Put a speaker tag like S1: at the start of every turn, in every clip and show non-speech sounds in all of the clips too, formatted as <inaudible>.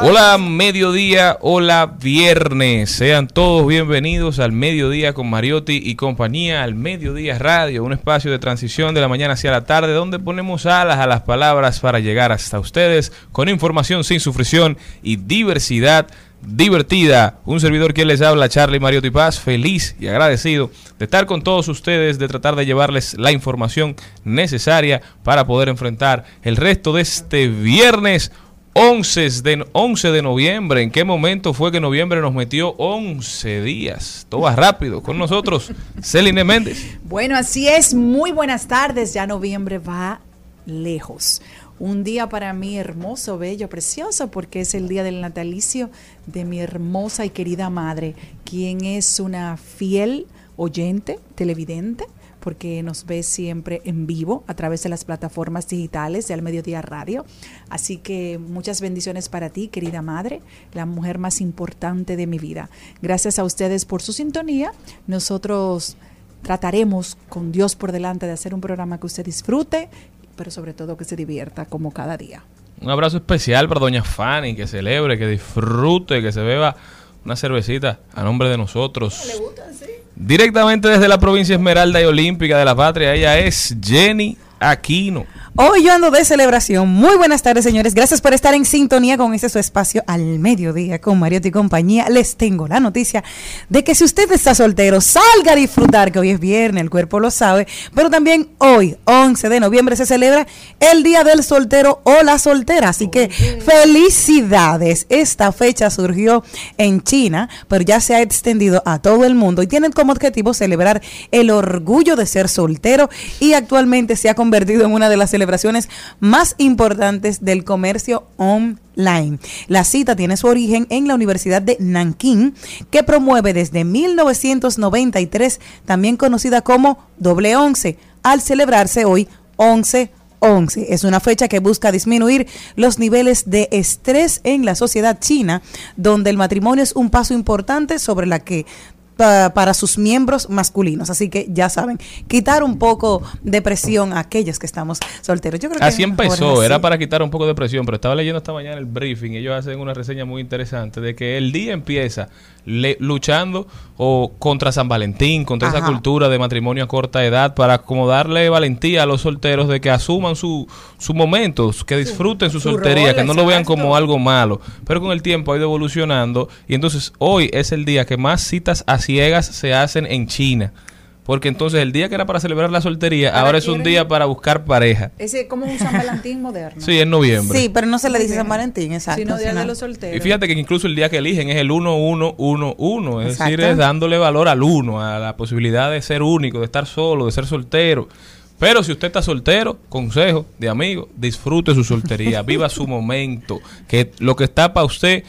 S1: Hola mediodía, hola viernes, sean todos bienvenidos al mediodía con Mariotti y compañía, al mediodía radio, un espacio de transición de la mañana hacia la tarde donde ponemos alas a las palabras para llegar hasta ustedes con información sin sufrición y diversidad divertida. Un servidor que les habla, Charlie Mariotti Paz, feliz y agradecido de estar con todos ustedes, de tratar de llevarles la información necesaria para poder enfrentar el resto de este viernes 11 de, 11 de noviembre. ¿En qué momento fue que noviembre nos metió 11 días? Todo va rápido. Con nosotros, <laughs> Celine Méndez.
S2: Bueno, así es. Muy buenas tardes. Ya noviembre va lejos. Un día para mí hermoso, bello, precioso, porque es el día del natalicio de mi hermosa y querida madre, quien es una fiel oyente, televidente, porque nos ve siempre en vivo a través de las plataformas digitales de Al Mediodía Radio. Así que muchas bendiciones para ti, querida madre, la mujer más importante de mi vida. Gracias a ustedes por su sintonía. Nosotros trataremos con Dios por delante de hacer un programa que usted disfrute, pero sobre todo que se divierta como cada día.
S1: Un abrazo especial para doña Fanny, que celebre, que disfrute, que se beba una cervecita a nombre de nosotros. ¿Le gusta, sí? Directamente desde la provincia Esmeralda y Olímpica de la Patria, ella es Jenny Aquino.
S3: Hoy yo ando de celebración. Muy buenas tardes, señores. Gracias por estar en sintonía con este su espacio al mediodía con Mariotti y compañía. Les tengo la noticia de que si usted está soltero, salga a disfrutar, que hoy es viernes, el cuerpo lo sabe. Pero también hoy, 11 de noviembre, se celebra el Día del Soltero o la Soltera. Así que felicidades. Esta fecha surgió en China, pero ya se ha extendido a todo el mundo y tienen como objetivo celebrar el orgullo de ser soltero y actualmente se ha convertido en una de las celebraciones más importantes del comercio online. La cita tiene su origen en la Universidad de Nankín, que promueve desde 1993, también conocida como Doble Once, al celebrarse hoy 11 11. Es una fecha que busca disminuir los niveles de estrés en la sociedad china, donde el matrimonio es un paso importante sobre la que para sus miembros masculinos. Así que ya saben, quitar un poco de presión a aquellos que estamos solteros. Yo creo
S1: así empezó, era para quitar un poco de presión, pero estaba leyendo esta mañana el briefing y ellos hacen una reseña muy interesante de que el día empieza luchando o contra San Valentín, contra esa cultura de matrimonio a corta edad, para como darle valentía a los solteros de que asuman su, su momento, que disfruten su, soltería, que no lo vean como algo malo. Pero con el tiempo ha ido evolucionando y entonces hoy es el día que más citas a ciegas se hacen en China. Porque entonces el día que era para celebrar la soltería, ahora es un día para buscar pareja.
S2: Ese como un San Valentín moderno.
S1: Sí, en noviembre.
S3: Sí, pero no se le dice San Valentín, exacto.
S2: Sino Día de los Solteros.
S1: Y fíjate que incluso el día que eligen es el 1111, es decir, es dándole valor al uno, a la posibilidad de ser único, de estar solo, de ser soltero. Pero si usted está soltero, consejo de amigo, disfrute su soltería, <laughs> viva su momento, que lo que está para usted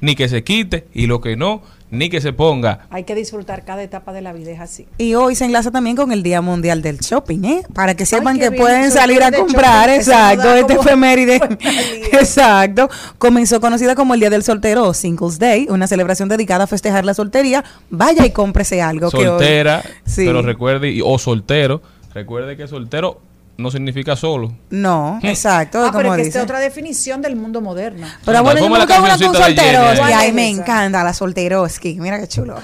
S1: ni que se quite y lo que no, ni que se ponga.
S2: Hay que disfrutar cada etapa de la vida, es así.
S3: Y hoy se enlaza también con el Día Mundial del Shopping, ¿eh? Para que sepan que
S2: bien,
S3: pueden salir a comprar,
S2: shopping,
S3: exacto, este efeméride. <laughs> Exacto. Comenzó conocida como el Día del Soltero o Singles Day, una celebración dedicada a festejar la soltería. Vaya y cómprese algo que hoy-
S1: Soltera,
S3: Sí.
S1: pero recuerde, y- o soltero, recuerde que soltero no significa solo.
S3: No, <laughs> exacto,
S2: Ah, pero es que esta es otra definición del mundo moderno.
S3: Pero bueno, yo me una con
S1: cancioncita de Jenny
S3: solteros.
S1: ahí.
S3: Y ay,
S2: ¿Cuál
S3: me encanta la solteroski. Mira qué chulo.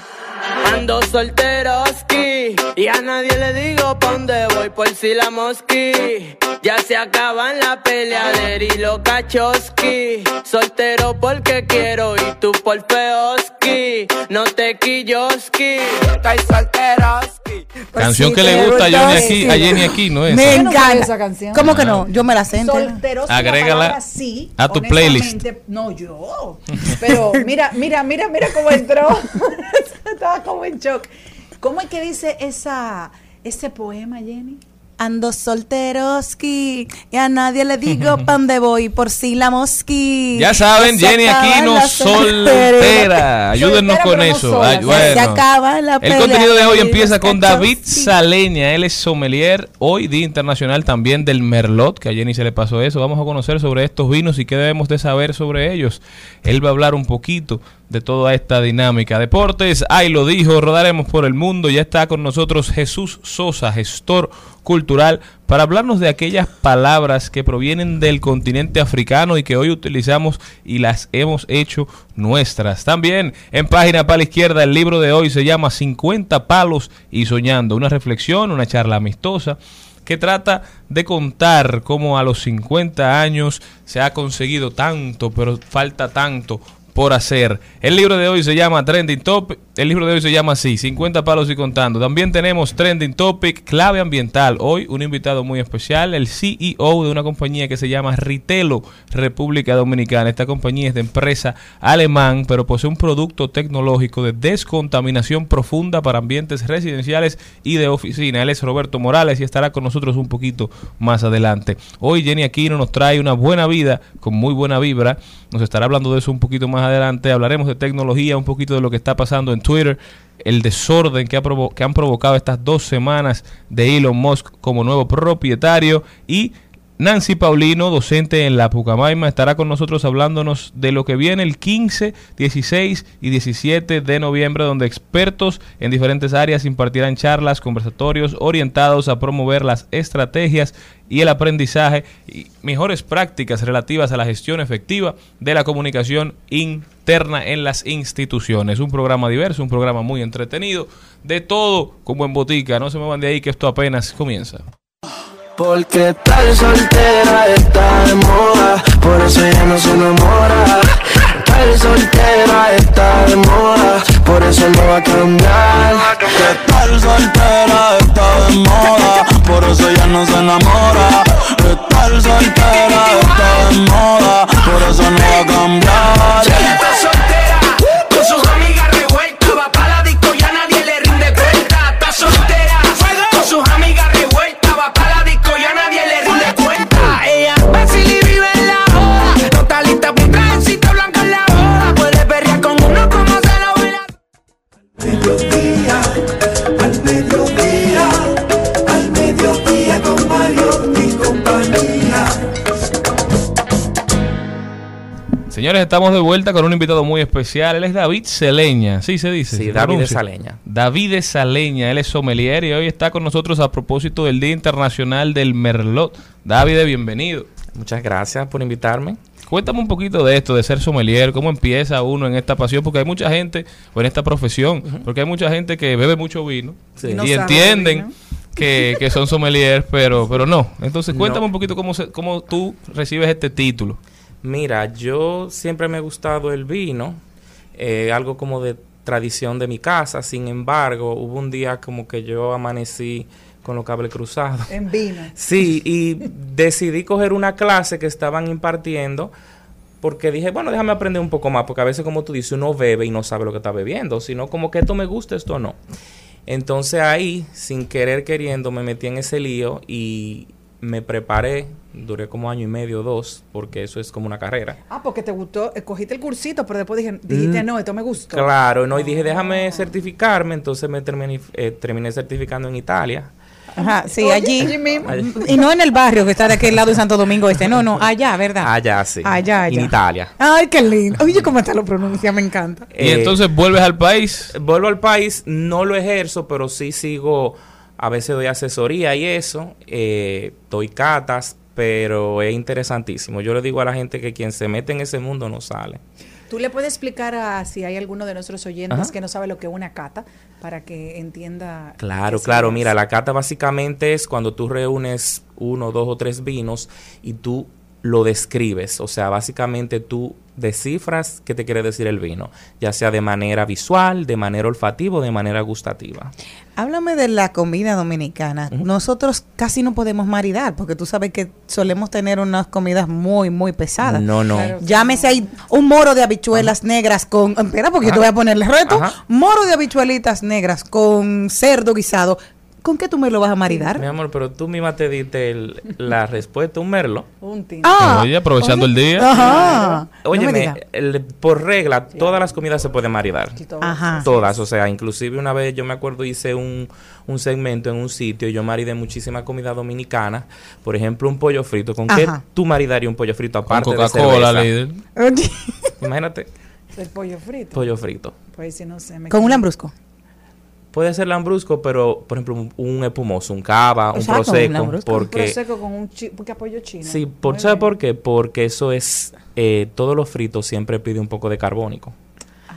S4: Ando solteroski y a nadie le digo pa' dónde voy por si la mosqui. Ya se acaban la peleadera y los cachoski. Soltero porque quiero y tú por feoski. No te quilloski, estoy solteroski.
S1: Canción
S3: sí,
S1: que le gusta a aquí, a Jenny aquí, ¿no es?
S3: Me encanta.
S2: esa canción.
S3: ¿Cómo que no? Yo me la sé entera.
S2: Solteros,
S1: Agrégala
S2: sí,
S1: a tu
S2: honestamente, No, yo. Pero mira, mira, mira, mira cómo entró. <laughs> <laughs> Estaba como en shock. ¿Cómo es que dice esa, ese poema, Jenny?
S3: Ando solteroski y a nadie le digo pa' dónde voy por si la mosqui.
S1: Ya saben,
S3: se
S1: Jenny Aquino soltera. Ayúdennos
S2: Soltera,
S1: con
S2: no
S1: eso. Ay,
S2: Ya
S3: Se
S1: bueno.
S3: acaba la
S1: El contenido de hoy empieza con David. Saleña. Él es sommelier, hoy Día Internacional también del Merlot, que a Jenny se le pasó eso. Vamos a conocer sobre estos vinos y qué debemos de saber sobre ellos. Él va a hablar un poquito de toda esta dinámica. Deportes, ahí lo dijo, rodaremos por el mundo. Ya está con nosotros Jesús Sosa, gestor cultural, para hablarnos de aquellas palabras que provienen del continente africano y que hoy utilizamos y las hemos hecho nuestras. También en página para la izquierda el libro de hoy se llama 50 palos y soñando, una reflexión, una charla amistosa que trata de contar cómo a los 50 años se ha conseguido tanto, pero falta tanto por hacer. El libro de hoy se llama Trending Topic. El libro de hoy se llama así, 50 palos y contando. También tenemos Trending Topic, clave ambiental. Hoy un invitado muy especial, el CEO de una compañía que se llama Ritelo, República Dominicana. Esta compañía es de empresa alemán, pero posee un producto tecnológico de descontaminación profunda para ambientes residenciales y de oficina. Él es Roberto Morales y estará con nosotros un poquito más adelante. Hoy Jenny Aquino nos trae una buena vida con muy buena vibra. Nos estará hablando de eso un poquito más adelante. Hablaremos de tecnología, un poquito de lo que está pasando en Twitter, el desorden que, ha que han provocado estas dos semanas de Elon Musk como nuevo propietario y Nancy Paulino, docente en la Pucamaima, estará con nosotros hablándonos de lo que viene el 15, 16 y 17 de noviembre, donde expertos en diferentes áreas impartirán charlas, conversatorios orientados a promover las estrategias y el aprendizaje y mejores prácticas relativas a la gestión efectiva de la comunicación interna en las instituciones. Un programa diverso, un programa muy entretenido, de todo como en botica. No se me van de ahí que esto apenas comienza.
S4: Porque tal soltera está de moda, por eso ella no se enamora. Tal soltera está de moda, por eso no va a cambiar.
S5: Que tal soltera está de moda, por eso ya no se enamora. Que tal soltera está de moda, por eso no va a cambiar.
S1: Señores, estamos de vuelta con un invitado muy especial. Él es David Saleña. Sí, se dice.
S6: Sí,
S1: ¿Se
S6: David
S1: pronuncia?
S6: Saleña.
S1: David Saleña. Él es sommelier y hoy está con nosotros a propósito del Día Internacional del Merlot. David, bienvenido.
S6: Muchas gracias por invitarme.
S1: Cuéntame un poquito de esto, de ser sommelier, cómo empieza uno en esta pasión, porque hay mucha gente, o en esta profesión, porque hay mucha gente que bebe mucho vino
S6: Sí.
S1: y,
S3: no
S1: entienden que, que son sommeliers, pero, pero no. Entonces, cuéntame
S6: No.
S1: un poquito cómo, se- cómo tú recibes este título.
S6: Mira, yo siempre me ha gustado el vino, eh, algo como de tradición de mi casa. Sin embargo, hubo un día como que yo amanecí con los cables cruzados.
S2: En vino. <laughs>
S6: Sí, y decidí coger una clase que estaban impartiendo porque dije, bueno, déjame aprender un poco más, porque a veces como tú dices, uno bebe y no sabe lo que está bebiendo, sino como que esto me gusta, esto no. Entonces ahí, sin querer queriendo, me metí en ese lío y me preparé, duré como año y medio, dos, porque eso es como una carrera.
S2: Ah, porque te gustó, eh, cogiste el cursito, pero después dije, dijiste,
S6: Mm.
S2: no, esto me gustó.
S6: Claro, no, y dije, déjame certificarme, entonces me terminé, eh, terminé certificando en Italia.
S3: Ajá, sí, allí.
S2: allí mismo.
S3: Y no en el barrio que está de aquel lado de Santo Domingo Este. No, no, <laughs> allá, ¿verdad?
S6: Allá, sí.
S3: Allá, allá.
S6: En Italia.
S3: Ay, qué lindo. Oye, cómo está lo pronuncia, me encanta.
S1: Y
S6: Eh,
S1: entonces vuelves al país.
S6: vuelvo al país, no lo ejerzo, pero sí sigo, a veces doy asesoría y eso, eh, doy catas, pero es interesantísimo. Yo le digo a la gente que quien se mete en ese mundo no sale.
S2: ¿Tú le puedes explicar a si hay alguno de nuestros oyentes
S6: Ajá.
S2: que no sabe lo que es una cata para que entienda?
S6: Claro, claro.
S2: es?
S6: Mira, la cata básicamente es cuando tú reúnes uno, dos o tres vinos y tú lo describes. O sea, básicamente tú descifras qué te quiere decir el vino, ya sea de manera visual, de manera olfativa o de manera gustativa.
S3: Háblame de la comida dominicana. Nosotros casi no podemos maridar porque tú sabes que solemos tener unas comidas muy, muy pesadas.
S6: No, no.
S2: Claro.
S3: Llámese ahí un moro de habichuelas negras con. Espera, porque yo te voy a ponerle reto.
S6: Ajá.
S3: Moro de habichuelitas negras con cerdo guisado. ¿Con qué tú me lo vas a maridar?
S6: Mi amor, pero tú misma te diste el- la respuesta, un merlo.
S2: Un tinto.
S3: Ah,
S1: Oye, aprovechando el día.
S3: Ajá.
S6: Óyeme, el- por regla, todas las comidas se pueden maridar.
S3: Ajá.
S6: Todas, o sea, inclusive una vez yo me acuerdo hice un, un segmento en un sitio y yo maridé muchísima comida dominicana. Por ejemplo, un pollo frito. ¿Con qué tú maridarías un pollo frito
S1: Con
S6: aparte de
S1: Coca-Cola, líder.
S3: Oye, <laughs>
S6: Imagínate,
S2: El pollo frito.
S6: pollo frito.
S2: Pues si no sé. Me
S3: Con un lambrusco.
S6: Puede ser lambrusco, pero por ejemplo un, un espumoso, un cava, un
S3: Exacto, un
S6: prosecco,
S3: lambrusco.
S2: Un
S6: porque
S2: prosecco con un chi porque apoyo chino.
S6: sí, por ¿sabe
S2: bien.
S6: por qué? Porque eso es eh, todos los fritos siempre pide un poco de carbónico.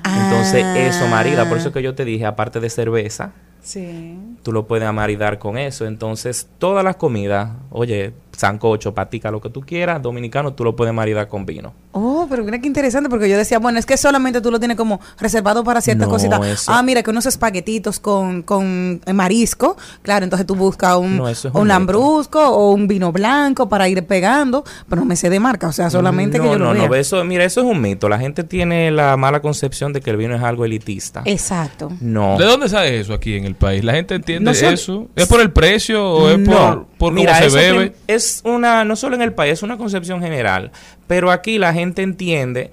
S6: Entonces eso marida, por eso que yo te dije, aparte de cerveza,
S2: Sí.
S6: tú lo puedes maridar con eso. Entonces, todas las comidas, oye, sancocho, patica, lo que tú quieras, dominicano, tú lo puedes maridar con vino.
S3: Oh, pero mira qué interesante, porque yo decía, bueno, es que solamente tú lo tienes como reservado para ciertas
S6: No,
S3: cositas.
S6: eso-
S3: Ah, mira, que unos espaguetitos con, con eh, marisco, claro, entonces tú buscas un,
S6: No, es
S3: un
S6: un
S3: lambrusco o un vino blanco para ir pegando, pero no me sé de marca, o sea, solamente
S6: no,
S3: que yo
S6: no,
S3: lo
S6: no,
S3: vea.
S6: eso, mira, eso es un mito. La gente tiene la mala concepción de que el vino es algo elitista.
S3: Exacto.
S6: No.
S1: ¿De dónde sale eso aquí en el país? ¿La gente entiende
S6: No
S1: eso? ¿Es por el precio o es
S6: No.
S1: por, por
S6: Mira,
S1: cómo se bebe?
S6: prim- Es una, no solo en el país, es una concepción general. Pero aquí la gente entiende,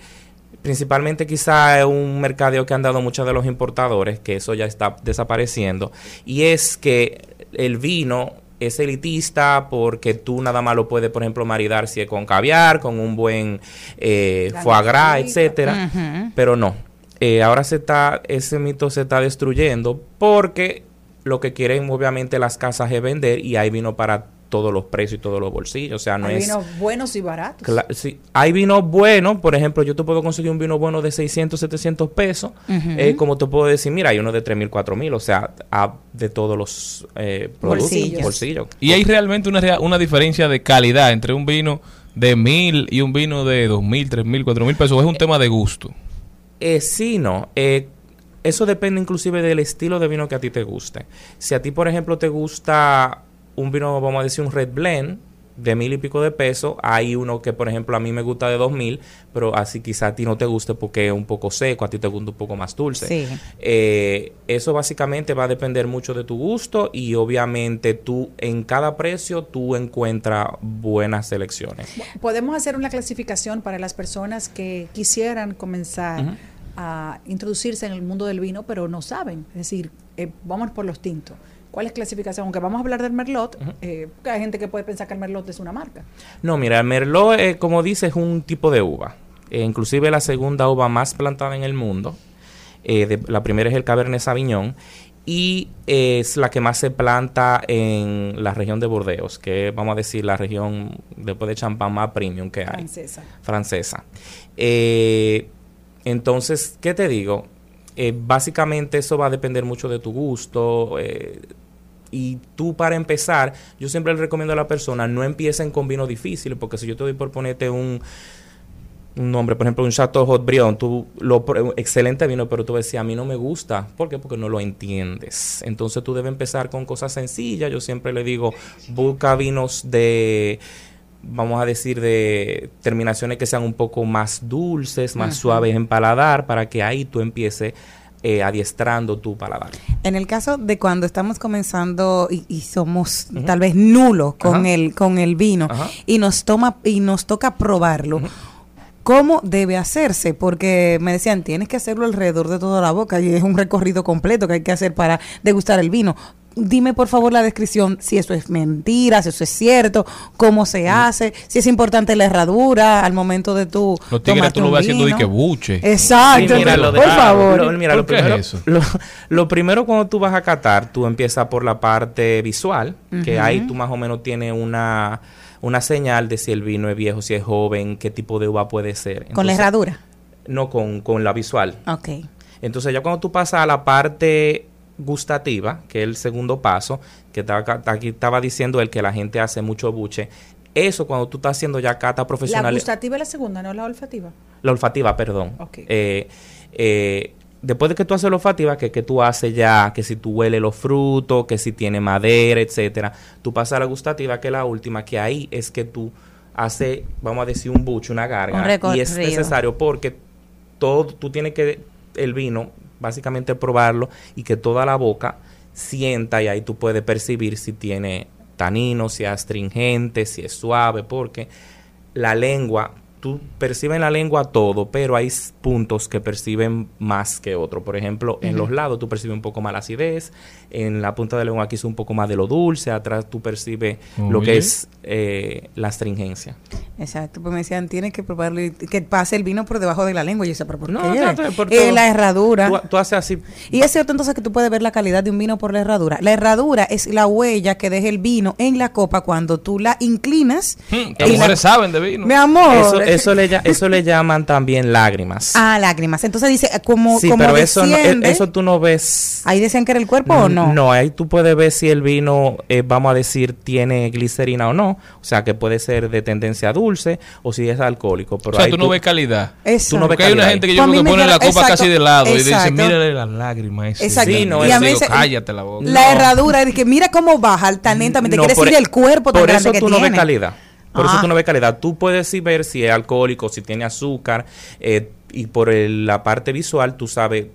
S6: principalmente quizá es un mercadeo que han dado muchos de los importadores, que eso ya está desapareciendo, y es que el vino es elitista porque tú nada más lo puedes, por ejemplo, maridar si es con caviar, con un buen eh, foie gras, etcétera. Pero no. Eh, ahora se está, ese mito se está destruyendo porque lo que quieren obviamente las casas es vender y hay vino para todos los precios y todos los bolsillos. O sea, no
S2: Hay
S6: es...
S2: vinos buenos y baratos.
S6: Cla- sí, hay vino bueno, por ejemplo, yo te puedo conseguir un vino bueno de 600, 700 pesos, eh, como te puedo decir, mira, hay uno de 3.000, 4.000, o sea, a- de todos los eh, productos,
S3: Bolsillos.
S6: bolsillos.
S1: Y hay realmente una, una diferencia de calidad entre un vino de mil y un vino de dos mil, tres mil, cuatro mil pesos. Es un tema de gusto.
S6: Eh, sí, no. Eh, eso depende inclusive del estilo de vino que a ti te guste. Si a ti, por ejemplo, te gusta un vino, vamos a decir, un red blend de mil y pico de pesos, hay uno que, por ejemplo, a mí me gusta de dos mil, pero así quizá a ti no te guste porque es un poco seco, a ti te gusta un poco más dulce.
S3: Sí.
S6: Eh, eso básicamente va a depender mucho de tu gusto y obviamente tú en cada precio tú encuentras buenas selecciones.
S2: Podemos hacer una clasificación para las personas que quisieran comenzar a introducirse en el mundo del vino, pero no saben. Es decir, eh, vamos por los tintos. ¿Cuál es clasificación? Aunque vamos a hablar del Merlot, eh, hay gente que puede pensar que el Merlot es una marca.
S6: No, mira, el Merlot, eh, como dice, es un tipo de uva. Eh, inclusive la segunda uva más plantada en el mundo. Eh, de- la primera es el Cabernet Sauvignon. Y es la que más se planta en la región de Burdeos, que vamos a decir, la región después de champán más premium que hay
S2: Francesa.
S6: francesa. Eh, entonces, ¿qué te digo? Eh, básicamente eso va a depender mucho de tu gusto. eh, y tú para empezar, yo siempre le recomiendo a la persona, no empiecen con vino difícil, porque si yo te doy por ponerte un, un nombre, por ejemplo, un Chateau Haut-Brion, tú lo excelente vino, pero tú decías, a mí no me gusta. ¿Por qué? Porque no lo entiendes. Entonces tú debes empezar con cosas sencillas. Yo siempre le digo, busca vinos de vamos a decir de terminaciones que sean un poco más dulces, más suaves en paladar, para que ahí tú empieces eh, adiestrando tu paladar.
S3: En el caso de cuando estamos comenzando y, y somos tal vez nulos con el con el vino y nos toma y nos toca probarlo. ¿Cómo debe hacerse? Porque me decían, tienes que hacerlo alrededor de toda la boca y es un recorrido completo que hay que hacer para degustar el vino. Dime por favor la descripción, si eso es mentira, si eso es cierto, cómo se hace, si es importante la herradura al momento de tu
S1: Los tigres tú lo ves haciendo de que buche.
S3: Exacto,
S6: Sí, mira, lo de-
S3: por favor.
S6: lo- mira,
S1: ¿Por
S6: lo
S1: qué
S6: primero,
S1: es eso?
S6: Lo, lo primero cuando tú vas a catar, tú empiezas por la parte visual, que ahí tú más o menos tienes una, una señal de si el vino es viejo, si es joven, qué tipo de uva puede ser.
S3: Con la herradura.
S6: No, con, con la visual.
S3: Ok.
S6: Entonces ya cuando tú pasas a la parte gustativa, que es el segundo paso, que estaba, aquí estaba diciendo él que la gente hace mucho buche, eso cuando tú estás haciendo ya cata
S2: La
S6: profesional,
S2: gustativa es la segunda, no la olfativa.
S6: la olfativa, perdón.
S2: Ok.
S6: Eh, eh, después de que tú haces la olfativa, que, que tú haces ya, que si tú hueles los frutos, que si tiene madera, etcétera, tú pasas a la gustativa, que es la última, que ahí es que tú haces, vamos a decir, un buche, una
S3: Un
S6: garga. Y es necesario porque todo, tú tienes que, el vino, básicamente probarlo y que toda la boca sienta y ahí tú puedes percibir si tiene tanino, si es astringente, si es suave, porque la lengua, tú percibes en la lengua todo, pero hay puntos que perciben más que otros. Por ejemplo, en los lados tú percibes un poco más la acidez, en la punta de la lengua aquí es un poco más de lo dulce, atrás tú percibes lo que es eh, la astringencia.
S3: Exacto, pues me decían, tienes que probarlo, y que pase el vino por debajo de la lengua. Y yo decía, pero ¿por
S6: No,
S3: qué?
S6: no, no, por
S3: Eh, la herradura.
S6: Tú, tú haces así,
S3: Y es cierto entonces que tú puedes ver la calidad de un vino por la herradura. La herradura es la huella que deja el vino en la copa cuando tú la inclinas.
S1: Hmm,
S3: y
S1: Las
S3: la-
S1: mujeres saben de vino.
S3: Mi amor.
S6: eso, eso, le, lla- eso le llaman también lágrimas.
S3: Ah, lágrimas. Entonces dice, eh, como,
S6: sí,
S3: como
S6: pero eso, no, eso tú no ves
S3: Ahí decían que era el cuerpo o no.
S6: No, ahí tú puedes ver si el vino, eh, vamos a decir, tiene glicerina o no. O sea, que puede ser de tendencia dulce o si es alcohólico. Pero
S1: o sea,
S6: ahí
S1: tú no ves calidad.
S3: Exacto.
S6: tú no ves
S1: hay una gente que
S3: Pues
S1: yo creo
S3: mí
S1: que pone la copa casi de lado y dice, mírale las lágrimas. ese
S3: Exacto.
S6: Sí, no,
S1: Y
S3: a mí
S1: digo,
S3: se-
S1: cállate la boca.
S3: La herradura es que mira cómo baja tan lentamente.
S6: No,
S3: Quiere
S6: por
S3: decir
S6: e-
S3: el cuerpo tan
S6: Por
S3: grande
S6: eso
S3: que
S6: tú no ves calidad. Por
S3: Ah.
S6: eso tú no ves calidad. Tú puedes sí ver si es alcohólico, si tiene azúcar. eh, y por el- la parte visual tú sabes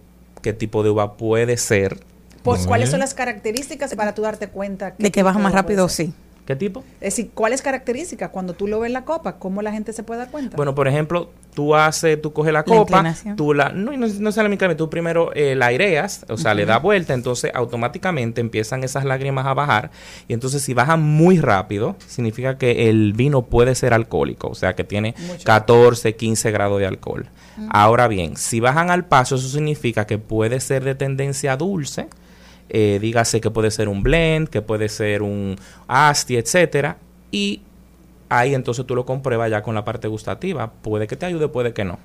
S6: qué tipo de uva puede ser.
S2: Pues, ¿cuáles son las características para tú darte cuenta
S3: De que baja más rápido, sí.
S6: ¿Qué tipo?
S2: Es decir, ¿cuáles características cuando tú lo ves en la copa? ¿Cómo la gente se puede dar cuenta?
S6: Bueno, por ejemplo, tú haces, tú coges la copa, tú la, no, no, no sale mi tú primero eh, la aireas, o sea, le das vuelta, entonces automáticamente empiezan esas lágrimas a bajar, y entonces si bajan muy rápido, significa que el vino puede ser alcohólico, o sea, que tiene 14, 15 grados de alcohol. Ahora bien, si bajan al paso, eso significa que puede ser de tendencia dulce, eh, dígase que puede ser un blend, que puede ser un asti, etcétera, y ahí entonces tú lo compruebas ya con la parte gustativa. Puede que te ayude, puede que no.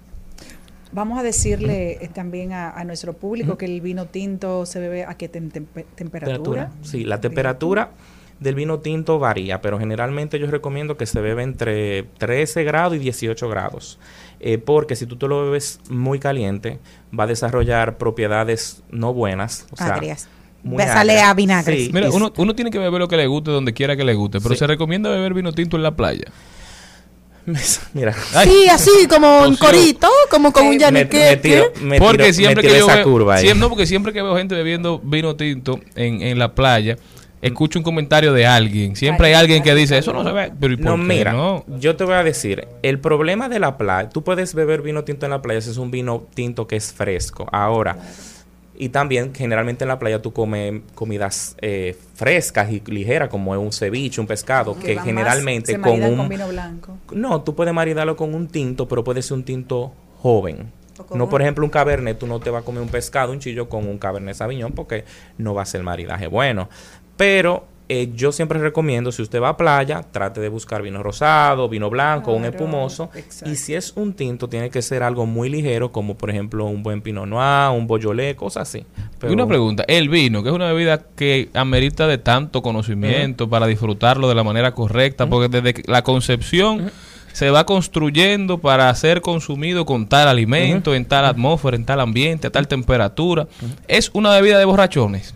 S2: Vamos a decirle eh, también a, a nuestro público que el vino tinto se bebe a qué tem- tempe- temperatura.
S6: Sí, la temperatura del vino tinto varía, pero generalmente yo recomiendo que se bebe entre 13 grados y 18 grados. Eh, porque si tú te lo bebes muy caliente, va a desarrollar propiedades no buenas. O sea. Muy
S3: sale a vinagre.
S6: Sí,
S1: Mira, uno, uno tiene que beber lo que le guste donde quiera que le guste, pero
S6: Sí.
S1: se recomienda beber vino tinto en la playa. <laughs>
S6: Mira,
S1: Ay,
S3: Sí, así como un corito, como con un
S6: me,
S3: llano
S6: me tiro, me
S1: porque
S6: tiro-
S1: siempre
S6: me
S1: que
S6: tiro
S1: yo
S6: esa
S1: ve-
S6: curva ahí.
S1: siempre- no, porque siempre que veo gente bebiendo vino tinto en, en la playa, escucho un comentario de alguien. Siempre hay
S2: Ay,
S1: alguien que
S2: ay,
S1: dice,
S2: ay,
S1: eso no se ve. Pero ¿y por
S6: No,
S1: qué
S6: mira,
S1: no?
S6: yo te voy a decir, el problema de la playa, tú puedes beber vino tinto en la playa si es un vino tinto que es fresco. Ahora, y también generalmente en la playa tú comes comidas eh, frescas y ligeras, como es un ceviche, un pescado, que, generalmente
S2: se
S6: con un...
S2: con vino blanco.
S6: No, tú puedes maridarlo con un tinto, pero puede ser un tinto joven. No, por ejemplo, un cabernet, tú no te vas a comer un pescado, un chillo con un cabernet sauvignon porque no va a ser maridaje bueno. Pero eh, yo siempre recomiendo, si usted va a playa, trate de buscar vino rosado, vino blanco, un espumoso.
S2: exacto.
S6: Y si es un tinto, tiene que ser algo muy ligero, como por ejemplo un buen pinot noir, un beaujolais, cosas así.
S1: Y una pregunta, el vino, que es una bebida que amerita de tanto conocimiento para disfrutarlo de la manera correcta, porque desde que la concepción se va construyendo para ser consumido con tal alimento, en tal atmósfera, en tal ambiente, a tal temperatura. Es una bebida de borrachones.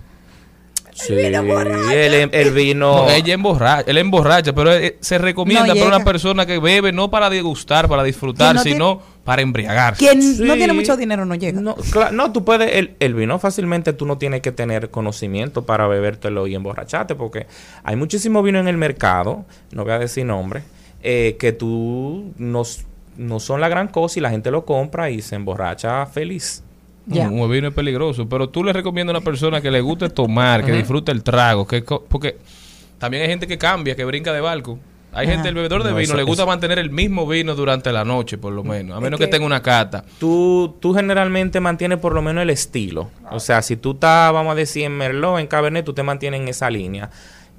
S6: Sí, el, el vino...
S1: No, ella emborracha, él emborracha, pero eh, se recomienda
S3: No
S1: para una persona que bebe no para degustar, para disfrutar,
S3: no
S1: sino para embriagarse.
S3: Quien
S6: Sí.
S3: no tiene mucho dinero no llega.
S6: No, no, tú puedes, el, el vino fácilmente tú no tienes que tener conocimiento para bebértelo y emborracharte, porque hay muchísimo vino en el mercado, no voy a decir nombre, eh, que tú no son la gran cosa y la gente lo compra y se emborracha feliz.
S1: Un, un vino es peligroso, pero tú le recomiendas a una persona que le guste tomar, que disfrute el trago, que co- porque también hay gente que cambia, que brinca de barco. Hay
S3: Ajá.
S1: gente, el bebedor de
S6: No,
S1: vino
S6: eso-
S1: le gusta
S6: eso-
S1: mantener el mismo vino durante la noche, por lo menos, a menos que,
S2: que-
S1: tenga una cata.
S6: Tú, tú generalmente mantienes por lo menos el estilo. O sea, si tú estás, vamos a decir, en Merlot, en Cabernet, tú te mantienes en esa línea.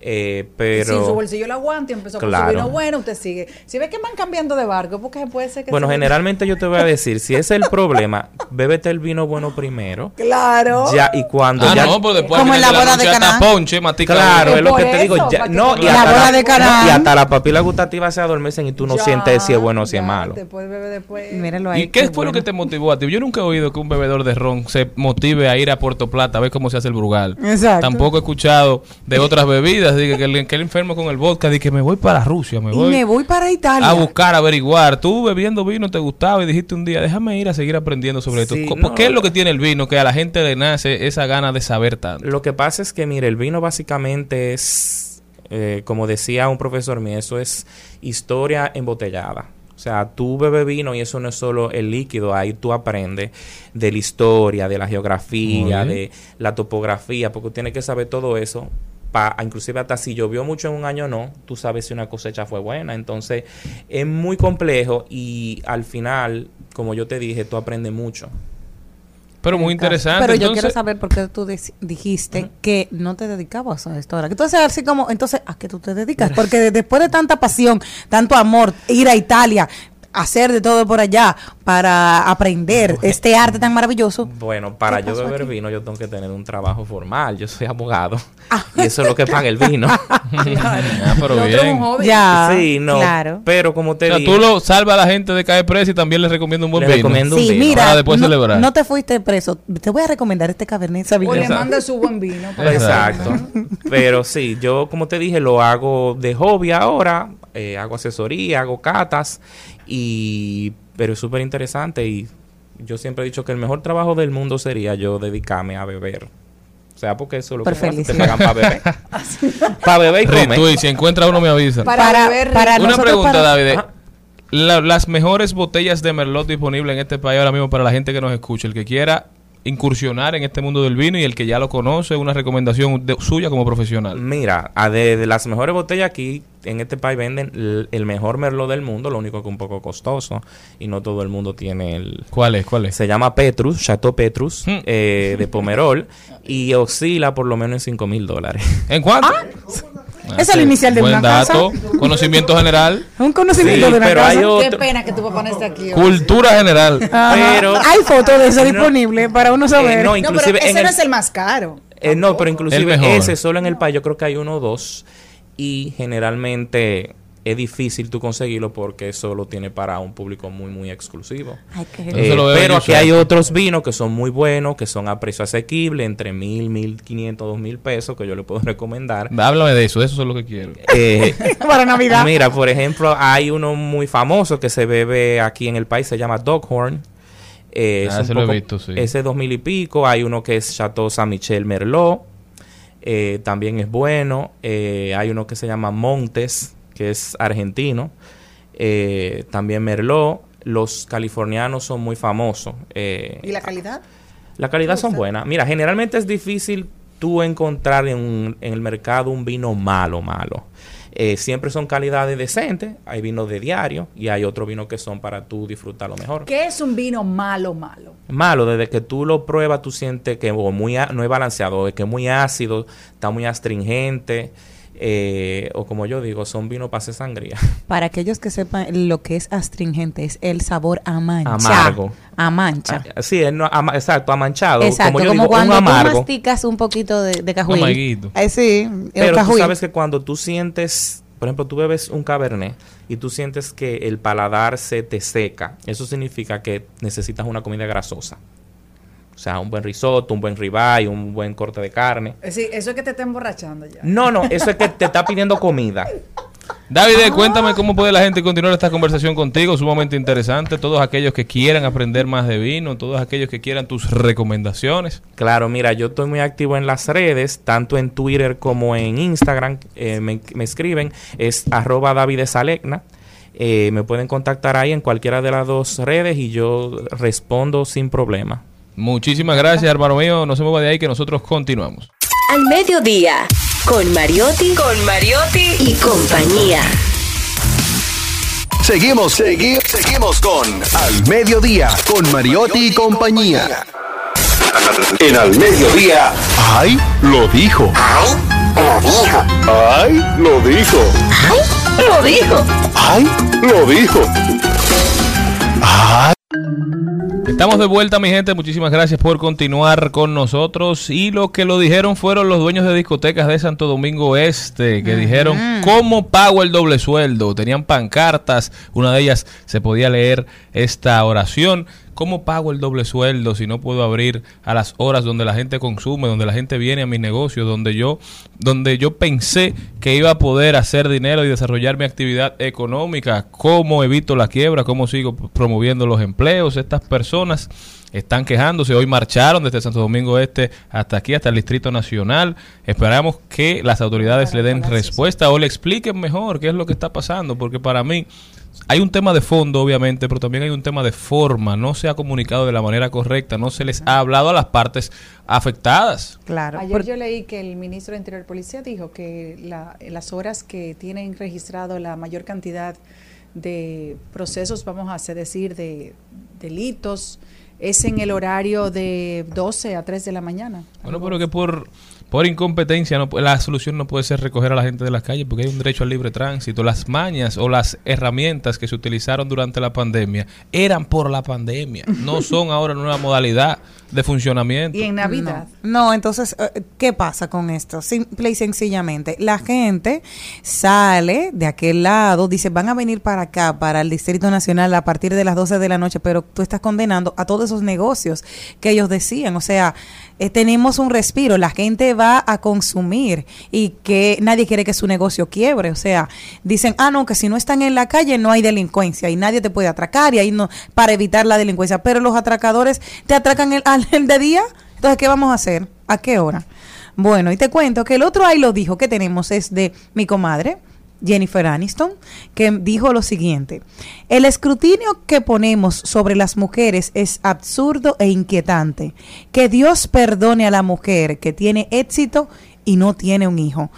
S6: Eh,
S2: Si en su
S6: pero...
S2: bolsillo lo aguanta y empezó con
S6: Claro.
S2: su vino bueno, usted sigue. Si ve que van cambiando de barco, porque puede ser que
S6: Bueno,
S2: se-
S6: generalmente yo te voy a decir, si ese es el problema, <laughs> bébete el vino bueno primero.
S2: Claro.
S6: Ya, y cuando
S1: Ah,
S6: ya...
S1: no, pues después
S3: Como en la boda de
S1: hasta
S3: Caná.
S1: ponche,
S6: Claro, es lo que
S2: Por
S6: te digo.
S2: eso,
S6: ya- no, y hasta,
S3: boda
S6: la,
S3: de Caná.
S6: no, y hasta la papila gustativa se adormecen y tú no
S2: Ya,
S6: sientes si es bueno o si es malo.
S2: Te puedes beber después.
S3: Míralo ahí.
S1: ¿Y qué fue lo
S3: bueno.
S1: que te motivó a ti? Yo nunca he oído que un bebedor de ron se motive a ir a Puerto Plata a ver cómo se hace el brugal.
S3: Exacto.
S1: Tampoco he escuchado de otras bebidas, que el, que el enfermo con el vodka, de que me voy para Rusia, me
S3: Y
S1: voy,
S3: me voy para Italia.
S1: a buscar, a averiguar. Tú bebiendo vino te gustaba y dijiste un día, déjame ir a seguir aprendiendo sobre
S6: Sí,
S1: esto.
S6: no.
S1: ¿Por ¿Qué es lo que tiene el vino que a la gente le nace esa gana de saber tanto?
S6: Lo que pasa es que, mire, el vino básicamente es, eh, como decía un profesor mío, eso es historia embotellada. O sea, tú bebes vino y eso no es solo el líquido, ahí tú aprendes de la historia, de la geografía, de la topografía, porque tienes que saber todo eso. Pa, inclusive hasta si llovió mucho en un año o no, tú sabes si una cosecha fue buena. Entonces, es muy complejo y al final, como yo te dije, tú aprendes mucho.
S1: Pero muy interesante.
S3: Pero yo
S1: entonces-
S3: quiero saber por qué tú dijiste que no te dedicabas a esto ahora. Haces así como, entonces, ¿a qué tú te dedicas? Porque de- después de tanta pasión, tanto amor, ir a Italia, hacer de todo por allá para aprender este arte tan maravilloso.
S6: Bueno, para
S3: ¿Qué
S6: yo beber
S3: aquí?
S6: vino yo tengo que tener un trabajo formal. Yo soy abogado y eso es lo que paga el vino. <laughs>
S1: Ah, pero bien.
S2: hobby.
S3: Ya,
S6: sí, no.
S3: claro.
S6: Pero como
S1: O
S6: te
S1: sea,
S6: digo,
S1: tú lo salvas a la gente de caer preso y también les recomiendo un buen
S6: Le
S1: vino.
S6: recomiendo un
S3: Sí,
S6: vino.
S3: mira,
S1: Para después
S3: no,
S1: celebrar.
S3: no te fuiste preso. Te voy a recomendar este Cabernet
S2: O
S3: Sauvignon.
S2: le
S1: Exacto.
S2: manda su buen vino. para
S6: Exacto. Pero sí, yo como te dije, lo hago de hobby ahora. eh, hago asesoría, hago catas. Y pero es súper interesante y yo siempre he dicho que el mejor trabajo del mundo sería yo dedicarme a beber. O sea, porque eso es lo que
S3: Por
S6: te pagan para beber. <laughs> para beber y comer.
S1: Retweet, si encuentra uno me avisa.
S2: Para,
S3: Para-
S2: beber
S3: para.
S1: Una pregunta,
S3: para-
S1: David. La- las mejores botellas de Merlot disponibles en este país ahora mismo para la gente que nos escucha, el que quiera incursionar en este mundo del vino y el que ya lo conoce, una recomendación de- suya como profesional.
S6: Mira, a de, de las mejores botellas aquí en este país venden el mejor merlot del mundo, lo único que es un poco costoso y no todo el mundo tiene el...
S1: ¿Cuál es? ¿Cuál es?
S6: Se llama Petrus, Chateau Petrus,
S1: Hmm.
S6: eh, de Pomerol, y oscila por lo menos en 5 mil dólares.
S1: ¿En cuánto? Ah,
S3: Esa es
S1: sí.
S3: inicial de
S1: Buen
S3: una casa.
S1: dato, conocimiento general, <laughs>
S3: Un conocimiento
S6: Sí,
S3: de una
S6: pero
S3: casa.
S6: hay
S2: Qué pena que tu papá no esté aquí. hoy.
S1: cultura general.
S3: Ajá.
S6: pero-
S3: hay fotos de eso
S6: No.
S3: disponible para uno saber.
S6: Eh, no,
S2: No, pero
S6: inclusive
S2: ese
S6: en
S2: no
S6: el-
S2: es el más caro.
S6: Eh, no, pero inclusive
S1: El
S6: ese solo en el país yo creo que hay uno o dos y generalmente es difícil tú conseguirlo porque solo tiene para un público muy muy exclusivo.
S3: Ay, qué
S1: Eso se lo veo
S6: pero aquí hay otros vinos que son muy buenos, que son a precio asequible, entre mil, mil quinientos, dos mil pesos, que yo le puedo <laughs> recomendar.
S1: Háblame de eso, de eso es lo que quiero. <laughs>
S6: Eh, <laughs>
S3: para Navidad.
S6: mira, por ejemplo, hay uno muy famoso que se bebe aquí en el país, se llama Doghorn. Eh,
S1: Ah,
S6: es
S1: ese lo he visto, sí.
S6: Ese dos mil y pico. Hay uno que es Chateau Saint Michel Merlot. eh, también es bueno. Eh, hay uno que se llama Montes, que es argentino. Eh, también Merlot. Los californianos son muy famosos. Eh,
S2: ¿Y la calidad?
S6: la calidad son buenas. Mira, generalmente es difícil tú encontrar en, un- en el mercado un vino malo, malo. Eh, siempre son calidades decentes. Hay vinos de diario y hay otros vinos que son para tú disfrutar lo mejor.
S2: ¿Qué es un vino malo, malo?
S6: Malo, desde que tú lo pruebas, tú sientes que o muy no es balanceado, es que es muy ácido, está muy astringente. Eh, o como yo digo, son vinos para hacer sangría. <laughs>
S3: Para aquellos que sepan lo que es astringente, es el sabor a mancha.
S6: Amargo.
S3: A mancha.
S6: Ah, sí, no- exacto, amanchado.
S3: Exacto,
S6: como
S3: como,
S6: yo digo,
S3: cuando
S6: un
S3: tú masticas un poquito de, de
S1: amarguito.
S3: Eh, sí,
S6: Pero tú sabes que cuando tú sientes, por ejemplo, tú bebes un cabernet y tú sientes que el paladar se te seca, eso significa que necesitas una comida grasosa. O sea, un buen risotto, un buen ribeye, un buen corte de carne.
S2: Es decir, eso es que te está emborrachando ya.
S6: No, no, eso es que te está pidiendo comida.
S1: David, cuéntame cómo puede la gente continuar esta conversación contigo, sumamente interesante. Todos aquellos que quieran aprender más de vino, todos aquellos que quieran tus recomendaciones.
S6: Claro, mira, yo estoy muy activo en las redes, tanto en Twitter como en Instagram. eh, me, me escriben, es arroba David Salegna. Eh, me pueden contactar ahí en cualquiera de las dos redes y yo respondo sin problema.
S1: Muchísimas gracias, hermano mío. No se mueva de ahí que nosotros continuamos.
S7: Al mediodía, con Mariotti, con Mariotti y compañía.
S8: Seguimos, segui- seguimos con Al Mediodía, con Mariotti y compañía. En Al Mediodía. ¡Ay, lo dijo! ¡Ay, lo dijo!
S7: Lo dijo.
S8: ¡Ay, lo dijo! ¡Ay!
S1: Estamos de vuelta, mi gente. Muchísimas gracias por continuar con nosotros. Y lo que lo dijeron fueron los dueños de discotecas de Santo Domingo Este, que dijeron, ¿cómo pago el doble sueldo? Tenían pancartas, una de ellas se podía leer esta oración. ¿Cómo pago el doble sueldo si no puedo abrir a las horas donde la gente consume, donde la gente viene a mis negocios, donde yo, donde yo pensé que iba a poder hacer dinero y desarrollar mi actividad económica? ¿Cómo evito la quiebra? ¿Cómo sigo promoviendo los empleos? Estas personas están quejándose. Hoy marcharon desde Santo Domingo Este hasta aquí, hasta el Distrito Nacional. Esperamos que las autoridades le den respuesta o le expliquen mejor qué es lo que está pasando, porque para mí hay un tema de fondo, obviamente, pero también hay un tema de forma. No se ha comunicado de la manera correcta, no se les ha hablado a las partes afectadas.
S3: Claro.
S2: Ayer
S3: por-
S2: yo leí que el ministro de Interior y Policía dijo que la- las horas que tienen registrado la mayor cantidad de procesos, vamos a decir, de delitos, es en el horario de 12 a 3 de la mañana.
S1: Bueno, pero que por, por incompetencia no, la solución no puede ser recoger a la gente de las calles porque hay un derecho al libre tránsito. Las mañas o las herramientas que se utilizaron durante la pandemia eran por la pandemia, no son ahora una modalidad de funcionamiento.
S2: Y en Navidad.
S3: No, no, entonces, eh, ¿qué pasa con esto? Simple y sencillamente, la gente sale de aquel lado, dice, van a venir para acá, para el Distrito Nacional a partir de las 12 de la noche, pero tú estás condenando a todos esos negocios que ellos decían. O sea, eh, tenemos un respiro, la gente va a consumir y que nadie quiere que su negocio quiebre. O sea, dicen, ah, no, que si no están en la calle no hay delincuencia y nadie te puede atracar y ahí no, para evitar la delincuencia. Pero los atracadores te atracan el, al- <laughs> de día. Entonces, ¿qué vamos a hacer? ¿A qué hora? Bueno, y te cuento que el otro ahí lo dijo que tenemos es de mi comadre, Jennifer Aniston, que dijo lo siguiente, el escrutinio que ponemos sobre las mujeres es absurdo e inquietante. Que Dios perdone a la mujer que tiene éxito y no tiene un hijo.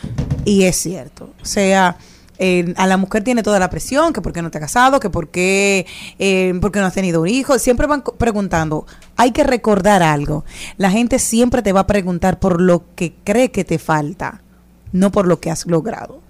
S3: Y es cierto, o sea... eh, a la mujer tiene toda la presión, que por qué no te has casado, que por qué, eh, por qué no has tenido un hijo. Siempre van preguntando. Hay que recordar algo. La gente siempre te va a preguntar por lo que cree que te falta, no por lo que has logrado.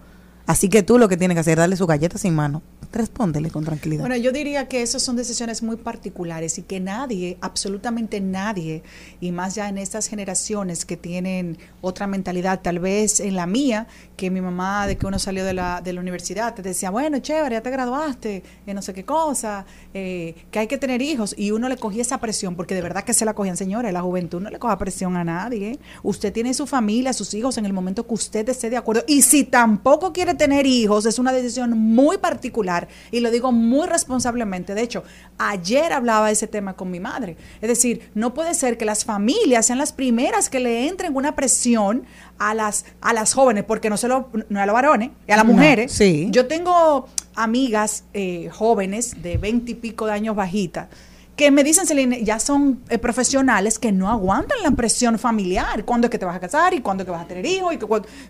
S3: Así que tú lo que tienes que hacer es darle su galleta sin mano. Respóndele con tranquilidad.
S2: Bueno, yo diría que esas son decisiones muy particulares y que nadie, absolutamente nadie, y más ya en estas generaciones que tienen otra mentalidad, tal vez en la mía, que mi mamá de que uno salió de la, de la universidad te decía, bueno, chévere, ya te graduaste, eh, no sé qué cosa, eh, que hay que tener hijos, y uno le cogía esa presión, porque de verdad que se la cogían, señores, la juventud no le coja presión a nadie. Usted tiene su familia, sus hijos en el momento que usted esté de acuerdo, y si tampoco quiere tener hijos, es una decisión muy particular y lo digo muy responsablemente. De hecho, ayer hablaba de ese tema con mi madre. Es decir, no puede ser que las familias sean las primeras que le entren una presión a las, a las jóvenes, porque no, se lo, no a los varones, y a las
S3: No,
S2: mujeres.
S3: sí.
S2: Yo tengo amigas eh, jóvenes de veinte y pico de años bajitas que me dicen, Celine, ya son eh, profesionales que no aguantan la presión familiar. ¿Cuándo es que te vas a casar? ¿Y cuándo es que vas a tener hijos? ¿Y que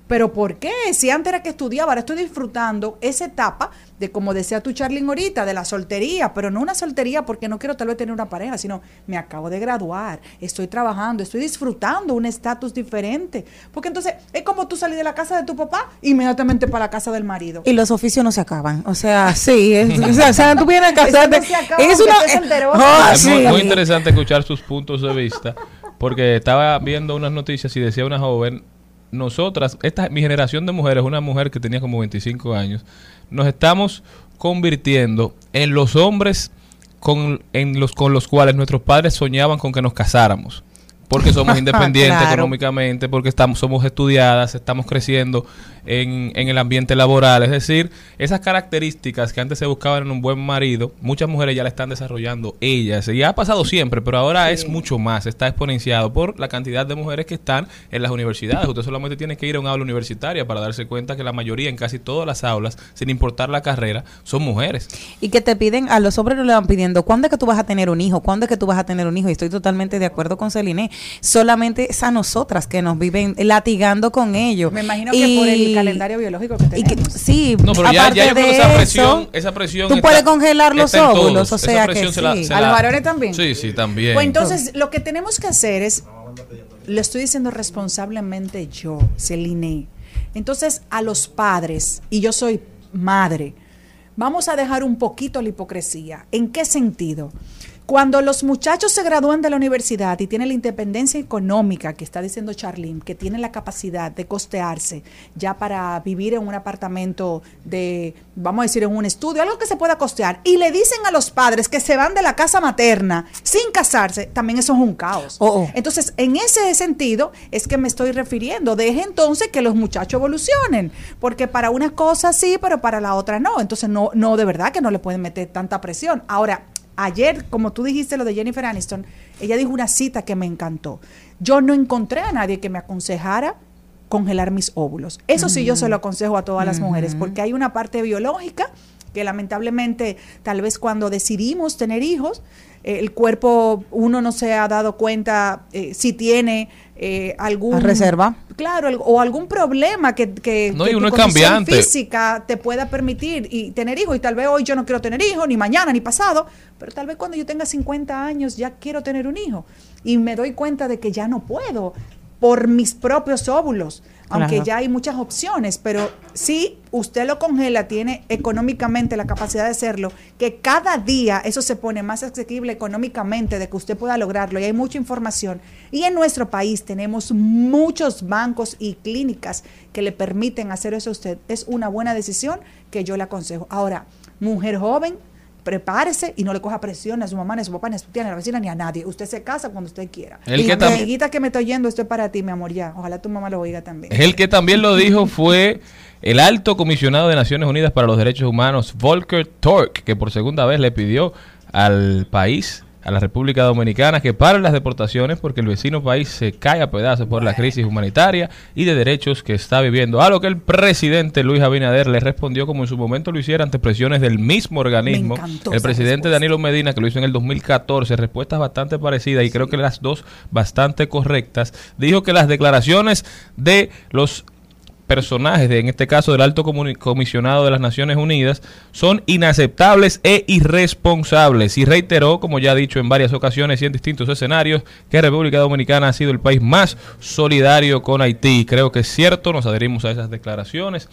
S2: Pero ¿por qué? Si antes era que estudiaba, ahora estoy disfrutando esa etapa de, como decía tu Charlene ahorita, de la soltería, pero no una soltería porque no quiero tal vez tener una pareja, sino me acabo de graduar, estoy trabajando, estoy disfrutando un estatus diferente. Porque entonces es como tú salir de la casa de tu papá inmediatamente para la casa del marido.
S3: Y los oficios no se acaban. O sea, sí. es- o, sea, o sea, tú vienes a casarte. <laughs>
S2: Eso no se acaba,
S3: es una.
S2: soltero.
S3: Ah,
S1: es muy interesante escuchar sus puntos de vista, porque estaba viendo unas noticias y decía una joven, nosotras, esta mi generación de mujeres, una mujer que tenía como 25 años, nos estamos convirtiendo en los hombres con, en los, con los cuales nuestros padres soñaban con que nos casáramos. Porque somos <laughs> independientes
S3: Claro.
S1: económicamente, porque estamos, somos estudiadas, estamos creciendo en, en el ambiente laboral. Es decir, esas características que antes se buscaban en un buen marido, muchas mujeres ya la están desarrollando ellas. Y ha pasado siempre, pero ahora es mucho más, está exponenciado por la cantidad de mujeres que están en las universidades. Usted solamente tiene que ir a un aula universitaria para darse cuenta que la mayoría, en casi todas las aulas, sin importar la carrera, son mujeres.
S3: Y que te piden, a los hombres no le van pidiendo, ¿cuándo es que tú vas a tener un hijo? ¿Cuándo es que tú vas a tener un hijo? Y estoy totalmente de acuerdo con Celine. Solamente es a nosotras que nos viven latigando con ello.
S2: Me imagino que por el calendario biológico que
S3: y que-
S2: tenemos.
S3: sí,
S1: No, pero ya,
S3: aparte
S1: ya yo creo que
S3: de
S1: esa
S3: eso,
S1: presión, esa presión
S3: tú
S1: está-
S3: puedes congelar los óvulos, o sea que
S1: presión se la-
S3: sí.
S1: se
S2: ¿A los varones también?
S1: Sí, sí, también.
S2: Pues entonces, lo que tenemos que hacer es, lo estoy diciendo responsablemente yo, Celine. Entonces, a los padres, y yo soy madre, vamos a dejar un poquito la hipocresía. ¿En qué sentido? Cuando los muchachos se gradúan de la universidad y tienen la independencia económica que está diciendo Charlene, que tienen la capacidad de costearse ya para vivir en un apartamento de, vamos a decir, en un estudio, algo que se pueda costear, y le dicen a los padres que se van de la casa materna sin casarse, también eso es un caos.
S3: Oh, oh.
S2: Entonces, en ese sentido es que me estoy refiriendo. Deje entonces que los muchachos evolucionen, porque para unas cosas sí, pero para la otra no. Entonces, no, no, de verdad que no le pueden meter tanta presión. Ahora, ayer, como tú dijiste lo de Jennifer Aniston, ella dijo una cita que me encantó. Yo no encontré a nadie que me aconsejara congelar mis óvulos. Eso sí yo se lo aconsejo a todas las mujeres, porque hay una parte biológica que lamentablemente tal vez cuando decidimos tener hijos, el cuerpo, uno no se ha dado cuenta eh, si tiene eh, algún...
S3: A reserva.
S2: Claro, o algún problema que, que,
S1: No,
S2: que
S1: y
S2: tu
S1: uno es
S2: condición
S1: cambiante.
S2: física te pueda permitir y tener hijos. Y tal vez hoy yo no quiero tener hijos, ni mañana, ni pasado, pero tal vez cuando yo tenga 50 años ya quiero tener un hijo. Y me doy cuenta de que ya no puedo por mis propios óvulos. Aunque
S3: Claro.
S2: ya hay muchas opciones, pero si usted lo congela, tiene económicamente la capacidad de hacerlo, que cada día eso se pone más asequible económicamente de que usted pueda lograrlo y hay mucha información. Y en nuestro país tenemos muchos bancos y clínicas que le permiten hacer eso a usted. Es una buena decisión que yo le aconsejo. Ahora, mujer joven, prepárese y no le coja presión ni a su mamá, ni a su papá, ni a su tía, ni a la vecina, ni a nadie. Usted se casa cuando usted quiera.
S1: El
S2: y
S1: que
S2: mi amiguita que me está oyendo, esto es para ti, mi amor, ya. Ojalá tu mamá lo oiga también.
S1: El que también lo dijo fue el alto comisionado de Naciones Unidas para los Derechos Humanos, Volker Turk, que por segunda vez le pidió al país, a la República Dominicana, que pare las deportaciones porque el vecino país se cae a pedazos por la crisis humanitaria y de derechos que está viviendo. A lo que el presidente Luis Abinader le respondió como en su momento lo hiciera ante presiones del mismo organismo. El presidente. Danilo Medina, que lo hizo en el 2014, respuestas bastante parecidas y creo que las dos bastante correctas, dijo que las declaraciones de los personajes, de, en este caso del alto comisionado de las Naciones Unidas, son inaceptables e irresponsables. Y reiteró, como ya ha dicho en varias ocasiones y en distintos escenarios, que República Dominicana ha sido el país más solidario con Haití. Creo que es cierto, nos adherimos a esas declaraciones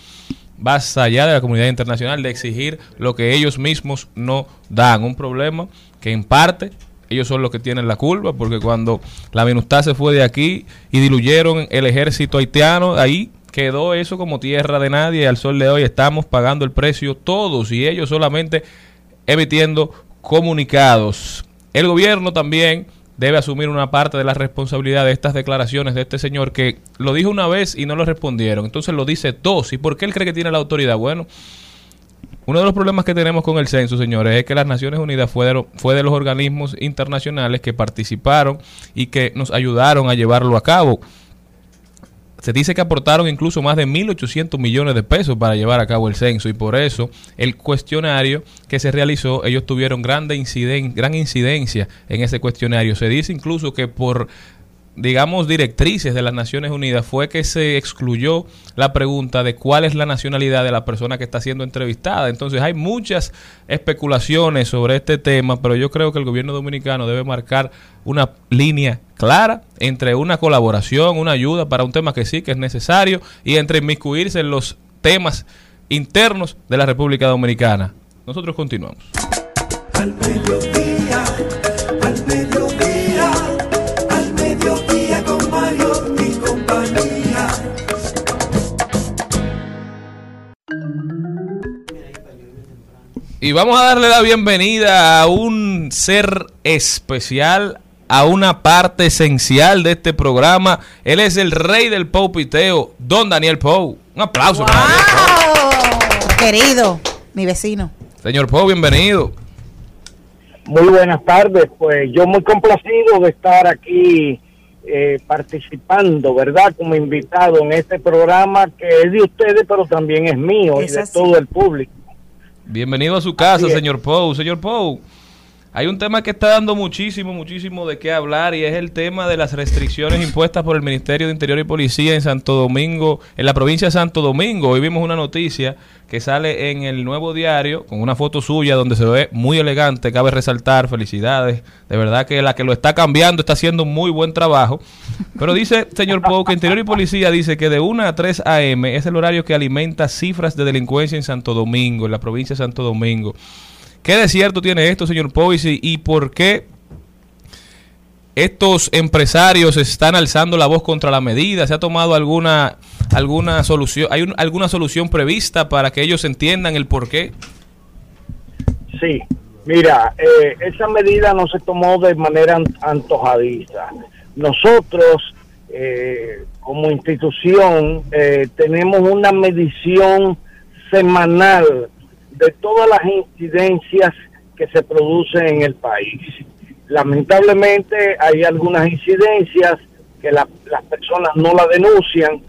S1: más allá de la comunidad internacional de exigir lo que ellos mismos no dan. Un problema que en parte ellos son los que tienen la culpa, porque cuando la MINUSTAH se fue de aquí y diluyeron el ejército haitiano, ahí quedó eso como tierra de nadie al sol de hoy estamos pagando el precio todos y ellos solamente emitiendo comunicados. El gobierno también debe asumir una parte de la responsabilidad de estas declaraciones de este señor que lo dijo una vez y no lo respondieron. Entonces lo dice dos. ¿Y por qué él cree que tiene la autoridad? Bueno, uno de los problemas que tenemos con el censo, señores, es que las Naciones Unidas fue de, fue de los organismos internacionales que participaron y que nos ayudaron a llevarlo a cabo. Se dice que aportaron incluso más de 1.800 millones de pesos para llevar a cabo el censo y por eso el cuestionario que se realizó, ellos tuvieron inciden- gran incidencia en ese cuestionario. Se dice incluso que por digamos, directrices de las Naciones Unidas fue que se excluyó la pregunta de cuál es la nacionalidad de la persona que está siendo entrevistada. Entonces hay muchas especulaciones sobre este tema, pero yo creo que el gobierno dominicano debe marcar una línea clara entre una colaboración, una ayuda para un tema que sí que es necesario y entre inmiscuirse en los temas internos de la República Dominicana. Nosotros continuamos.
S9: Al Y
S1: vamos a darle la bienvenida a un ser especial, a una parte esencial de este programa. Él es el rey del Piteo, don Daniel Pou. Un aplauso para Daniel.
S3: Querido, mi vecino.
S1: Señor Pou, bienvenido.
S10: Muy buenas tardes, pues yo muy complacido de estar aquí eh, participando, ¿verdad? Como invitado en este programa que es de ustedes, pero también es mío
S2: Es
S10: y de
S2: así.
S10: todo el público.
S1: Bienvenido a su casa, señor Pou. Señor Pou, hay un tema que está dando muchísimo, muchísimo de qué hablar y es el tema de las restricciones impuestas por el Ministerio de Interior y Policía en Santo Domingo, en la provincia de Santo Domingo. Hoy vimos una noticia que sale en el nuevo diario con una foto suya donde se ve muy elegante, cabe resaltar, felicidades. De verdad que la que lo está cambiando está haciendo muy buen trabajo. Pero dice, señor Pou, que Interior y Policía dice que de 1 a 3 a.m. es el horario que alimenta cifras de delincuencia en Santo Domingo, en la provincia de Santo Domingo. ¿Qué de cierto tiene esto, señor Pou, y, por qué estos empresarios están alzando la voz contra la medida? ¿Se ha tomado alguna alguna solución? ¿Hay un- alguna solución prevista para que ellos entiendan el por qué?
S10: Sí, mira, eh, esa medida no se tomó de manera an- antojadiza. Nosotros, eh, como institución, eh, tenemos una medición semanal de todas las incidencias que se producen en el país. Lamentablemente hay algunas incidencias que la- las personas no la denuncian,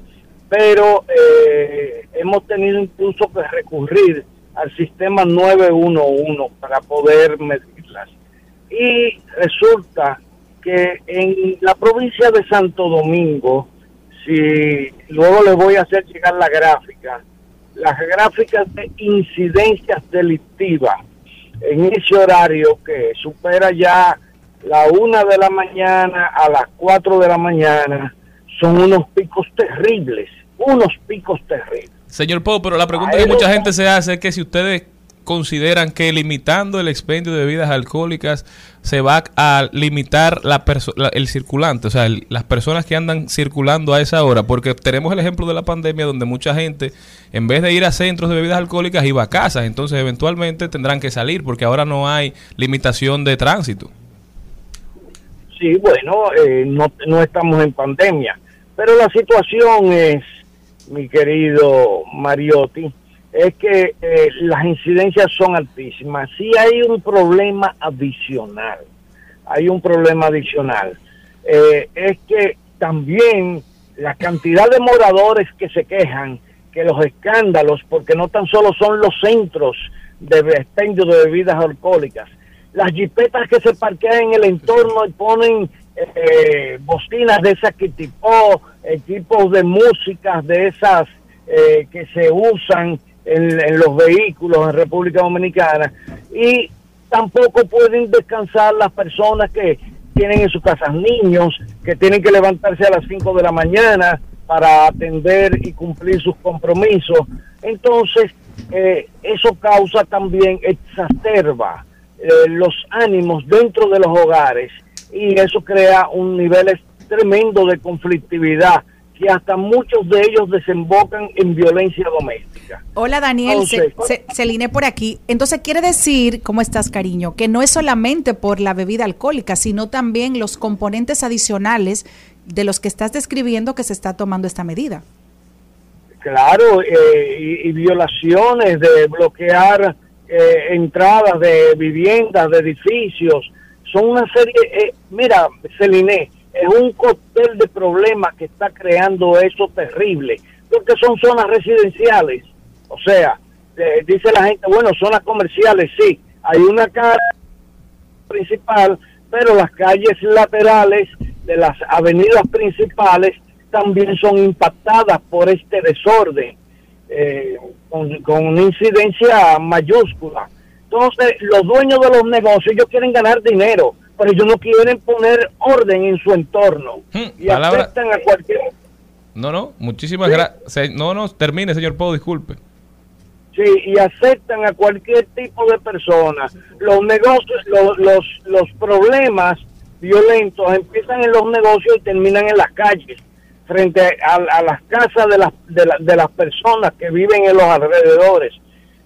S10: pero eh, hemos tenido incluso que recurrir al sistema 911 para poder medirlas. Y resulta que en la provincia de Santo Domingo, si luego les voy a hacer llegar la gráfica, las gráficas de incidencias delictivas en ese horario que supera ya la una de la mañana a las 4 de la mañana, son unos picos terribles, unos picos terribles.
S1: Señor Pou, pero la pregunta que mucha gente se hace es que si ustedes consideran que limitando el expendio de bebidas alcohólicas se va a limitar la el circulante, o sea, las personas que andan circulando a esa hora, porque tenemos el ejemplo de la pandemia donde mucha gente, en vez de ir a centros de bebidas alcohólicas, iba a casas, entonces eventualmente tendrán que salir porque ahora no hay limitación de tránsito.
S10: Sí, bueno, eh, no, no estamos en pandemia, pero la situación es, mi querido Mariotti, es que eh, las incidencias son altísimas. Sí hay un problema adicional, hay un problema adicional. Eh, es que también la cantidad de moradores que se quejan, que los escándalos, porque no tan solo son los centros de expendio de bebidas alcohólicas, las jipetas que se parquean en el entorno y ponen eh, bocinas de esas que tipo, equipos de música de esas eh, que se usan en, los vehículos en República Dominicana y tampoco pueden descansar las personas que tienen en sus casas niños, que tienen que levantarse a las 5 de la mañana para atender y cumplir sus compromisos. Entonces, eh, eso causa también, exacerba eh, los ánimos dentro de los hogares y eso crea un nivel tremendo de conflictividad que hasta muchos de ellos desembocan en violencia doméstica.
S2: Hola Daniel, Se-
S10: Entonces-
S2: Se- Celine por aquí. Entonces quiere decir, ¿cómo estás cariño? Que no es solamente por la bebida alcohólica, sino también los componentes adicionales de los que estás describiendo que se está tomando esta medida.
S10: Claro, eh, y, y violaciones de bloquear eh, entradas de viviendas, de edificios. Son una serie, eh, mira, Celine, es un cóctel de problemas que está creando eso terrible, porque son zonas residenciales. O sea, eh, dice la gente, bueno, zonas comerciales, sí, hay una calle principal, pero las calles laterales de las avenidas principales también son impactadas por este desorden, eh, con, con una incidencia mayúscula. Entonces, los dueños de los negocios, ellos quieren ganar dinero, pero ellos no quieren poner orden en su entorno. y
S1: palabra-
S10: aceptan a cualquier...
S1: No, no, muchísimas gracias. No, no, termine, señor Pou, disculpe.
S10: Sí, y aceptan a cualquier tipo de persona. Los negocios, los, los, los problemas violentos empiezan en los negocios y terminan en las calles, frente a, a las casas de las, de, la- de las personas que viven en los alrededores.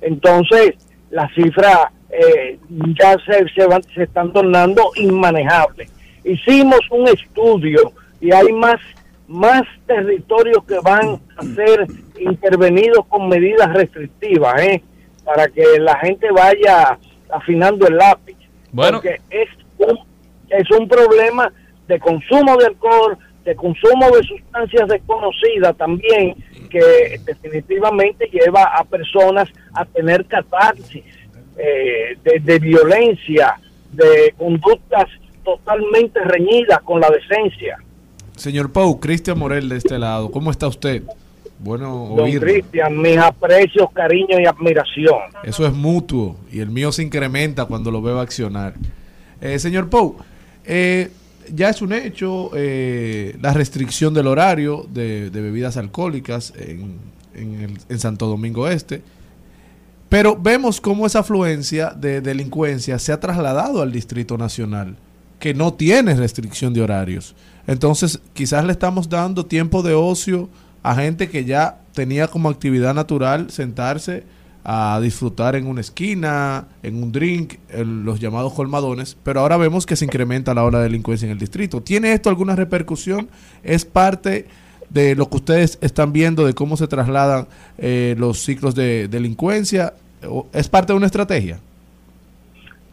S10: Entonces, las cifras eh, ya se, se, van, se están tornando inmanejables. Hicimos un estudio y hay más, más territorios que van a ser intervenidos con medidas restrictivas, ¿eh? para que la gente vaya afinando el lápiz.
S1: Bueno.
S10: Porque es un, es un problema de consumo de alcohol, de consumo de sustancias desconocidas también, que definitivamente lleva a personas a tener catarsis eh, de, de violencia, de conductas totalmente reñidas con la decencia.
S11: Señor Pau, Cristian Morel de este lado, ¿cómo está usted? Bueno, oír.
S10: Cristian, mis aprecios, cariño y admiración.
S11: Eso es mutuo y el mío se incrementa cuando lo veo accionar. Eh, señor Pou, eh, ya es un hecho eh, la restricción del horario de, de bebidas alcohólicas en, en el- en Santo Domingo Este, pero vemos cómo esa afluencia de delincuencia se ha trasladado al Distrito Nacional, que no tiene restricción de horarios. Entonces, quizás le estamos dando tiempo de ocio a gente que ya tenía como actividad natural sentarse a disfrutar en una esquina, en un drink, en los llamados colmadones, pero ahora vemos que se incrementa la ola de delincuencia en el distrito. ¿Tiene esto alguna repercusión? ¿Es parte de lo que ustedes están viendo de cómo se trasladan eh, los ciclos de delincuencia? ¿O ¿Es parte de una estrategia?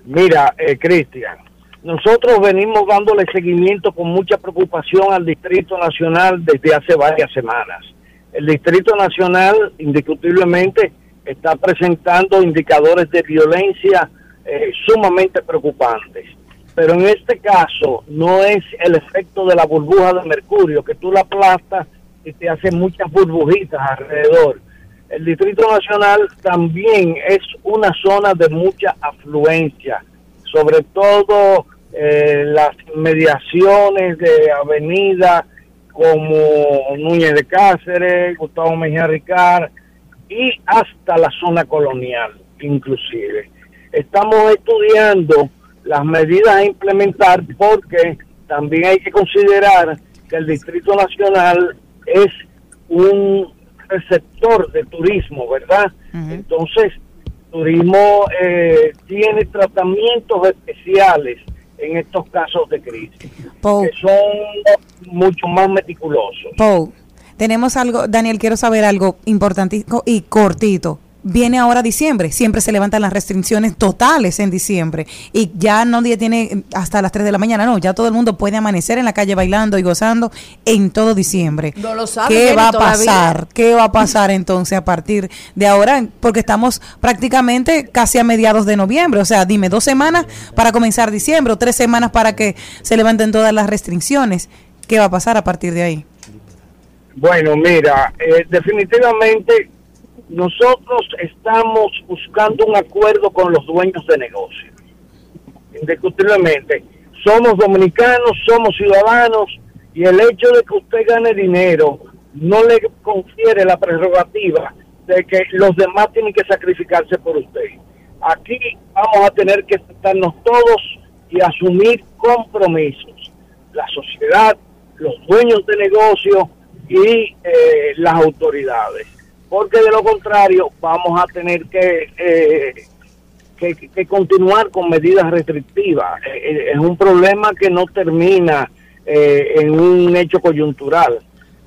S10: Mira, eh, Cristian, nosotros venimos dándole seguimiento con mucha preocupación al Distrito Nacional desde hace varias semanas. El Distrito Nacional indiscutiblemente está presentando indicadores de violencia eh, sumamente preocupantes. Pero en este caso no es el efecto de la burbuja de mercurio, que tú la aplastas y te hace muchas burbujitas alrededor. El Distrito Nacional también es una zona de mucha afluencia, sobre todo eh, las inmediaciones de avenida como Núñez de Cáceres, Gustavo Mejía Ricard y hasta la zona colonial inclusive. Estamos estudiando las medidas a implementar porque también hay que considerar que el Distrito Nacional es un receptor de turismo, ¿verdad? Entonces, turismo eh, tiene tratamientos especiales en estos casos de crisis,
S3: Pou.
S10: que son mucho más meticulosos.
S3: Pou, tenemos algo, Daniel, quiero saber algo importantísimo y cortito. Viene ahora diciembre, siempre se levantan las restricciones totales en diciembre y ya nadie tiene hasta las 3 de la mañana, no, ya todo el mundo puede amanecer en la calle bailando y gozando en todo diciembre.
S2: No lo sabe,
S3: ¿Qué va a
S2: todavía.
S3: pasar? ¿Qué va a pasar entonces a partir de ahora? Porque estamos prácticamente casi a mediados de noviembre, o sea, dime, dos semanas para comenzar diciembre o tres semanas para que se levanten todas las restricciones. ¿Qué va a pasar a partir de ahí?
S10: Bueno, mira, eh, definitivamente nosotros estamos buscando un acuerdo con los dueños de negocios. Indiscutiblemente, somos dominicanos, somos ciudadanos y el hecho de que usted gane dinero no le confiere la prerrogativa de que los demás tienen que sacrificarse por usted. Aquí vamos a tener que sentarnos todos y asumir compromisos. La sociedad, los dueños de negocio y eh, las autoridades. Porque de lo contrario vamos a tener que, eh, que, que continuar con medidas restrictivas. Eh, eh, es un problema que no termina eh, en un hecho coyuntural.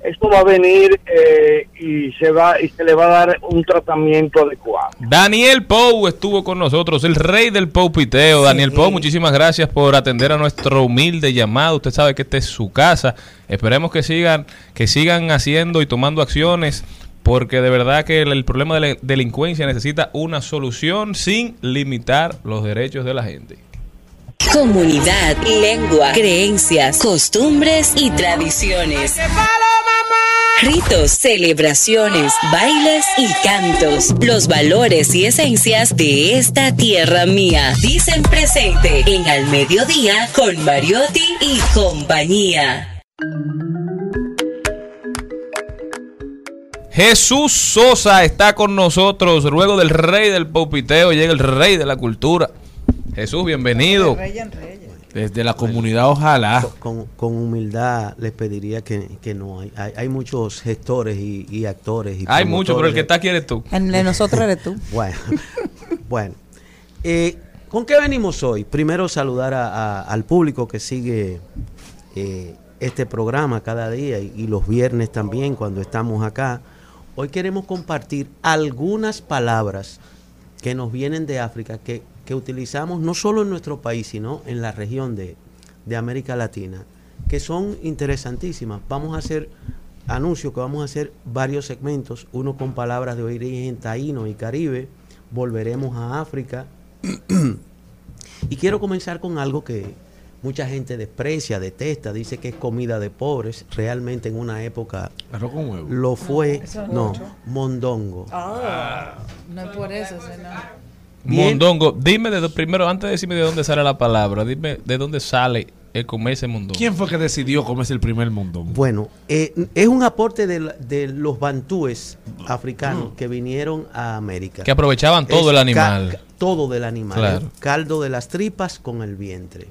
S10: Esto va a venir eh, y se va y se le va a dar un tratamiento adecuado.
S1: Daniel Pou estuvo con nosotros, el rey del Poupiteo. Daniel Pou, muchísimas gracias por atender a nuestro humilde llamado. Usted sabe que esta es su casa. Esperemos que sigan, que sigan haciendo y tomando acciones, porque de verdad que el, problema de la delincuencia necesita una solución sin limitar los derechos de la gente.
S7: Comunidad, lengua, creencias, costumbres y tradiciones. Ritos, celebraciones, bailes y cantos. Los valores y esencias de esta tierra mía. Dicen presente en Al Mediodía con Mariotti y compañía.
S1: Jesús Sosa está con nosotros. Luego del rey del Poupiteo llega el rey de la cultura. Jesús, bienvenido.
S11: Desde la comunidad, ojalá.
S12: Con, con humildad les pediría que, que no hay, hay. hay muchos gestores y, y actores. Y
S1: Hay mucho, pero el que está aquí eres tú.
S3: El de nosotros eres tú. <laughs>
S12: Bueno, Bueno, eh, ¿con qué venimos hoy? Primero saludar a- a- al público que sigue eh, este programa cada día y, y los viernes también cuando estamos acá. Hoy queremos compartir algunas palabras que nos vienen de África que, que utilizamos no solo en nuestro país, sino en la región de, de América Latina, que son interesantísimas. Vamos a hacer, anuncio que vamos a hacer varios segmentos, uno con palabras de origen taíno y caribe, volveremos a África. <clears throat> y quiero comenzar con algo que mucha gente desprecia, detesta, dice que es comida de pobres. Realmente en una época
S11: Arroz con huevo.
S12: lo fue, no, mondongo.
S2: Ah, no es por eso, sino.
S12: Bien.
S1: Mondongo, dime de, primero, antes de decirme de dónde sale la palabra, dime de dónde sale el comerse mondongo.
S11: ¿Quién fue que decidió comerse el primer mondongo?
S12: Bueno, eh, es un aporte de, la- de los bantúes africanos
S11: Mm.
S12: que vinieron a América.
S1: Que aprovechaban todo el animal.
S12: ca- todo del animal.
S1: Claro.
S12: el caldo de las tripas con el vientre.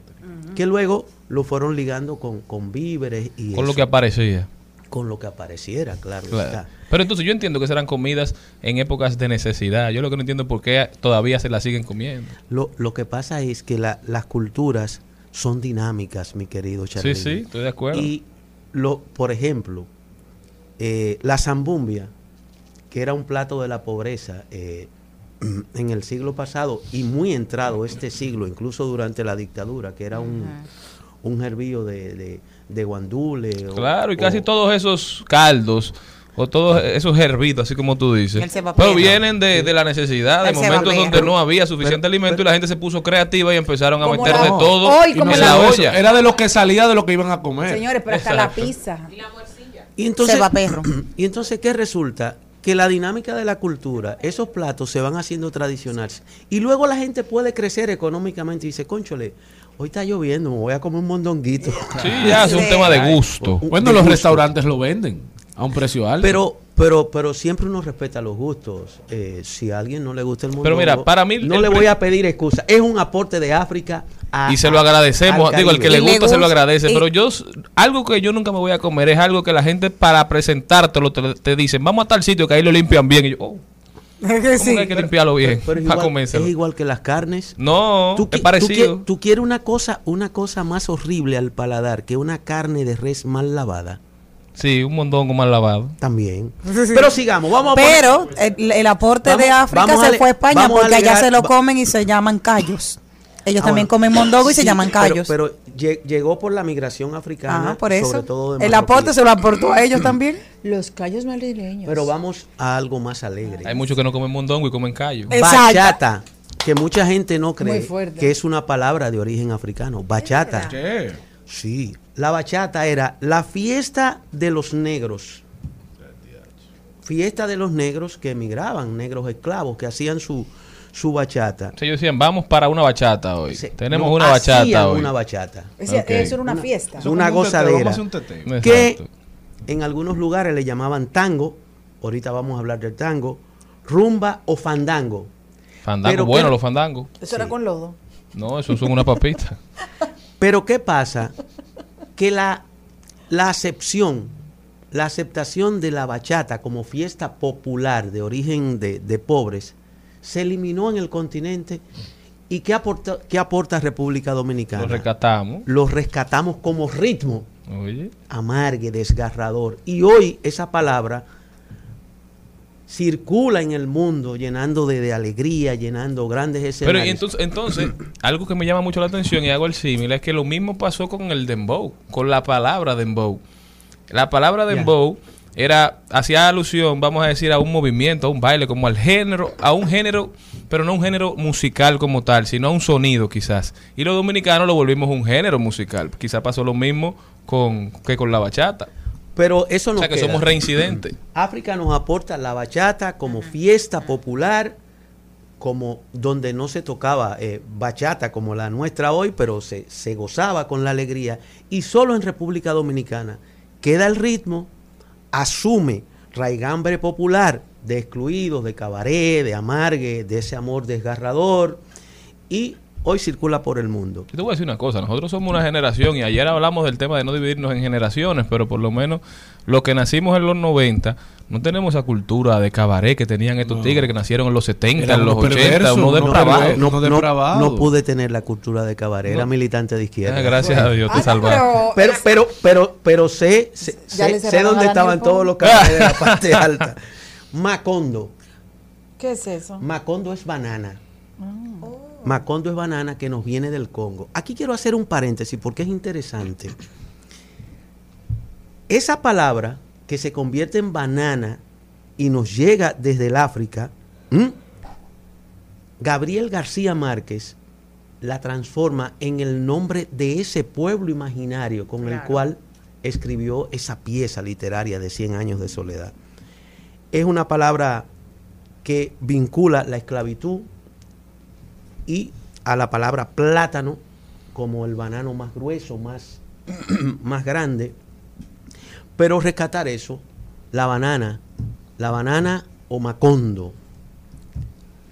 S12: Que luego lo fueron ligando con, con víveres y
S1: Con lo que aparecía.
S12: con lo que apareciera, claro.
S1: Claro.
S12: está.
S1: Pero entonces yo entiendo que serán comidas en épocas de necesidad. Yo lo que no entiendo es por qué todavía se las siguen comiendo.
S12: Lo, lo que pasa es que la- las culturas son dinámicas, mi querido Charly.
S1: Sí, sí, estoy de acuerdo.
S12: Y, lo, por ejemplo, eh, la zambumbia, que era un plato de la pobreza eh, en el siglo pasado y muy entrado este siglo, incluso durante la dictadura, que era un, un hervío de, de, de guandule. o-
S1: Claro, y casi
S12: o-
S1: todos esos caldos o todos esos hervidos, así como tú dices, pero vienen de, de la necesidad, de momentos donde no había suficiente alimento y la gente se puso creativa y empezaron a meter
S2: la-
S1: de todo
S2: Hoy,
S1: en la,
S2: la-
S1: olla.
S11: Era de lo que salía de lo que iban a comer.
S2: Señores, pero hasta la
S1: Exacto.
S2: pizza.
S12: Y entonces,
S3: Cebaperro. <clears throat>
S12: y entonces, ¿qué resulta? Que la dinámica de la cultura, esos platos se van haciendo tradicionales. Y luego la gente puede crecer económicamente y dice, conchole, hoy está lloviendo, me voy a comer un mondonguito.
S1: Sí, ya es un tema de gusto.
S11: Bueno, los restaurantes lo venden a un precio alto.
S12: Pero, pero, pero siempre uno respeta los gustos. Eh, si a alguien no le gusta el mondongo,
S1: Pero mira, para mí
S12: no le voy a pedir excusa. Es un aporte de África a-
S1: Y se lo agradecemos,
S12: al
S1: digo, el que le gusta se lo agradece,
S3: y-
S1: pero yo, algo que yo nunca me voy a comer es algo que la gente para presentártelo te, te dicen, vamos a tal sitio que ahí lo limpian bien. Y yo, oh, <laughs> ¿cómo que hay que limpiarlo bien
S12: Pero <laughs> es
S1: para
S12: igual,
S1: comérselo?
S12: es igual que las carnes.
S1: No,
S12: Tú,
S1: es
S12: tú
S1: parecido.
S12: qui- tú quieres una cosa, una cosa más horrible al paladar que una carne de res mal lavada.
S1: Sí, un mondongo mal lavado.
S12: También. <laughs> Pero sigamos, vamos a poner-
S3: Pero el, el aporte
S12: Vamos-
S3: de África
S12: a
S3: se fue a España
S12: a
S3: porque allá se lo comen y se llaman callos. Ellos
S12: Ah,
S3: también
S12: bueno.
S3: comen mondongo y se llaman callos.
S12: Pero, lle- llegó por la migración africana.
S3: Ah, por eso.
S12: Sobre todo de
S3: el aporte se lo aportó a ellos también. <clears throat>
S2: Los callos madrileños.
S12: Pero vamos a algo más alegre.
S1: Hay muchos que no comen mondongo y comen callo.
S3: Eh,
S12: Bachata, que mucha gente no cree
S2: fuerte.
S12: que es una palabra de origen africano. Bachata.
S11: ¿Qué?
S12: Sí, la bachata era la fiesta de los negros. Fiesta de los negros que emigraban, negros esclavos, que hacían su, su bachata.
S1: Sí, ellos decían, vamos para una bachata hoy. Tenemos
S12: no,
S1: una bachata hoy.
S12: una bachata.
S1: Ok.
S2: Eso era una
S12: Una-
S2: fiesta.
S12: Una
S11: como un teteo,
S12: gozadera.
S11: Un
S12: que en algunos lugares le llamaban tango, ahorita vamos a hablar del tango, rumba o fandango.
S1: Fandango,
S12: Pero
S1: bueno,
S12: ¿qué-
S1: los fandangos.
S2: Eso era con lodo.
S1: No, eso son una papita. <laughs>
S12: Pero ¿qué pasa? Que la, la acepción, la aceptación de la bachata como fiesta popular de origen de, de pobres se eliminó en el continente. ¿Y qué aporta, qué aporta República Dominicana?
S1: Lo rescatamos.
S12: Lo rescatamos como ritmo
S1: Oye.
S12: amargue, desgarrador. Y hoy esa palabra circula en el mundo llenando de, de alegría, llenando grandes
S1: Pero
S12: escenarios.
S1: y entonces, entonces, <clears throat> algo que me llama mucho la atención y hago el símil es que lo mismo pasó con el dembow, con la palabra dembow. La palabra dembow era hacía alusión, vamos a decir, a un movimiento, a un baile, como al género, a un género, pero no un género musical como tal, sino a un sonido quizás. Y los dominicanos lo volvimos un género musical. Quizás pasó lo mismo con que con la bachata.
S12: Pero eso
S1: O
S12: no
S1: sea que somos reincidentes.
S12: África nos aporta la bachata como fiesta popular, como donde no se tocaba eh, bachata como la nuestra hoy, pero se, se gozaba con la alegría. Y solo en República Dominicana queda el ritmo, asume raigambre popular de excluidos, de cabaret, de amargue, de ese amor desgarrador, y hoy circula por el mundo.
S1: Yo te voy a decir una cosa, nosotros somos una generación y ayer hablamos del tema de no dividirnos en generaciones, pero por lo menos los que nacimos en los 90 no tenemos esa cultura de cabaret que tenían estos tigres que nacieron en los 70,
S11: Eran
S1: en los
S11: unos
S1: 80,
S11: perversos,
S1: uno
S11: unos
S1: depravado.
S11: perversos.
S12: no,
S11: no
S12: no- pude tener la cultura de cabaret, era militante de izquierda.
S1: Ah, gracias a Dios te
S2: Ah,
S1: salvaste.
S2: pero-
S12: Pero, pero, pero, pero sé, sé, sé- dónde estaban todos los cabarets de la <laughs> parte alta. Macondo.
S2: ¿Qué es eso?
S12: Macondo es banana. Macondo es banana que nos viene del Congo. Aquí quiero hacer un paréntesis porque es interesante. Esa palabra que se convierte en banana y nos llega desde el África, ¿m? Gabriel García Márquez la transforma en el nombre de ese pueblo imaginario con el cual escribió esa pieza literaria de 100 años de soledad. Es una palabra que vincula la esclavitud y a la palabra plátano como el banano más grueso, más, <clears throat> más grande. Pero rescatar eso, la banana, la banana o macondo,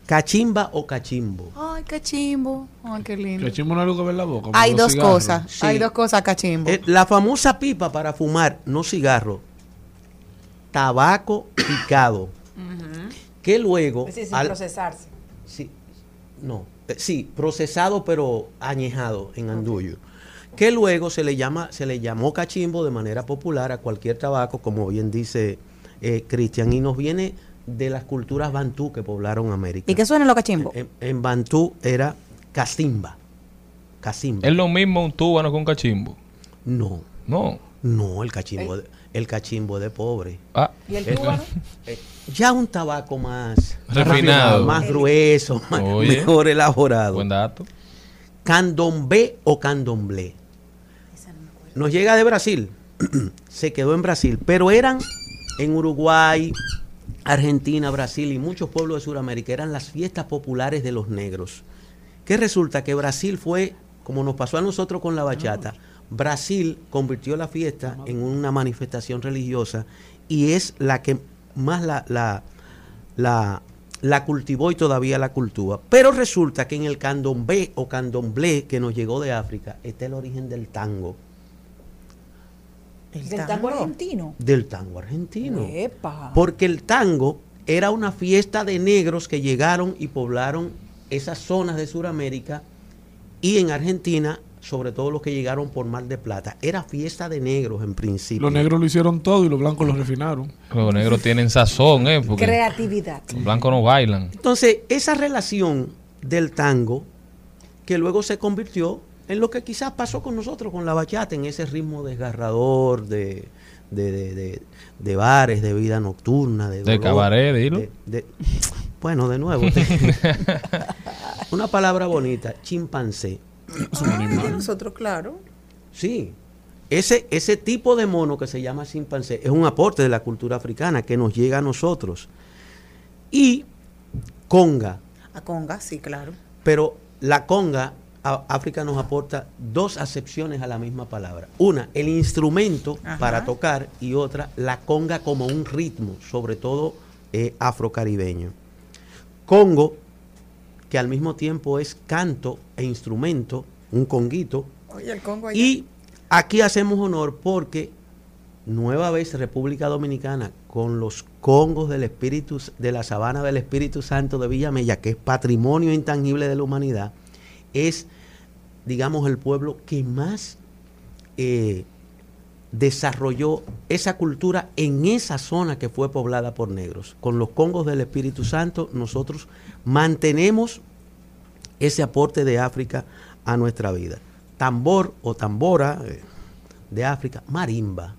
S12: cachimba o cachimbo.
S3: Ay, cachimbo. Ay, qué lindo.
S11: Cachimbo no hay algo que ver la boca.
S3: Hay dos
S11: cigarros.
S3: cosas.
S12: Sí.
S3: Hay dos cosas, cachimbo.
S12: Eh, la famosa pipa para fumar, no cigarro, tabaco picado, que luego...
S2: Es decir, sin
S12: al-
S2: procesarse.
S12: Sí, no, eh, sí, procesado pero añejado en andullo. Que luego se le llama, se le llamó cachimbo de manera popular a cualquier tabaco, como bien dice eh, Cristian, y nos viene de las culturas bantú que poblaron América.
S3: ¿Y qué suena los cachimbos?
S12: En, en bantú era casimba. Casimba.
S1: Es lo mismo un túbano con cachimbo.
S12: No,
S1: No.
S12: no, el cachimbo, de- el cachimbo de pobre.
S1: Ah,
S2: ¿Y el cubano? <laughs>
S12: ya un tabaco más
S1: Refinado.
S12: más grueso, <laughs> más, mejor elaborado.
S1: buen dato.
S12: candomblé o candomblé. Nos llega de Brasil, <clears throat> se quedó en Brasil, pero eran en Uruguay, Argentina, Brasil y muchos pueblos de Sudamérica, eran las fiestas populares de los negros. Que resulta que Brasil fue, como nos pasó a nosotros con la bachata, Brasil convirtió la fiesta en una manifestación religiosa y es la que más la, la, la, la cultivó y todavía la cultiva. Pero resulta que en el candomblé o candomblé que nos llegó de África está el origen del tango,
S3: El
S2: Del tango argentino.
S12: del tango argentino.
S2: Epa.
S12: Porque el tango era una fiesta de negros que llegaron y poblaron esas zonas de Sudamérica y en Argentina, sobre todo los que llegaron por Mar de Plata. Era fiesta de negros en principio.
S11: Los negros lo hicieron todo y los blancos lo refinaron.
S1: Los negros tienen sazón, ¿eh? Porque
S2: Creatividad.
S1: los blancos no bailan.
S12: Entonces, esa relación del tango, que luego se convirtió en lo que quizás pasó con nosotros, con la bachata, en ese ritmo desgarrador de, de, de- de- de bares, de vida nocturna, de,
S1: De
S12: dolor,
S1: cabaret, dilo.
S12: de- de- bueno, de nuevo. <laughs> una palabra bonita, chimpancé.
S3: De nosotros, claro.
S12: Sí, ese, ese tipo de mono que se llama chimpancé es un aporte de la cultura africana que nos llega a nosotros. Y conga,
S3: A conga, sí, claro.
S12: pero la conga, a- África nos aporta dos acepciones a la misma palabra. Una, el instrumento
S3: Ajá.
S12: para tocar y otra, la conga como un ritmo, sobre todo eh, afrocaribeño. Congo, que al mismo tiempo es canto e instrumento, un conguito,
S3: Oye, el congo allá.
S12: y aquí hacemos honor porque nueva vez República Dominicana con los congos del Espíritu de la sabana del Espíritu Santo de Villamella, que es patrimonio intangible de la humanidad, es digamos el pueblo que más eh, desarrolló esa cultura en esa zona que fue poblada por negros. Con los congos del Espíritu Santo nosotros mantenemos ese aporte de África a nuestra vida. Tambor o tambora eh, de África, marimba.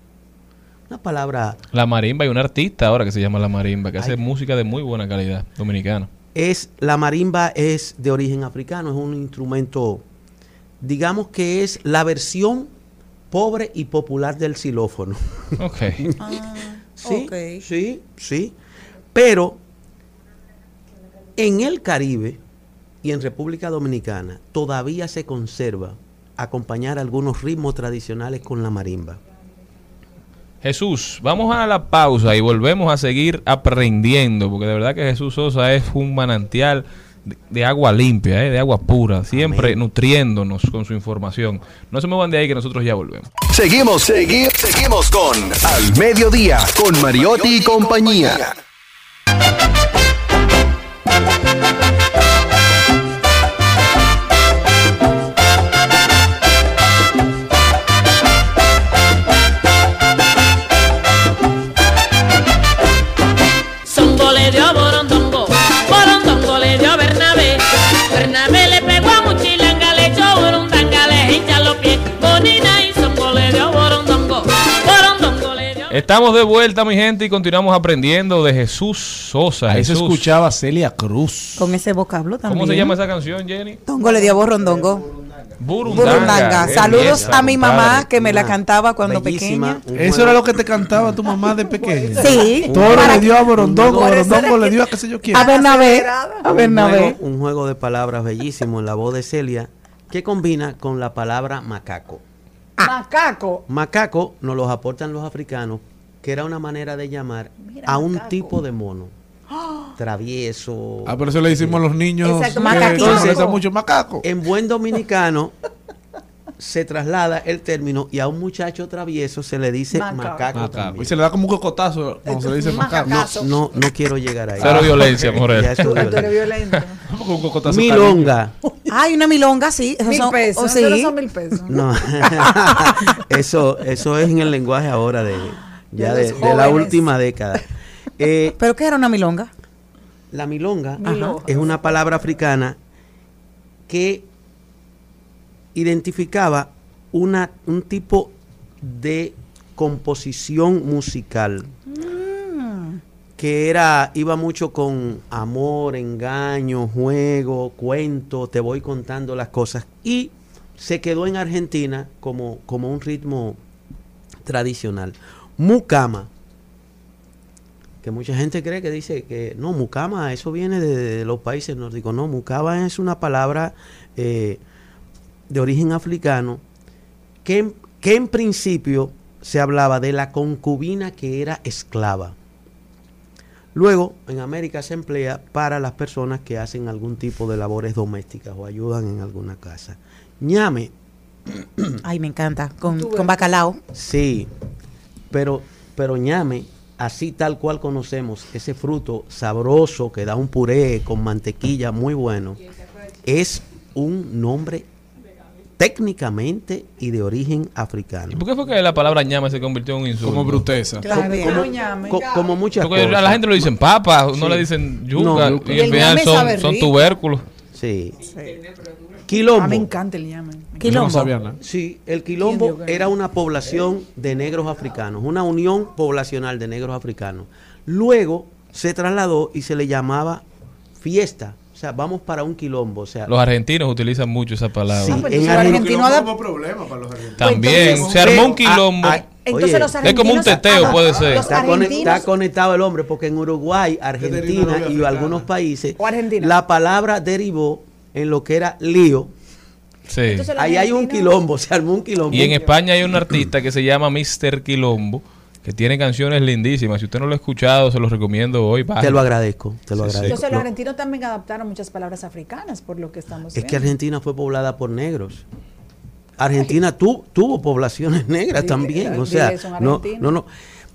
S12: Una palabra
S1: La marimba, hay un artista ahora que se llama La Marimba, que hace música de muy buena calidad, dominicana.
S12: es la marimba es de origen africano, es un instrumento digamos que es la versión pobre y popular del xilófono.
S1: Ok. <laughs>
S12: Sí,
S3: Ok.
S12: sí, sí. Pero en el Caribe y en República Dominicana todavía se conserva acompañar algunos ritmos tradicionales con la marimba.
S1: Jesús, vamos a la pausa y volvemos a seguir aprendiendo, porque de verdad que Jesús Sosa es un manantial de, de agua limpia, eh, de agua pura, siempre nutriéndonos con su información. No se muevan de ahí que nosotros ya volvemos.
S8: Seguimos, segui- seguimos con Al Mediodía, con Mariotti y compañía.
S1: Estamos de vuelta, mi gente, y continuamos aprendiendo de Jesús Sosa.
S11: Ahí se escuchaba Celia Cruz.
S3: Con ese vocablo también.
S1: ¿Cómo se llama esa canción, Jenny?
S3: Tongo le dio a borrondongo.
S1: Burundanga.
S3: Burundanga. Saludos a mi mamá que me la cantaba cuando
S12: bellísima,
S3: pequeña.
S12: un
S11: Eso era lo que te cantaba tu mamá de pequeña.
S3: Sí.
S11: Toro le dio a Borondongo, Borondongo le dio a qué sé yo quién.
S3: A Bernabé. A
S12: un
S3: Bernabé.
S12: juego, un juego de palabras bellísimo en la voz de Celia que combina con la palabra macaco.
S2: Macaco.
S12: Macaco nos los aportan los africanos, que era una manera de llamar a un tipo de mono. Travieso.
S11: Ah, pero eso le decimos a los niños
S3: Exacto,
S11: que mucho macaco.
S12: En buen dominicano <laughs> se traslada el término y a un muchacho travieso se le dice
S2: Macaco.
S12: macaco.
S11: Macaco.
S12: también.
S11: Y se le da como un cocotazo cuando se le dice macaco.
S12: No, no, no quiero llegar ahí.
S1: Cero violencia,
S12: eso
S11: cocotazo
S12: Milonga.
S3: Hay una milonga, sí. Esos
S2: Mil
S3: son-
S2: pesos.
S3: oh, sí.
S2: son mil pesos.
S12: No. <laughs> eso, eso es en el lenguaje ahora de, ya
S2: De
S12: de,
S2: los
S12: de la última década. Eh,
S3: ¿Pero qué era una milonga?
S12: La milonga
S2: Milonga.
S12: es una palabra africana que identificaba una, un tipo de composición musical que era iba mucho con amor, engaño, juego, cuento, te voy contando las cosas y se quedó en Argentina como, como un ritmo tradicional. Mucama, que mucha gente cree que dice que no, mucama, eso viene de, de los países nórdicos. No, mucama es una palabra eh, de origen africano que, en- que en principio se hablaba de la concubina que era esclava. Luego, en América se emplea para las personas que hacen algún tipo de labores domésticas o ayudan en alguna casa. ñame, <coughs>
S3: Ay, me encanta. Con, con bacalao.
S12: Sí, pero, pero ñame, así tal cual conocemos, ese fruto sabroso que da un puré con mantequilla muy bueno, es un nombre técnicamente y de origen africano.
S1: ¿Y por qué fue que la palabra ñame se convirtió en un insulto?
S11: Como bruteza.
S2: Claro,
S3: Bien.
S2: como ñame.
S12: Co- como muchas
S1: Porque a la gente le dicen papa, no
S12: Sí.
S1: le dicen
S12: No,
S1: yuca,
S12: yuca.
S1: y al
S2: el
S1: final
S2: ñame
S1: son, tubérculos.
S12: Sí.
S2: Ah,
S12: Quilombo.
S2: me encanta el ñame.
S11: No
S3: Quilombo.
S11: sabía nada.
S12: Sí, el quilombo
S2: ¿Quién dijo que no?
S12: era una población de negros africanos, una unión poblacional de negros africanos. Luego se trasladó y se le llamaba fiesta. O sea, vamos para un quilombo. O sea,
S1: Los argentinos utilizan mucho esa palabra.
S12: Sí,
S2: Ah, pues
S12: en Argentina-
S11: como problema para los argentinos.
S1: También
S2: entonces-
S1: se armó un quilombo.
S2: Entonces
S12: Oye,
S2: los
S1: es como un
S2: argentinos
S1: teteo, puede ser.
S12: Está, conect-
S2: argentinos
S12: está conectado el hombre porque en Uruguay, Argentina y algunos países
S2: O Argentina.
S12: la palabra derivó en lo que era lío.
S1: Sí.
S2: Entonces,
S12: Ahí hay un
S2: argentinos-
S12: quilombo, se armó un quilombo.
S1: Y en España hay un artista que se llama Mr. Quilombo, que tiene canciones lindísimas. Si usted no lo ha escuchado, se los recomiendo hoy.
S12: Te lo agradezco, te lo
S1: Sí, sí.
S12: agradezco.
S2: Entonces los
S12: Lo-
S2: argentinos también adaptaron muchas palabras africanas por lo que estamos
S12: es que. Argentina fue poblada por negros. Argentina tu- tuvo poblaciones negras
S2: Dile-
S12: también, o sea, no, no, no.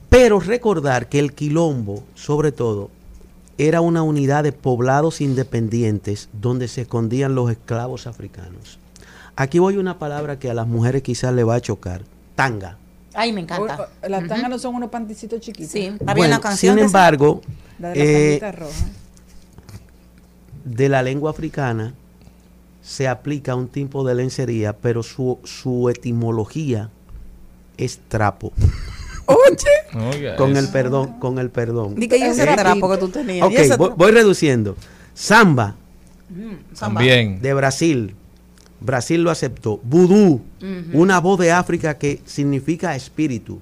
S12: Pero recordar que el quilombo, sobre todo, era una unidad de poblados independientes donde se escondían los esclavos africanos. Aquí voy a una palabra que a las mujeres quizás le va a chocar, tanga.
S3: Ay, me encanta.
S2: O- Las tangas no son unos panticitos chiquitos.
S3: Sí, había
S12: Bueno,
S3: una canción
S12: sin embargo,
S2: La de la
S12: eh,
S2: roja.
S12: de la lengua africana se aplica un tipo de lencería, pero su, su etimología es trapo. <laughs>
S1: Oiga,
S12: Con el perdón, con el perdón.
S3: Di que yo ese
S12: Eh,
S3: trapo que tú tenías.
S12: Ok, voy,
S3: trapo.
S12: voy reduciendo. Samba,
S1: También.
S12: de Brasil. Brasil lo aceptó. Vudú, una voz de África que significa espíritu.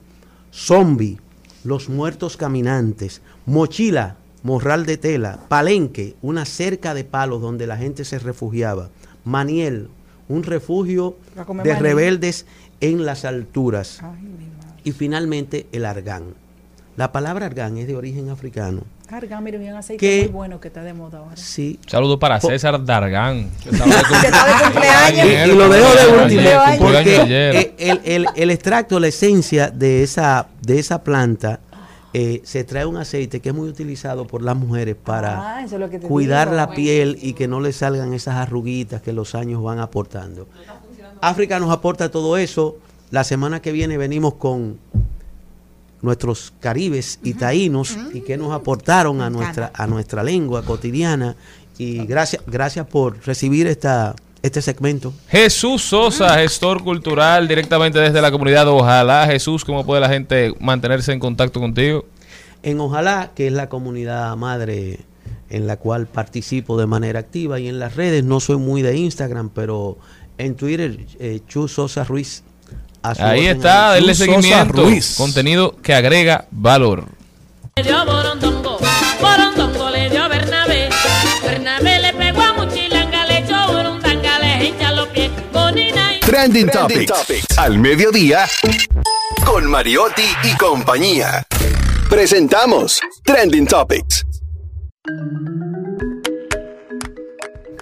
S12: Zombie, los muertos caminantes. Mochila, morral de tela. Palenque, una cerca de palos donde la gente se refugiaba. Maniel, un refugio de
S2: maní.
S12: rebeldes en las alturas.
S2: Ay.
S12: Y finalmente el argán. La palabra argán es de origen africano
S2: Argan, mire, un aceite muy bueno que está de moda ahora.
S12: Sí.
S1: Saludo para César Dargán. que
S2: está de <laughs> cumpleaños.
S12: Y, y lo dejo de último porque eh, el, el- el extracto, la esencia de esa, de esa planta, eh, se trae un aceite que es muy utilizado por las mujeres para
S2: Ah, eso es lo que te
S12: cuidar
S2: digo.
S12: la piel y que no le salgan esas arruguitas que los años van aportando. África nos aporta todo eso. La semana que viene venimos con nuestros caribes y taínos y que nos aportaron a nuestra a nuestra lengua cotidiana y gracias gracias por recibir esta este segmento.
S1: Jesús Sosa, gestor cultural directamente desde la comunidad. Ojalá, Jesús, ¿cómo puede la gente mantenerse en contacto contigo?
S12: En Ojalá, que es la comunidad madre en la cual participo de manera activa y en las redes, no soy muy de Instagram, pero en Twitter, eh, Chu Sosa Ruiz. A su
S1: Ahí está, denle seguimiento.
S11: Ruiz.
S1: Contenido que agrega valor.
S13: Le dio borondongo, borondongo le dio a Bernabé. Bernabé le pegó a Muchilanga, le echó burundanga, le hincha los pies. Bonina y
S8: Trending Topics. Al mediodía. Con Mariotti y compañía. Presentamos Trending Topics.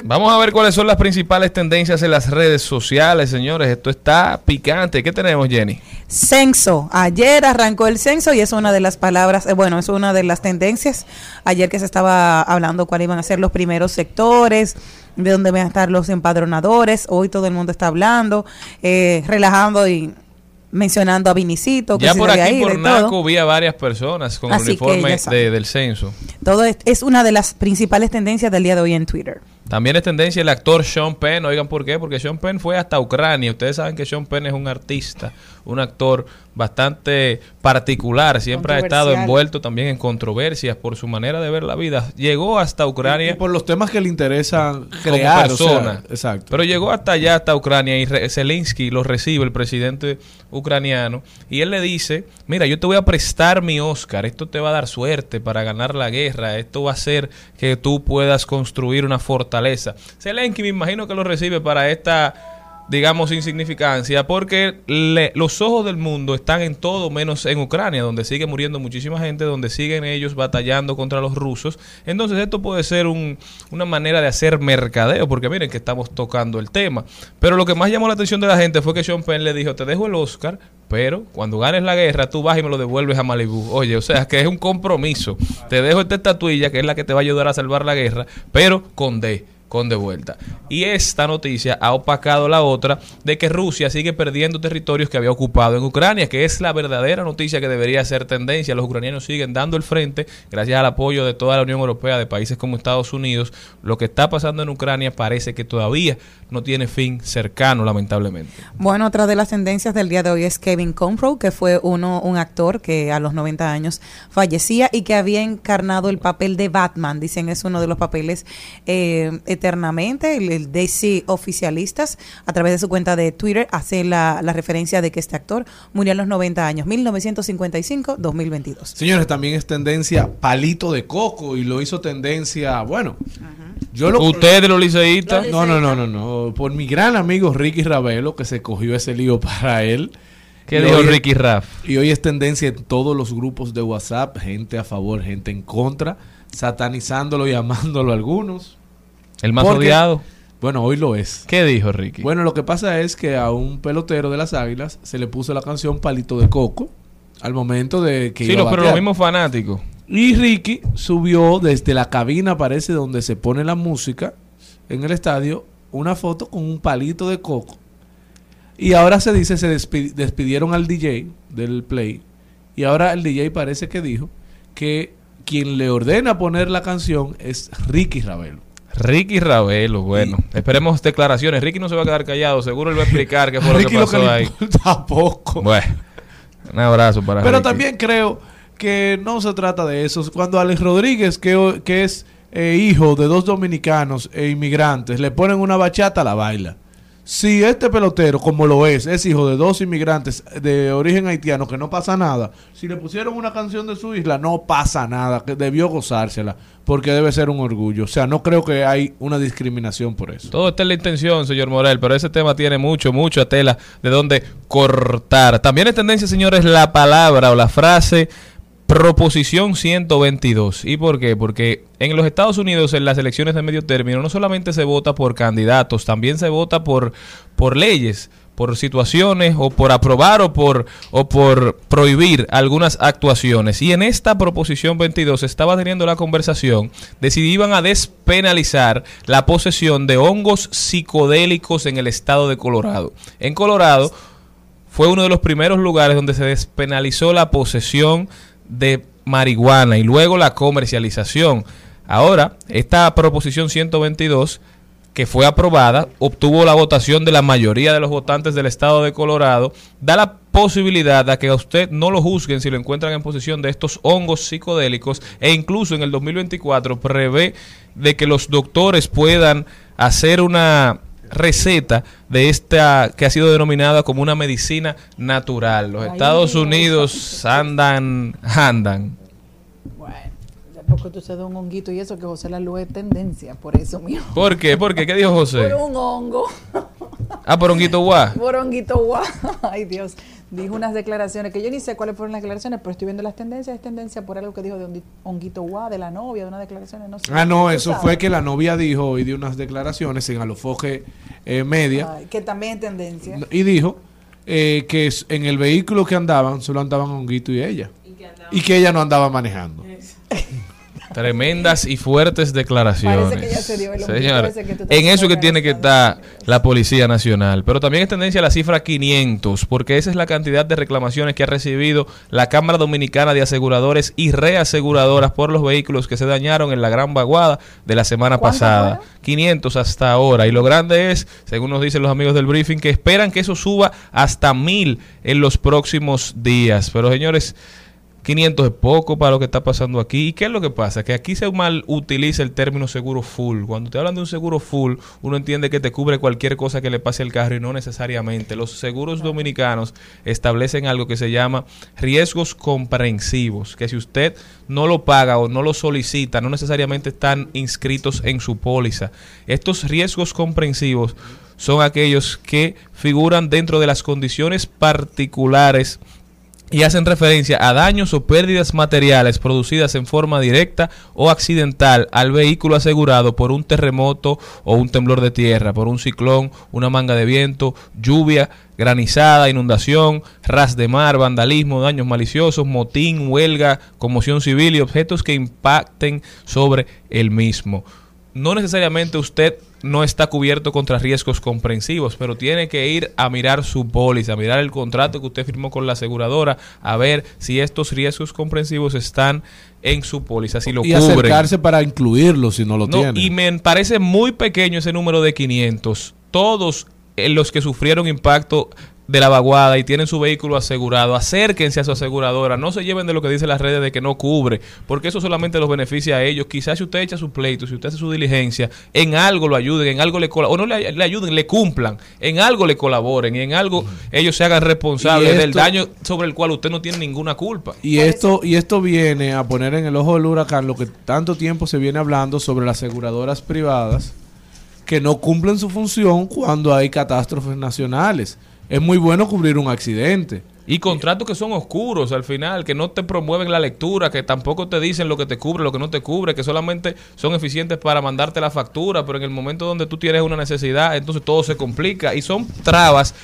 S1: Vamos a ver cuáles son las principales tendencias en las redes sociales, señores. Esto está picante. ¿Qué tenemos, Jenny?
S3: Censo. Ayer arrancó el censo y es una de las palabras, eh, bueno, es una de las tendencias. Ayer que se estaba hablando cuáles iban a ser los primeros sectores, de dónde van a estar los empadronadores. Hoy todo el mundo está hablando, eh, relajando y mencionando a Vinicito. Que
S1: Ya por aquí,
S3: ir
S1: por
S3: todo.
S1: Naco, vi a varias personas con el
S3: Así
S1: uniforme de- del censo.
S3: Todo es, es una de las principales tendencias del día de hoy en Twitter.
S1: También es tendencia el actor Sean Penn. Oigan, ¿por qué? Porque Sean Penn fue hasta Ucrania. Ustedes saben que Sean Penn es un artista, un actor bastante particular. Siempre ha estado envuelto también en controversias por su manera de ver la vida. Llegó hasta Ucrania.
S11: Y por los temas que le interesan
S1: como
S11: crear. o sea,
S1: persona.
S11: exacto.
S1: Pero llegó hasta allá, hasta Ucrania, y re- Zelensky lo recibe, el presidente ucraniano, y él le dice, mira, yo te voy a prestar mi Oscar, esto te va a dar suerte para ganar la guerra, esto va a hacer que tú puedas construir una fortaleza. Zelensky me imagino que lo recibe para esta digamos, insignificancia, porque le- los ojos del mundo están en todo menos en Ucrania, donde sigue muriendo muchísima gente, donde siguen ellos batallando contra los rusos. Entonces esto puede ser un- una manera de hacer mercadeo, porque miren que estamos tocando el tema. Pero lo que más llamó la atención de la gente fue que Sean Penn le dijo, te dejo el Oscar, pero cuando ganes la guerra tú vas y me lo devuelves a Malibu. Oye, o sea, que es un compromiso. Te dejo esta estatuilla, que es la que te va a ayudar a salvar la guerra, pero con D con de vuelta. Y esta noticia ha opacado la otra de que Rusia sigue perdiendo territorios que había ocupado en Ucrania, que es la verdadera noticia que debería ser tendencia. Los ucranianos siguen dando el frente gracias al apoyo de toda la Unión Europea, de países como Estados Unidos. Lo que está pasando en Ucrania parece que todavía no tiene fin cercano, lamentablemente.
S3: Bueno, otra de las tendencias del día de hoy es Kevin Conroe, que fue uno, un actor que a los 90 años fallecía y que había encarnado el papel de Batman. Dicen es uno de los papeles eh, eternamente. El, el DC Oficialistas, a través de su cuenta de Twitter, hace la, la referencia de que este actor murió a los 90 años, 1955-2022.
S11: Señores, también es tendencia palito de coco y lo hizo tendencia, bueno, yo lo...
S1: ¿Ustedes los liceístas?
S11: No, no, no, no, no, por mi gran amigo Ricky Ravelo que se cogió ese lío <laughs> para él.
S1: ¿Qué
S11: Y
S1: dijo
S11: hoy es-
S1: Ricky Raff?
S11: Y hoy es tendencia en todos los grupos de WhatsApp, gente a favor, gente en contra, satanizándolo y amándolo a algunos.
S1: ¿El más
S11: Porque-
S1: odiado?
S11: Bueno, hoy lo es.
S1: ¿Qué dijo Ricky?
S11: Bueno, lo que pasa es que a un pelotero de las Águilas se le puso la canción Palito de Coco al momento de que
S1: sí,
S11: iba a
S1: los- pero los mismos fanáticos.
S11: Y Ricky subió desde la cabina, parece donde se pone la música en el estadio, una foto con un palito de coco. Y ahora se dice, se despi- despidieron al DJ del play. Y ahora el DJ parece que dijo que quien le ordena poner la canción es Ricky Ravelo.
S1: Ricky Ravelo, bueno. Esperemos declaraciones. Ricky no se va a quedar callado. Seguro él va a explicar qué fue lo <laughs> que
S11: Ricky lo
S1: pasó
S11: que
S1: ahí.
S11: importa <laughs> poco.
S1: Bueno, un abrazo para
S11: Pero
S1: Ricky.
S11: también creo que no se trata de eso. Cuando Alex Rodríguez, que, que es eh, hijo de dos dominicanos e inmigrantes, le ponen una bachata, la baila. Si este pelotero, como lo es, es hijo de dos inmigrantes de origen haitiano, que no pasa nada. Si le pusieron una canción de su isla, no pasa nada, que debió gozársela, porque debe ser un orgullo. O sea, no creo que hay una discriminación por eso.
S1: Todo está en la intención, señor Morel, pero ese tema tiene mucho, mucha tela de donde cortar. También es tendencia, señores, la palabra o la frase Proposición 122. ¿Y por qué? Porque en los Estados Unidos, en las elecciones de medio término, no solamente se vota por candidatos, también se vota por, por leyes, por situaciones, o por aprobar o por, o por prohibir algunas actuaciones. Y en esta Proposición 22 se estaba teniendo la conversación de si iban a despenalizar la posesión de hongos psicodélicos en el estado de Colorado. En Colorado fue uno de los primeros lugares donde se despenalizó la posesión de marihuana y luego la comercialización. Ahora, esta proposición 122 que fue aprobada, obtuvo la votación de la mayoría de los votantes del estado de Colorado, da la posibilidad de que a usted no lo juzguen si lo encuentran en posesión de estos hongos psicodélicos e incluso en el 2024 prevé de que los doctores puedan hacer una receta de esta que ha sido denominada como una medicina natural. Los
S2: Ay,
S1: Estados
S2: Dios.
S1: Unidos andan, andan.
S2: Porque tú se da un honguito y eso que José la es tendencia, por eso mío.
S1: ¿Por qué? ¿Por qué? ¿Qué dijo José?
S2: Por un hongo.
S1: Ah, por honguito guá.
S2: Por honguito guau. <laughs> Ay, Dios. Dijo unas declaraciones que yo ni sé cuáles fueron las declaraciones, pero estoy viendo las tendencias. Es tendencia por algo que dijo de honguito guau, de la novia, de unas declaraciones, no sé.
S11: Ah, no,
S2: ¿Tú
S11: eso
S2: sabes?
S11: fue que la novia dijo y dio unas declaraciones en Alofoque eh, Media
S2: Ay, que también es tendencia.
S11: y dijo eh, que en el vehículo que andaban solo andaban Honguito y ella. Y que ella no andaba manejando.
S1: Tremendas y fuertes declaraciones.
S2: Parece que ya se dio el honguito
S1: Señores,
S2: ese que tú estás
S1: en eso que tiene que estar la Policía Nacional. Pero también es tendencia la cifra 500, porque esa es la cantidad de reclamaciones que ha recibido la Cámara Dominicana de Aseguradores y Reaseguradoras por los vehículos que se dañaron en la Gran Vaguada de la semana
S2: ¿Cuántas
S1: pasada. 500 hasta ahora. Y lo grande es, según nos dicen los amigos del briefing, que esperan que eso suba hasta 1000 en los próximos días. Pero señores... 500 es poco para lo que está pasando aquí. ¿Y qué es lo que pasa? Que aquí se mal utiliza el término seguro full. Cuando te hablan de un seguro full, uno entiende que te cubre cualquier cosa que le pase al carro y no necesariamente. Los seguros dominicanos establecen algo que se llama riesgos comprensivos, que si usted no lo paga o no lo solicita, no necesariamente están inscritos en su póliza. Estos riesgos comprensivos son aquellos que figuran dentro de las condiciones particulares y hacen referencia a daños o pérdidas materiales producidas en forma directa o accidental al vehículo asegurado por un terremoto o un temblor de tierra, por un ciclón, una manga de viento, lluvia, granizada, inundación, ras de mar, vandalismo, daños maliciosos, motín, huelga, conmoción civil y objetos que impacten sobre el mismo. No necesariamente usted no está cubierto contra riesgos comprensivos, pero tiene que ir a mirar su póliza, a mirar el contrato que usted firmó con la aseguradora, a ver si estos riesgos comprensivos están en su póliza, si lo
S11: y
S1: cubren.
S11: acercarse para incluirlo si no lo
S1: No,
S11: tiene.
S1: y me parece muy pequeño ese número de 500. Todos eh, los que sufrieron impacto de la vaguada y tienen su vehículo asegurado, acérquense a su aseguradora, no se lleven de lo que dicen las redes de que no cubre, porque eso solamente los beneficia a ellos. Quizás si usted echa su pleito, si usted hace su diligencia, en algo lo ayuden, en algo le colaboren, o no le, le ayuden, le cumplan, en algo le colaboren y en algo ellos se hagan responsables del daño sobre el cual usted no tiene ninguna culpa.
S11: Y esto, y esto viene a poner en el ojo del huracán lo que tanto tiempo se viene hablando sobre las aseguradoras privadas que no cumplen su función cuando hay catástrofes nacionales. Es muy bueno cubrir un accidente.
S1: Y contratos que son oscuros al final, que no te promueven la lectura, que tampoco te dicen lo que te cubre, lo que no te cubre, que solamente son eficientes para mandarte la factura, pero en el momento donde tú tienes una necesidad, entonces todo se complica y son trabas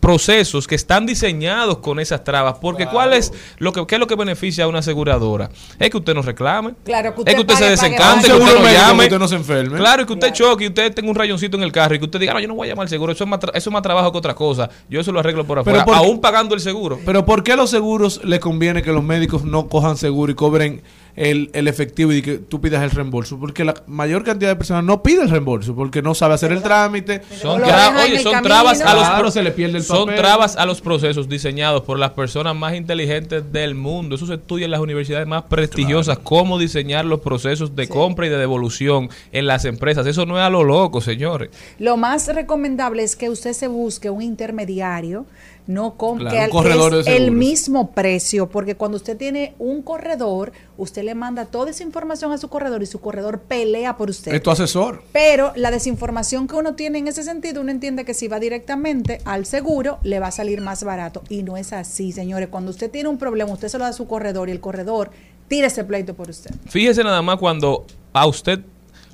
S1: procesos que están diseñados con esas trabas, porque cuál es lo que qué es lo que beneficia a una aseguradora? Es que usted no reclame,
S2: Claro, que
S1: es que usted se
S2: pague, pague,
S1: desencante, que usted no llame,
S11: que usted no se enferme.
S1: Claro, y que usted choque y usted tenga un rayoncito en el carro y que usted diga, no, yo no voy a llamar al seguro, eso es más, eso es más trabajo que otra cosa, yo eso lo arreglo por
S11: Pero
S1: afuera,
S11: ¿por qué?
S1: aún pagando el seguro.
S11: Pero ¿por qué a los seguros les conviene que los médicos no cojan seguro y cobren el, el efectivo y que tú pidas el reembolso? Porque la mayor cantidad de personas no pide el reembolso porque no sabe hacer el trámite.
S1: Son, tra- oye,
S2: el
S1: son trabas a los
S11: Claro,
S1: pro-
S11: se le pierde el
S1: son
S11: papel.
S1: trabas a los procesos diseñados por las personas más inteligentes del mundo. Eso se estudia en las universidades más prestigiosas, cómo diseñar los procesos de compra y de devolución en las empresas. Eso no es a lo loco, señores.
S2: Lo más recomendable es que usted se busque un intermediario no con
S11: Claro, corredor
S2: es
S11: de
S2: el mismo precio, porque cuando usted tiene un corredor, usted le manda toda esa información a su corredor y su corredor pelea por usted.
S11: Es tu asesor.
S2: Pero la desinformación que uno tiene en ese sentido, uno entiende que si va directamente al seguro, le va a salir más barato. Y no es así, señores. Cuando usted tiene un problema, usted se lo da a su corredor y el corredor tira ese pleito por usted.
S1: Fíjese nada más cuando a usted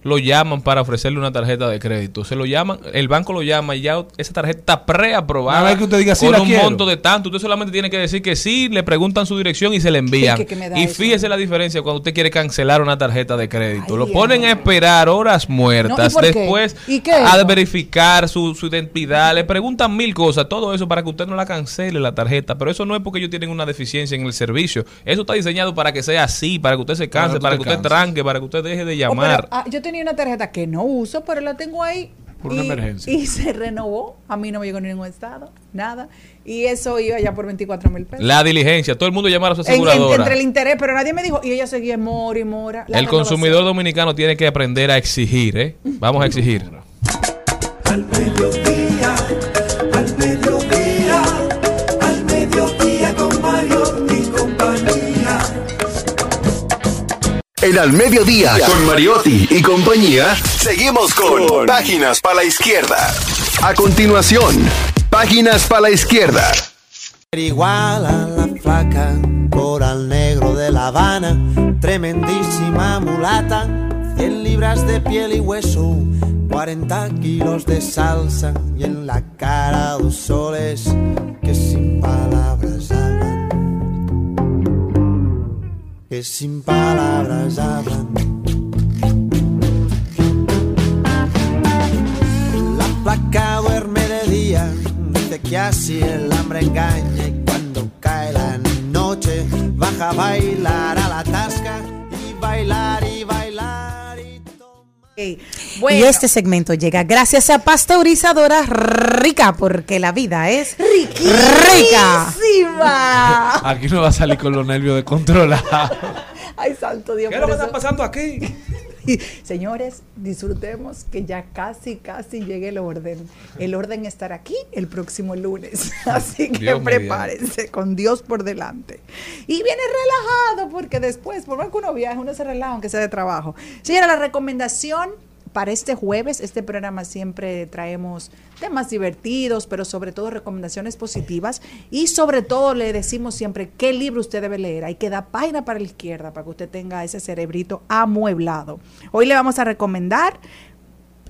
S1: lo llaman para ofrecerle una tarjeta de crédito. Se lo llaman, el banco lo llama y ya esa tarjeta está preaprobada.
S11: Que usted diga, "Sí,
S1: con
S11: la
S1: un
S11: quiero".
S1: monto de tanto. Usted solamente tiene que decir que sí, le preguntan su dirección y se le envían.
S2: Sí, que- que me da
S1: y
S2: eso.
S1: fíjese la diferencia cuando usted quiere cancelar una tarjeta de crédito.
S2: Ay,
S1: lo
S2: Dios.
S1: ponen a esperar horas muertas. Después
S2: ¿Y qué
S1: a verificar su, su identidad. Le preguntan mil cosas. Todo eso para que usted no la cancele la tarjeta. Pero eso no es porque ellos tienen una deficiencia en el servicio. Eso está diseñado para que sea así, para que usted se canse, para que usted tranque, para que usted deje de
S2: Oh,
S1: llamar.
S2: pero, ah, yo tenía una tarjeta que no uso, pero la tengo ahí.
S11: Por una
S2: y-
S11: emergencia.
S2: Y se renovó. A mí no me llegó en ningún estado, nada. Y eso iba ya por 24 mil pesos.
S1: La diligencia, todo el mundo llamar a su
S2: En- en-
S1: aseguradora.
S2: entre el interés, pero nadie me dijo. Y ella seguía mora y mora. La
S1: el consumidor dominicano tiene que aprender a exigir, ¿eh? Vamos a exigir.
S9: Al
S8: En Al Mediodía, con Mariotti y compañía, seguimos con Páginas para la Izquierda. A continuación, Páginas para la Izquierda.
S14: Igual a la flaca, coral negro de La Habana, tremendísima mulata, 100 libras de piel y hueso, 40 kilos de salsa y en la cara dos soles que sin palabras hablan, que sin palabras hablan. La placa duerme de día, dice que así el hambre engaña y cuando cae la noche baja a bailar a la tasca y bailar y bailar Y
S3: este segmento llega gracias a Pasteurizadora Rica, porque la vida es rica.
S2: riquísima.
S11: Aquí no va a salir con los nervios de controlar.
S2: Ay, santo Dios.
S1: ¿Qué es lo que está pasando aquí? <laughs>
S2: Señores, disfrutemos que ya casi, casi llegue el orden. El orden estará aquí el próximo lunes. <laughs> Así que
S1: Dios
S2: prepárense con Dios por delante. Y viene relajado porque después, por más que uno viaje, uno se relaja aunque sea de trabajo. Señora, la recomendación para este jueves, este programa siempre traemos temas divertidos, pero sobre todo recomendaciones positivas y sobre todo le decimos siempre qué libro usted debe leer. Hay que dar página para la izquierda para que usted tenga ese cerebrito amueblado. Hoy le vamos a recomendar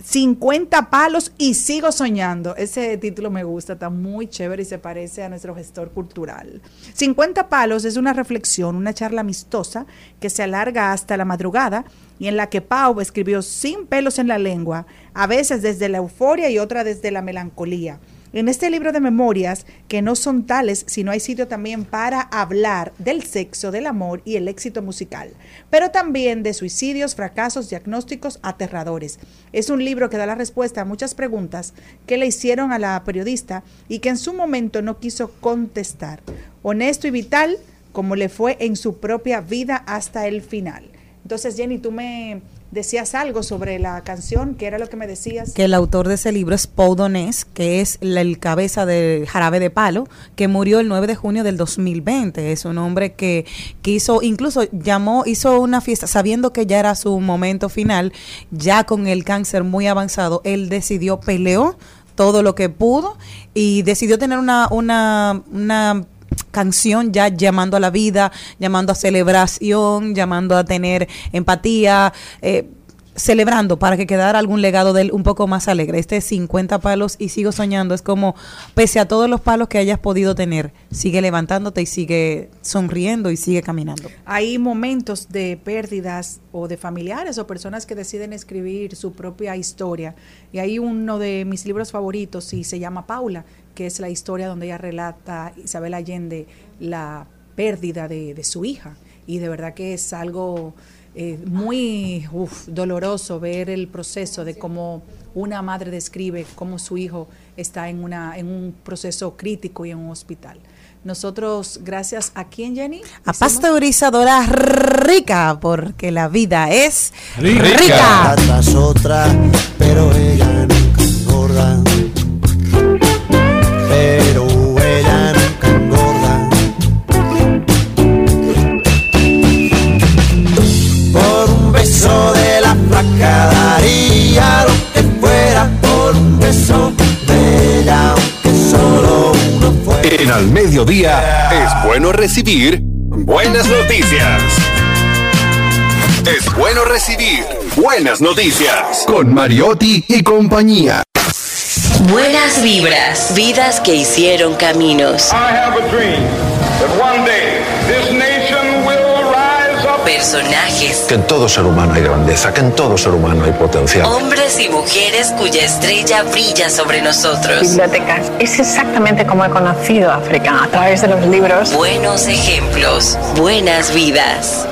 S2: 50 palos y sigo soñando. Ese título me gusta, está muy chévere y se parece a nuestro gestor cultural. 50 palos es una reflexión, una charla amistosa que se alarga hasta la madrugada y en la que Pau escribió sin pelos en la lengua, a veces desde la euforia y otra desde la melancolía. En este libro de memorias, que no son tales, sino hay sitio también para hablar del sexo, del amor y el éxito musical, pero también de suicidios, fracasos, diagnósticos aterradores. Es un libro que da la respuesta a muchas preguntas que le hicieron a la periodista y que en su momento no quiso contestar. Honesto y vital, como le fue en su propia vida hasta el final. Entonces, Jenny, tú me decías algo sobre la canción, ¿qué era lo que me decías?
S3: que el autor de ese libro es Paul que es la- el cabeza del Jarabe de Palo, que murió el 9 de junio del 2020. Es un hombre que, que hizo, incluso llamó, hizo una fiesta, sabiendo que ya era su momento final, ya con el cáncer muy avanzado, él decidió, peleó todo lo que pudo y decidió tener una, una, una canción ya llamando a la vida, llamando a celebración, llamando a tener empatía, eh, celebrando para que quedara algún legado de él un poco más alegre. Este 50 palos y sigo soñando es como, pese a todos los palos que hayas podido tener, sigue levantándote y sigue sonriendo y sigue caminando.
S2: Hay momentos de pérdidas o de familiares o personas que deciden escribir su propia historia. Y hay uno de mis libros favoritos y se llama Paula, que es la historia donde ella relata Isabel Allende la pérdida de su hija. Y de verdad que es algo eh, muy uf, doloroso ver el proceso de cómo una madre describe cómo su hijo está en, una, en un proceso crítico y en un hospital. Nosotros, gracias a quién, Jenny?
S3: A
S2: Hicimos-
S3: pasteurizadora rica, porque la vida es
S11: Rica.
S3: rica.
S14: tras otra, pero ella nunca engorda. daría fuera por un de ella, solo uno fuera.
S8: En al mediodía es bueno recibir buenas noticias. Es bueno recibir buenas noticias con Mariotti y compañía.
S7: Buenas vibras, vidas que hicieron caminos. Personajes,
S15: Que en todo ser humano hay grandeza, que en todo ser humano hay potencial.
S7: hombres y mujeres cuya estrella brilla sobre nosotros.
S16: bibliotecas. Es exactamente como he conocido África, a través de los libros.
S7: Buenos ejemplos, buenas vidas.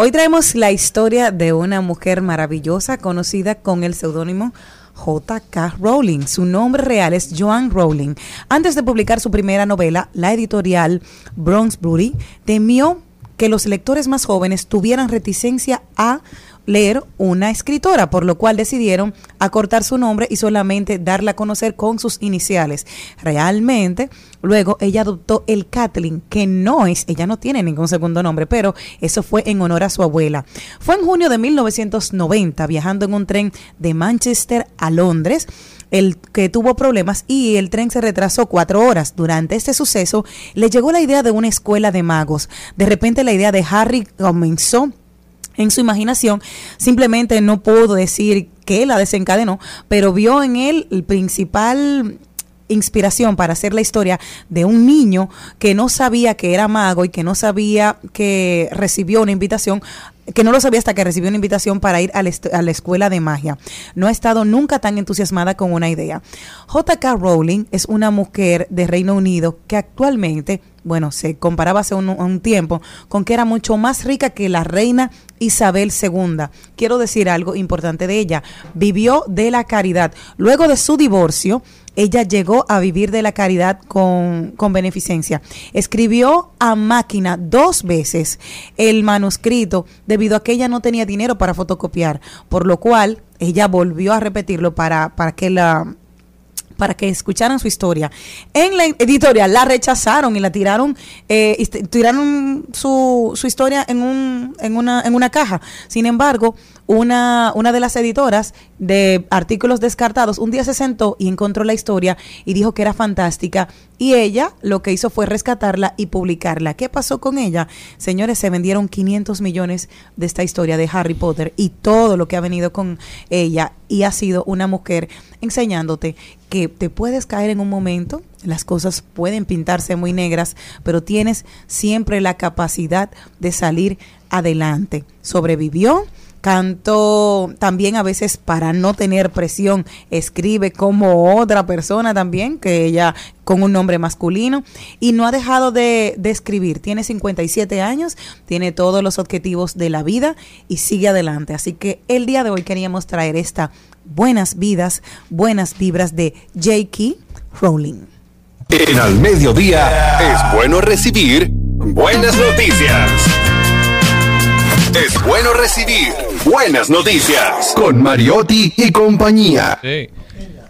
S3: Hoy traemos la historia de una mujer maravillosa conocida con el seudónimo J.K. Rowling. Su nombre real es Joan Rowling. Antes de publicar su primera novela, la editorial Brownsbury temió que los lectores más jóvenes tuvieran reticencia a leer una escritora, por lo cual decidieron acortar su nombre y solamente darla a conocer con sus iniciales. Realmente, luego ella adoptó el Kathleen, que no es, ella no tiene ningún segundo nombre, pero eso fue en honor a su abuela. Fue en junio de 1990, viajando en un tren de Manchester a Londres el que tuvo problemas y el tren se retrasó cuatro horas. Durante este suceso le llegó la idea de una escuela de magos. De repente la idea de Harry comenzó en su imaginación, simplemente no puedo decir que la desencadenó, pero vio en él el principal inspiración para hacer la historia de un niño que no sabía que era mago y que no sabía que recibió una invitación que no lo sabía hasta que recibió una invitación para ir a la, escuela de magia. No ha estado nunca tan entusiasmada con una idea. J.K. Rowling es una mujer de Reino Unido que actualmente, bueno, se comparaba hace un tiempo con que era mucho más rica que la reina Isabel II. Quiero decir algo importante de ella. Vivió de la caridad. Luego de su divorcio, ella llegó a vivir de la caridad con, con beneficencia. Escribió a máquina dos veces el manuscrito debido a que ella no tenía dinero para fotocopiar, por lo cual ella volvió a repetirlo para, para que la para que escucharan su historia. En la editorial la rechazaron y la tiraron, eh, tiraron su, su historia en, un, en, una, en una caja. Sin embargo, una, una de las editoras de artículos descartados un día se sentó y encontró la historia y dijo que era fantástica. Y ella lo que hizo fue rescatarla y publicarla. ¿Qué pasó con ella? Señores, se vendieron 500 millones de esta historia de Harry Potter y todo lo que ha venido con ella. Y ha sido una mujer enseñándote que te puedes caer en un momento, las cosas pueden pintarse muy negras, pero tienes siempre la capacidad de salir adelante. Sobrevivió, cantó también a veces para no tener presión, escribe como otra persona también, que ella con un nombre masculino, y no ha dejado de, de escribir. Tiene 57 años, tiene todos los objetivos de la vida y sigue adelante. Así que el día de hoy queríamos traer esta buenas vidas, buenas vibras de J.K. Rowling.
S8: En al mediodía es bueno recibir buenas noticias. Es bueno recibir buenas noticias con Mariotti y compañía.
S1: Sí.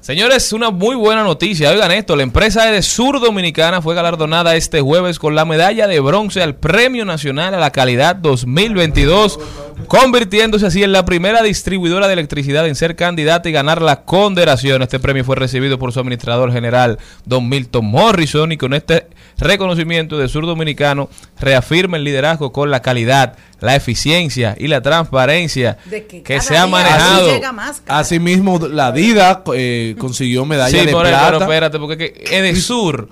S1: Señores, una muy buena noticia. Oigan esto, la empresa de Sur Dominicana fue galardonada este jueves con la medalla de bronce al Premio Nacional a la Calidad 2022, convirtiéndose así en la primera distribuidora de electricidad en ser candidata y ganar la condecoración. Este premio fue recibido por su administrador general, don Milton Morrison, y con este reconocimiento de Sur Dominicano reafirma el liderazgo con la calidad, la eficiencia y la transparencia
S2: De que
S1: que se ha manejado.
S2: llega más
S11: Asimismo, la DIDA eh, consiguió medalla
S1: Sí,
S11: de
S1: por pero espérate, porque es que Edesur,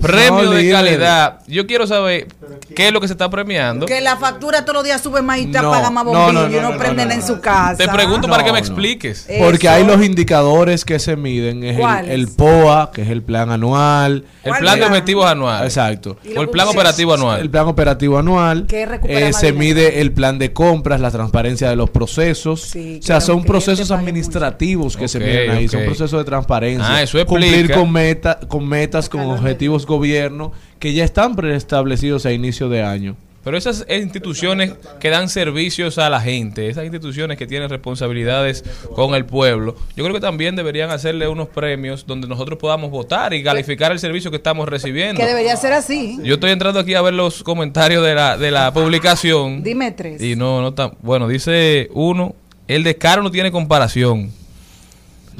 S1: premio
S11: No,
S1: de
S11: líder.
S1: calidad. Yo quiero saber qué es lo que se está premiando.
S2: Que la factura todos los días sube más y te
S11: No,
S2: apaga más
S11: no,
S2: bombillo
S11: no,
S2: y
S11: no,
S2: no,
S11: no,
S2: prenden
S11: no,
S2: en su casa.
S1: Te pregunto para que me expliques.
S11: Porque
S2: Eso.
S11: hay los indicadores que se miden, es el, POA, que es el plan anual.
S1: El plan de objetivos anuales.
S11: Exacto.
S1: O el plan operativo anual.
S11: El plan operativo anual.
S2: Recupera
S11: Eh, se mide el plan de compras, la transparencia de los procesos.
S2: Sí,
S11: o sea, son
S2: los
S11: procesos administrativos que se miden ahí, son procesos de transparencia.
S1: Ah, eso
S11: Cumplir con, meta, con metas, con objetivos gobierno que ya están preestablecidos a inicio de año.
S1: Pero esas instituciones que dan servicios a la gente, esas instituciones que tienen responsabilidades con el pueblo, yo creo que también deberían hacerle unos premios donde nosotros podamos votar y calificar el servicio que estamos recibiendo.
S2: Que debería ser así.
S1: Yo estoy entrando aquí a ver los comentarios de la, de la publicación.
S2: Dime tres.
S1: Y no, no tan. Bueno, dice uno, el descaro no tiene comparación.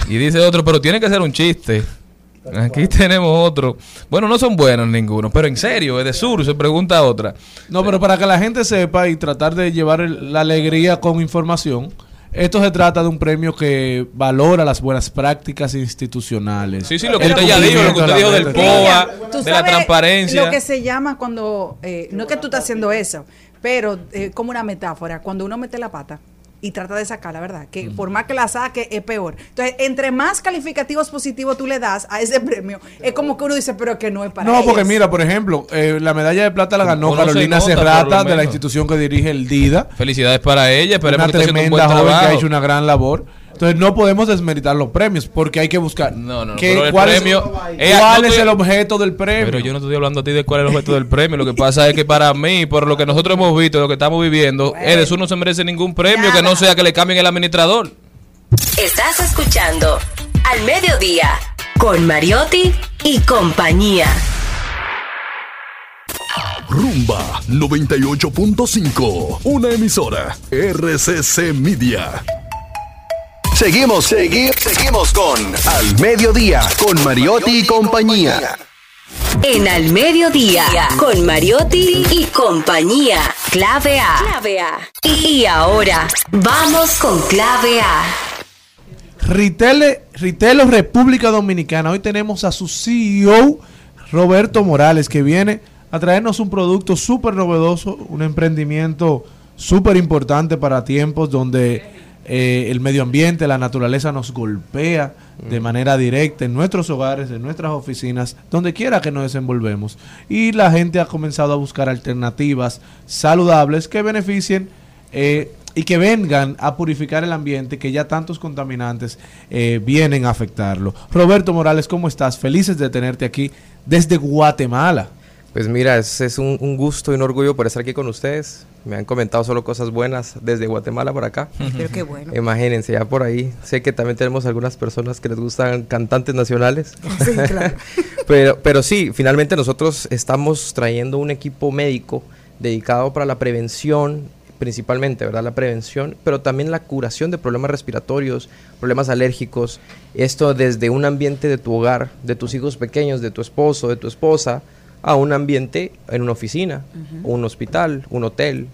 S1: Y dice otro, pero tiene que ser un chiste. Aquí tenemos otro. Bueno, no son buenos ninguno, pero en serio, es de sur, se pregunta otra.
S11: No, pero para que la gente sepa y tratar de llevar el- la alegría con información, esto se trata de un premio que valora las buenas prácticas institucionales.
S1: Sí, sí, lo que usted ya dijo, lo que usted dijo del POA, de la transparencia.
S2: Lo que se llama cuando, eh, no es que tú estás haciendo eso, pero eh, como una metáfora, cuando uno mete la pata y trata de sacarla, ¿verdad? Que por más que la saque es peor. Entonces, entre más calificativos positivos tú le das a ese premio, es como que uno dice, pero que no es para
S11: No, porque mira, por ejemplo, eh, la medalla de plata la ganó
S1: Uno se
S11: Carolina
S1: nota, por
S11: Serrata de la institución que dirige el DIDA.
S1: Felicidades para ella, esperemos
S11: una
S1: que haciendo un buen
S11: tremenda joven que ha hecho una gran labor. Entonces no podemos desmeritar los premios porque hay que buscar
S1: No, no,
S11: qué-
S1: pero el
S11: cuál,
S1: premio-
S11: es,
S1: Eh,
S11: cuál
S1: no
S11: es
S1: estoy-
S11: el objeto del premio.
S1: Pero yo no estoy hablando a ti de cuál es el objeto del premio. Lo que pasa es que para mí, por lo que nosotros hemos visto, lo que estamos viviendo, Edesur no se merece ningún premio que no sea que le cambien el administrador.
S7: Estás escuchando Al Mediodía con Mariotti y compañía.
S17: Rumba 98.5, una emisora RCC Media.
S8: Seguimos, segui- seguimos con Al Mediodía, con Mariotti y compañía.
S7: En Al Mediodía con Mariotti y compañía. Clave A. Clave A. Y ahora, vamos con Clave A.
S11: Ritele, Ritelo República Dominicana. Hoy tenemos a su CEO, Roberto Morales, que viene a traernos un producto súper novedoso, un emprendimiento súper importante para tiempos donde eh, el medio ambiente, la naturaleza nos golpea de manera directa en nuestros hogares, en nuestras oficinas, donde quiera que nos desenvolvemos. Y la gente ha comenzado a buscar alternativas saludables que beneficien eh, y que vengan a purificar el ambiente que ya tantos contaminantes eh, vienen a afectarlo. Roberto Morales, ¿cómo estás? Felices de tenerte aquí desde Guatemala.
S18: Pues mira, es, es un, un gusto y un orgullo por estar aquí con ustedes. Me han comentado solo cosas buenas desde Guatemala por acá.
S3: Pero qué bueno.
S18: Imagínense, ya por ahí. Sé que también tenemos algunas personas que les gustan cantantes nacionales.
S3: Sí, claro. <laughs>
S18: pero, pero sí, finalmente nosotros estamos trayendo un equipo médico dedicado para la prevención, principalmente, ¿verdad? La prevención, pero también la curación de problemas respiratorios, problemas alérgicos. Esto desde un ambiente de tu hogar, de tus hijos pequeños, de tu esposo, de tu esposa, a un ambiente en una oficina, un hospital, un hotel,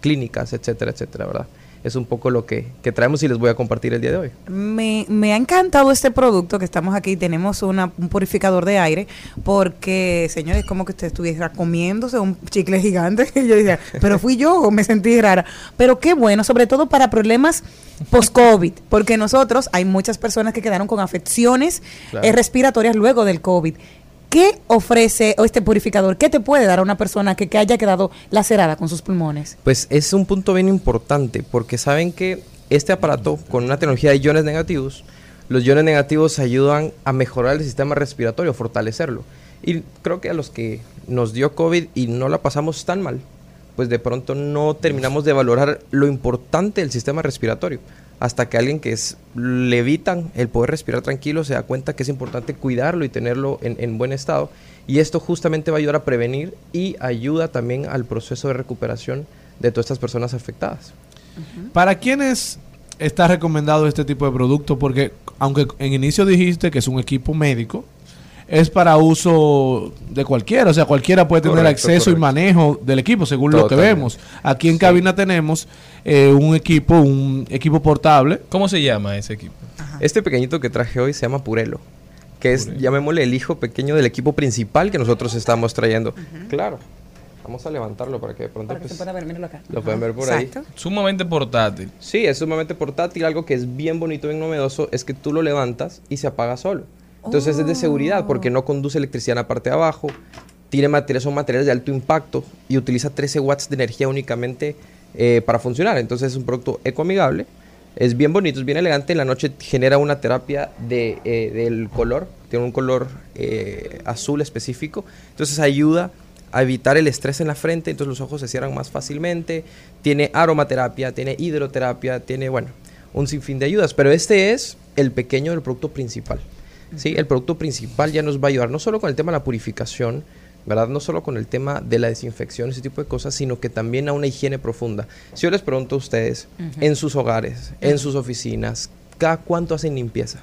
S18: clínicas, etcétera, etcétera, ¿verdad? Es un poco lo que, que traemos y les voy a compartir el día de hoy.
S3: Me, me ha encantado este producto que estamos aquí. Tenemos una- un purificador de aire porque, señores, como que usted estuviera comiéndose un chicle gigante. <laughs> Y yo decía, pero fui yo o me sentí rara. Pero qué bueno, sobre todo para problemas post-COVID, porque nosotros hay muchas personas que quedaron con afecciones
S18: Claro.
S3: eh, respiratorias luego del COVID. ¿Qué ofrece este purificador? ¿Qué te puede dar a una persona que, que haya quedado lacerada con sus pulmones?
S18: Pues es un punto bien importante porque saben que este aparato con una tecnología de iones negativos, los iones negativos ayudan a mejorar el sistema respiratorio, fortalecerlo. Y creo que a los que nos dio COVID y no la pasamos tan mal, pues de pronto no terminamos de valorar lo importante del sistema respiratorio. Hasta que alguien que es, le evitan el poder respirar tranquilo se da cuenta que es importante cuidarlo y tenerlo en, en buen estado. Y esto justamente va a ayudar a prevenir y ayuda también al proceso de recuperación de todas estas personas afectadas.
S11: ¿Para quiénes está recomendado este tipo de producto? Porque aunque en inicio dijiste que es un equipo médico, es para uso de cualquiera, o sea, cualquiera puede tener
S18: Correcto,
S11: acceso y manejo del equipo, según lo que vemos. Aquí en cabina tenemos eh, un equipo, un equipo portable.
S1: ¿Cómo se llama ese equipo?
S18: Este pequeñito que traje hoy se llama Purelo, que es, llamémosle, el hijo pequeño del equipo principal que nosotros estamos trayendo. Claro. Vamos a levantarlo para que de pronto pues,
S3: ver, míralo acá.
S18: lo pueden ver por ahí.
S1: Sumamente portátil.
S18: Sí, es sumamente portátil. Algo que es bien bonito, bien novedoso, es que tú lo levantas y se apaga solo. Entonces es de seguridad porque no conduce electricidad en la parte de abajo. Tiene materiales, son materiales de alto impacto y utiliza 13 watts de energía únicamente eh, para funcionar. Entonces es un producto ecoamigable. Es bien bonito, es bien elegante. En la noche genera una terapia de, eh, del color. Tiene un color eh, azul específico. Entonces ayuda a evitar el estrés en la frente, entonces los ojos se cierran más fácilmente. Tiene aromaterapia, tiene hidroterapia, tiene, bueno, un sinfín de ayudas. Pero este es el pequeño del producto principal. ¿Sí? El producto principal ya nos va a ayudar no solo con el tema de la purificación, ¿verdad? No solo con el tema de la desinfección, ese tipo de cosas, sino que también a una higiene profunda. Si yo les pregunto a ustedes, en sus hogares, en sus oficinas, ¿cada cuánto hacen limpieza?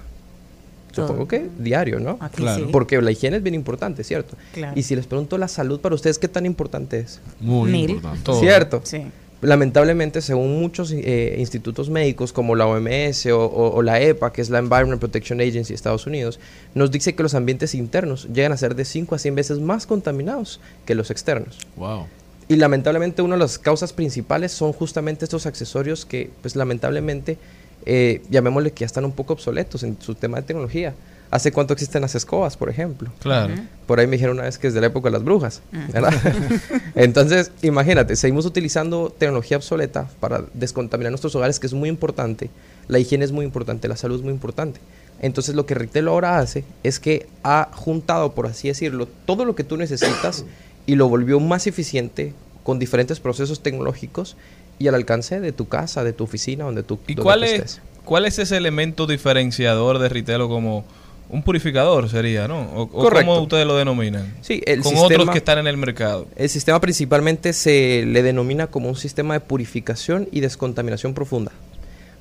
S18: Supongo que diario, ¿no?
S3: Aquí Claro. sí.
S18: Porque la higiene es bien importante, ¿cierto?
S3: Claro.
S18: Y si les pregunto la salud para ustedes, ¿qué tan importante es?
S11: Muy
S3: Mil.
S11: importante. Todo.
S18: ¿Cierto?
S3: Sí.
S18: Lamentablemente, según muchos eh, institutos médicos como la OMS o, o- o la EPA, que es la Environment Protection Agency de Estados Unidos, nos dice que los ambientes internos llegan a ser de 5 a 100 veces más contaminados que los externos.
S11: Wow.
S18: Y lamentablemente una de las causas principales son justamente estos accesorios que, pues lamentablemente, eh, llamémosle que ya están un poco obsoletos en su tema de tecnología. ¿Hace cuánto existen las escobas, por ejemplo?
S1: Claro.
S18: Por ahí me dijeron una vez que es de la época de las brujas, ¿verdad? <laughs> Entonces, imagínate, seguimos utilizando tecnología obsoleta para descontaminar nuestros hogares, que es muy importante. La higiene es muy importante, la salud es muy importante. Entonces, lo que Ritel ahora hace es que ha juntado, por así decirlo, todo lo que tú necesitas y lo volvió más eficiente con diferentes procesos tecnológicos y al alcance de tu casa, de tu oficina, donde tú,
S1: ¿Y
S18: donde
S1: cuál
S18: tú
S1: es, cuál es ese elemento diferenciador de Ritelo como un purificador sería, ¿no? O, o
S18: Correcto.
S1: cómo ustedes lo denominan.
S18: Sí, el
S1: Con
S18: sistema-
S1: otros que están en el mercado.
S18: El sistema principalmente se le denomina como un sistema de purificación y descontaminación profunda.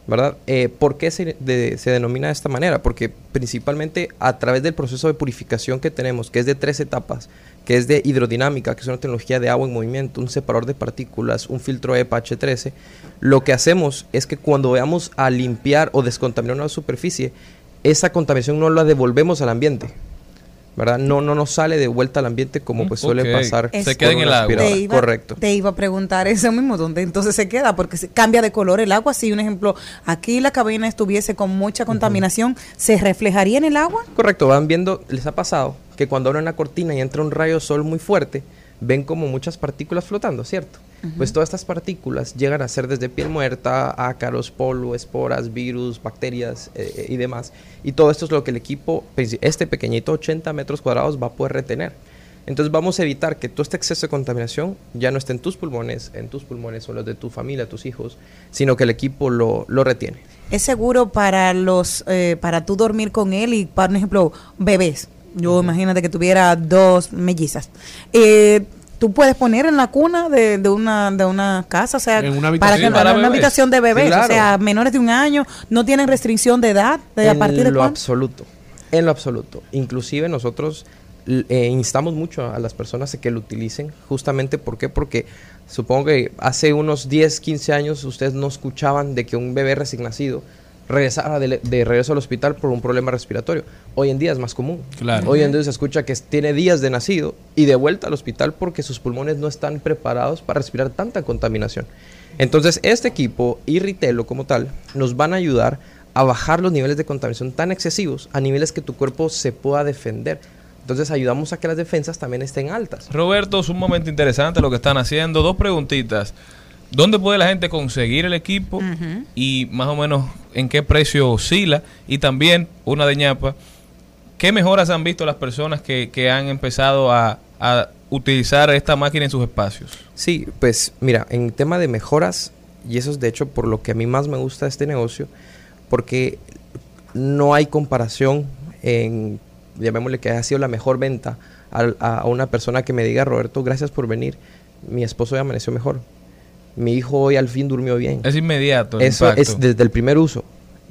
S18: ¿Verdad? Eh, ¿Por qué se, de- se denomina de esta manera? Porque principalmente a través del proceso de purificación que tenemos, que es de tres etapas, que es de hidrodinámica, que es una tecnología de agua en movimiento, un separador de partículas, un filtro EPA H13, lo que hacemos es que cuando veamos a limpiar o descontaminar una superficie, esa contaminación no la devolvemos al ambiente. ¿Verdad? No, no nos sale de vuelta al ambiente como pues suele pasar.
S1: Se queda en el agua.
S3: Te iba,
S18: Correcto.
S3: te iba a preguntar eso mismo, ¿dónde entonces se queda? Porque se cambia de color el agua. Si un ejemplo, aquí la cabina estuviese con mucha contaminación, ¿se reflejaría en el agua?
S18: Correcto, van viendo, les ha pasado que cuando abren una cortina y entra un rayo de sol muy fuerte, ven como muchas partículas flotando, ¿cierto? Pues todas estas partículas llegan a ser desde piel muerta, ácaros, polvo, esporas, virus, bacterias eh, eh, y demás. Y todo esto es lo que el equipo, pues, este pequeñito 80 metros cuadrados, va a poder retener. Entonces vamos a evitar que todo este exceso de contaminación ya no esté en tus pulmones, en tus pulmones o los de tu familia, tus hijos, sino que el equipo lo, lo retiene.
S3: ¿Es seguro para los, eh, para tú dormir con él y, por ejemplo, bebés? Yo imagínate que tuviera dos mellizas. Eh, tú puedes poner en la cuna de, de una de una casa, o sea,
S11: En una
S3: para que
S11: para
S3: una habitación de bebés,
S18: Sí, claro.
S3: o sea, menores de un año, no tienen restricción de edad, de a
S18: en
S3: partir de
S18: lo
S3: cuándo?
S18: absoluto, en lo absoluto. Inclusive nosotros eh, instamos mucho a las personas a que lo utilicen, justamente ¿por qué? Porque supongo que hace unos 10, 15 años ustedes no escuchaban de que un bebé recién nacido regresara de, de regreso al hospital por un problema respiratorio. Hoy en día es más común.
S11: Claro.
S18: Hoy en día se escucha que tiene días de nacido y de vuelta al hospital porque sus pulmones no están preparados para respirar tanta contaminación. Entonces, este equipo y Ritelo como tal nos van a ayudar a bajar los niveles de contaminación tan excesivos a niveles que tu cuerpo se pueda defender. Entonces ayudamos a que las defensas también estén altas.
S1: Roberto, es un momento interesante lo que están haciendo. Dos preguntitas. ¿Dónde puede la gente conseguir el equipo? Y más o menos en qué precio oscila. Y también, una de ñapa, ¿qué mejoras han visto las personas que, que han empezado a, a utilizar esta máquina en sus espacios?
S18: Sí, pues mira, en tema de mejoras, y eso es de hecho por lo que a mí más me gusta este negocio, porque no hay comparación en, llamémosle que haya sido la mejor venta al- a, a una persona que me diga, Roberto, gracias por venir, mi esposo hoy amaneció mejor, mi hijo hoy al fin durmió bien.
S1: Es inmediato. el
S18: Eso
S1: impacto.
S18: es desde el primer uso.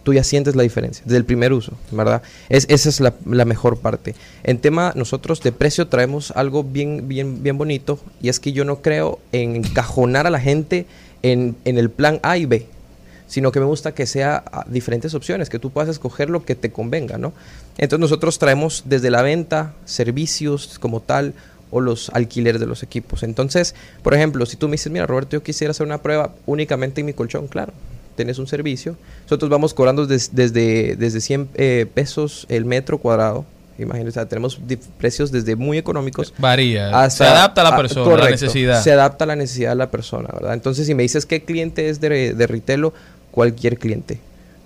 S18: Tú ya sientes la diferencia, desde el primer uso, ¿verdad? Es, esa es la, la mejor parte. En tema, nosotros de precio traemos algo bien, bien, bien bonito, y es que yo no creo en encajonar a la gente en, en el plan A y B, sino que me gusta que sea ah, diferentes opciones, que tú puedas escoger lo que te convenga, ¿no? Entonces nosotros traemos desde la venta, servicios como tal, o los alquileres de los equipos. Entonces, por ejemplo, si tú me dices, mira, Roberto, yo quisiera hacer una prueba únicamente en mi colchón, claro, tienes un servicio. Nosotros vamos cobrando des- desde, desde 100 eh, pesos el metro cuadrado. Imagínense, o sea, tenemos precios desde muy económicos.
S1: Varía. Se adapta a la persona, a la necesidad.
S18: Se adapta a la necesidad de la persona, ¿verdad? Entonces, si me dices qué cliente es de, de Ritelo, cualquier cliente.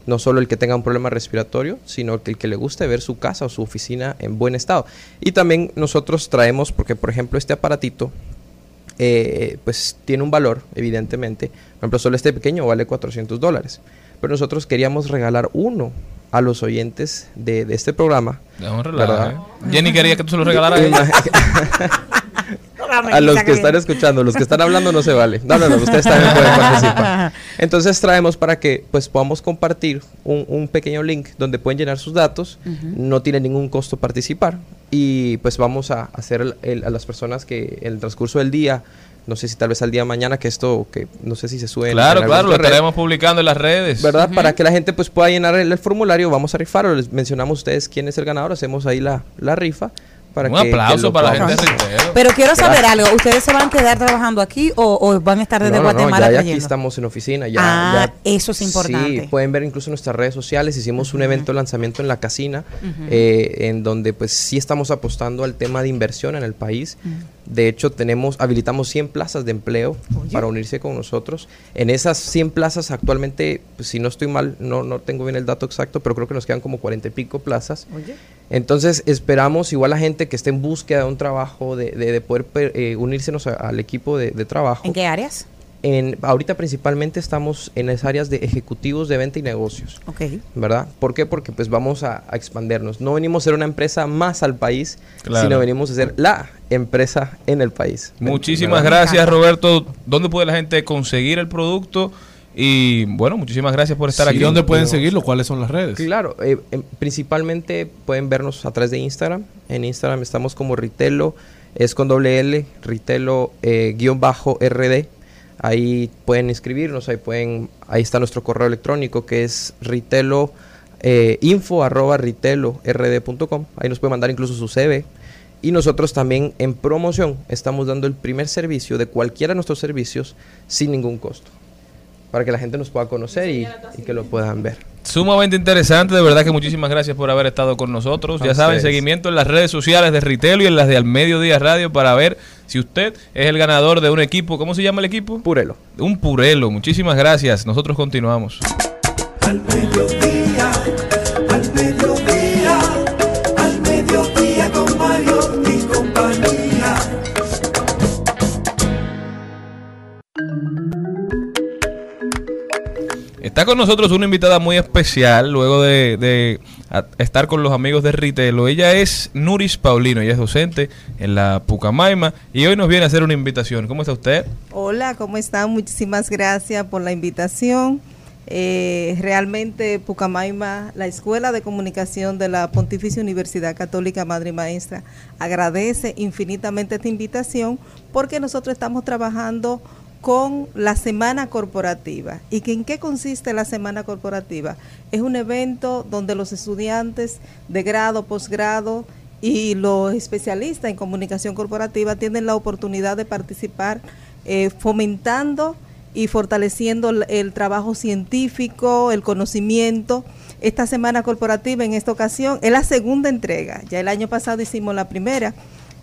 S18: No solo el que tenga un problema respiratorio, sino que el que le guste ver su casa o su oficina en buen estado. Y también nosotros traemos, porque por ejemplo este aparatito, eh, pues tiene un valor, evidentemente. Por ejemplo, solo este pequeño vale 400 dólares. Pero nosotros queríamos regalar uno a los oyentes de, de este programa.
S1: Dame un. ¿eh? Jenny quería que tú se lo regalaras <laughs> a
S18: los que están escuchando, los que están hablando no se vale. No, no, no, ustedes también pueden <laughs> participar. Entonces traemos para que pues podamos compartir un, un pequeño link donde pueden llenar sus datos.
S3: Ujú.
S18: No tiene ningún costo participar. Y pues vamos a hacer el- el- a las personas que en el transcurso del día, no sé si tal vez al día de mañana, que esto, que no sé si se sube.
S1: Claro,
S18: en
S1: claro, lo estaremos publicando en las redes.
S18: ¿Verdad?
S1: Ujú.
S18: Para que la gente pues pueda llenar el, el formulario, vamos a rifarlo. Les mencionamos a ustedes quién es el ganador, hacemos ahí la, la rifa. Para
S1: Un
S18: que-
S1: aplauso para la gente de.
S3: Pero quiero saber algo. ¿Ustedes se van a quedar trabajando aquí o, o van a estar desde
S18: No, no, no,
S3: Guatemala
S18: ya, ya aquí estamos en oficina. Ya,
S3: Ah,
S18: ya-
S3: eso es importante.
S18: Sí, pueden ver incluso nuestras redes sociales. Hicimos un evento de lanzamiento en la casina, eh, en donde pues sí estamos apostando al tema de inversión en el país. De hecho, tenemos, habilitamos 100 plazas de empleo para unirse con nosotros. En esas 100 plazas actualmente, pues, si no estoy mal, no, no tengo bien el dato exacto, pero creo que nos quedan como 40 y pico plazas. Entonces esperamos igual la gente que esté en búsqueda de un trabajo, de, de- de poder per- eh, unírsenos a- al equipo de, de trabajo.
S3: ¿En qué áreas?
S18: En, ahorita principalmente estamos en las áreas de ejecutivos de venta y negocios.
S3: Ok.
S18: ¿Verdad? ¿Por qué? Porque pues vamos a, a expandernos. No venimos a ser una empresa más al país,
S1: Claro.
S18: sino venimos a ser la empresa en el país.
S1: Muchísimas
S18: ¿Verdad?
S1: gracias, Roberto. ¿Dónde puede la gente conseguir el producto? Y bueno, muchísimas gracias por estar
S11: Sí,
S1: aquí.
S11: ¿dónde pueden seguirlo? ¿Cuáles son las redes?
S18: Claro, eh, em, principalmente pueden vernos a través de Instagram. En Instagram estamos como Ritelo, es con doble L, Ritelo eh, guion bajo RD. Ahí pueden inscribirnos, ahí pueden, ahí está nuestro correo electrónico que es ritelo eh, info arroba ritelord.com. Ahí nos puede mandar incluso su CV. Y nosotros también en promoción estamos dando el primer servicio de cualquiera de nuestros servicios sin ningún costo. Para que la gente nos pueda conocer y, y que lo puedan ver.
S1: Sumamente interesante, de verdad que muchísimas gracias por haber estado con nosotros. Ya saben, seguimiento en las redes sociales de Ritelo y en las de Al Mediodía Radio para ver si usted es el ganador de un equipo. ¿Cómo se llama el equipo?
S18: Purelo.
S1: Un Purelo. Muchísimas gracias. Nosotros continuamos.
S9: Al
S1: Está con nosotros una invitada muy especial luego de, estar con los amigos de Ritelo. Ella es Nuris Paulino, ella es docente en la Pucamaima y hoy nos viene a hacer una invitación. ¿Cómo está usted?
S19: Hola, ¿cómo están? Muchísimas gracias por la invitación. Eh, realmente Pucamaima, la Escuela de Comunicación de la Pontificia Universidad Católica Madre y Maestra, agradece infinitamente esta invitación porque nosotros estamos trabajando con la Semana Corporativa. ¿Y que en qué consiste la Semana Corporativa? Es un evento donde los estudiantes de grado, posgrado y los especialistas en comunicación corporativa tienen la oportunidad de participar eh, fomentando y fortaleciendo el, el trabajo científico, el conocimiento. Esta semana corporativa en esta ocasión es la segunda entrega. Ya el año pasado hicimos la primera.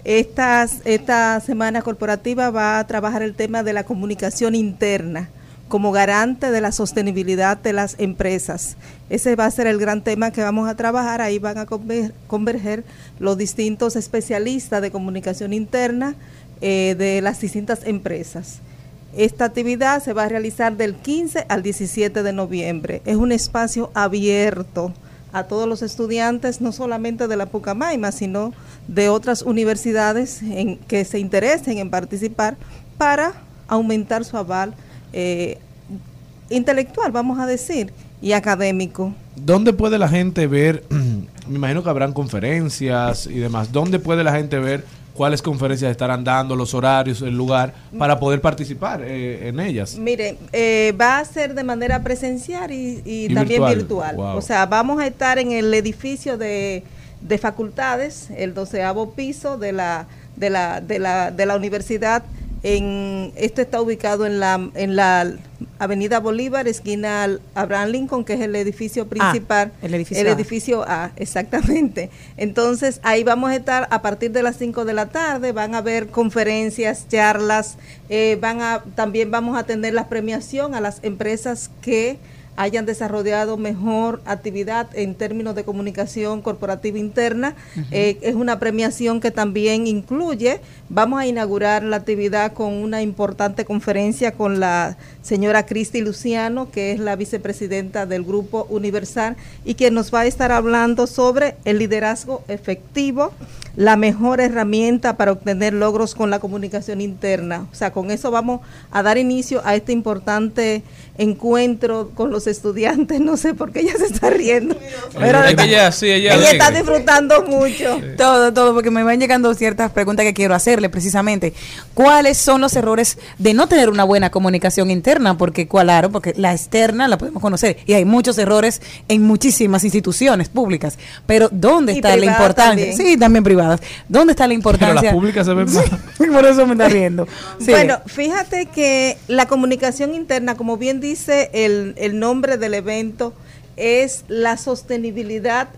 S19: Esta semana corporativa va a trabajar el tema de la comunicación interna como garante de la sostenibilidad de las empresas. Ese va a ser el gran tema que vamos a trabajar. Ahí van a conver- converger los distintos especialistas de comunicación interna eh, de las distintas empresas. Esta actividad se va a realizar del 15 al 17 de noviembre. Es un espacio abierto a todos los estudiantes, no solamente de la Pucamaima, sino de otras universidades en, que se interesen en participar para aumentar su aval eh, intelectual, vamos a decir, y académico.
S11: ¿Dónde puede la gente ver? <clears throat> Me imagino que habrán conferencias y demás. ¿Dónde puede la gente ver cuáles conferencias estarán dando, los horarios, el lugar, para poder participar eh, en ellas?
S19: Mire, eh, va a ser de manera presencial y, y
S11: Y
S19: también
S11: virtual.
S19: virtual.
S11: Wow.
S19: O sea, vamos a estar en el edificio de, de facultades, el doceavo piso de la, de la, de la, de la universidad. En, esto está ubicado en la, en la Avenida Bolívar, esquina Abraham Lincoln, que es el edificio principal.
S3: el edificio
S19: El
S3: A.
S19: edificio A, exactamente. Entonces, ahí vamos a estar a partir de las 5 de la tarde, van a haber conferencias, charlas, eh, van a, también vamos a tener la premiación a las empresas que hayan desarrollado mejor actividad en términos de comunicación corporativa interna. Eh, es una premiación que también incluye, vamos a inaugurar la actividad con una importante conferencia con la señora Cristi Luciano, que es la vicepresidenta del Grupo Universal y que nos va a estar hablando sobre el liderazgo efectivo, la mejor herramienta para obtener logros con la comunicación interna. O sea, con eso vamos a dar inicio a este importante encuentro con los estudiantes. <laughs> No sé por qué ella se está riendo. Pero
S1: Es que ella, sí, ella
S19: ella está disfrutando mucho.
S3: Todo, todo, porque me van llegando ciertas preguntas que quiero hacerle precisamente. ¿Cuáles son los errores de no tener una buena comunicación interna? Porque, claro, porque la externa la podemos conocer y hay muchos errores en muchísimas instituciones públicas. Pero ¿dónde
S19: Y
S3: está la importancia?
S19: también.
S3: Sí, también privadas. ¿Dónde está la importancia?
S11: Pero las públicas se ven más.
S3: Por eso me está riendo. Sí.
S19: Bueno, fíjate que la comunicación interna, como bien dice el, el nombre del evento, es la sostenibilidad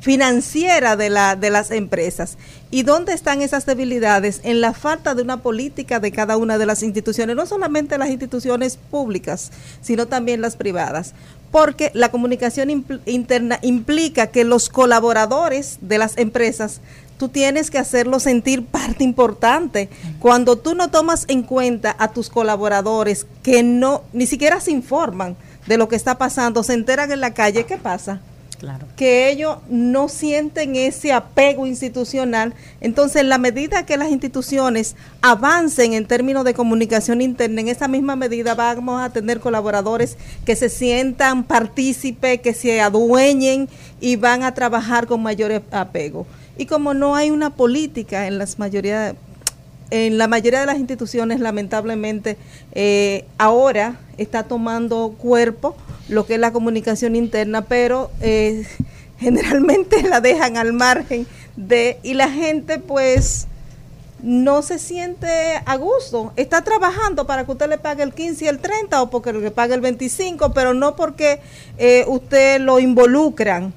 S19: financiera de, la, de las empresas. ¿Y dónde están esas debilidades? En la falta de una política de cada una de las instituciones, no solamente las instituciones públicas, sino también las privadas. Porque la comunicación interna implica que los colaboradores de las empresas tú tienes que hacerlo sentir parte importante. Cuando tú no tomas en cuenta a tus colaboradores que no, ni siquiera se informan de lo que está pasando, se enteran en la calle, ¿qué pasa?
S3: Claro.
S19: que ellos no sienten ese apego institucional. Entonces, en la medida que las instituciones avancen en términos de comunicación interna, en esa misma medida vamos a tener colaboradores que se sientan partícipes, que se adueñen y van a trabajar con mayor apego. Y como no hay una política en las mayoría en la mayoría de las instituciones, lamentablemente, eh, ahora está tomando cuerpo lo que es la comunicación interna, pero eh, <laughs> generalmente la dejan al margen de, y la gente pues no se siente a gusto. Está trabajando para que usted le pague el 15 y el 30 o porque le pague el 25, pero no porque eh, usted lo involucran.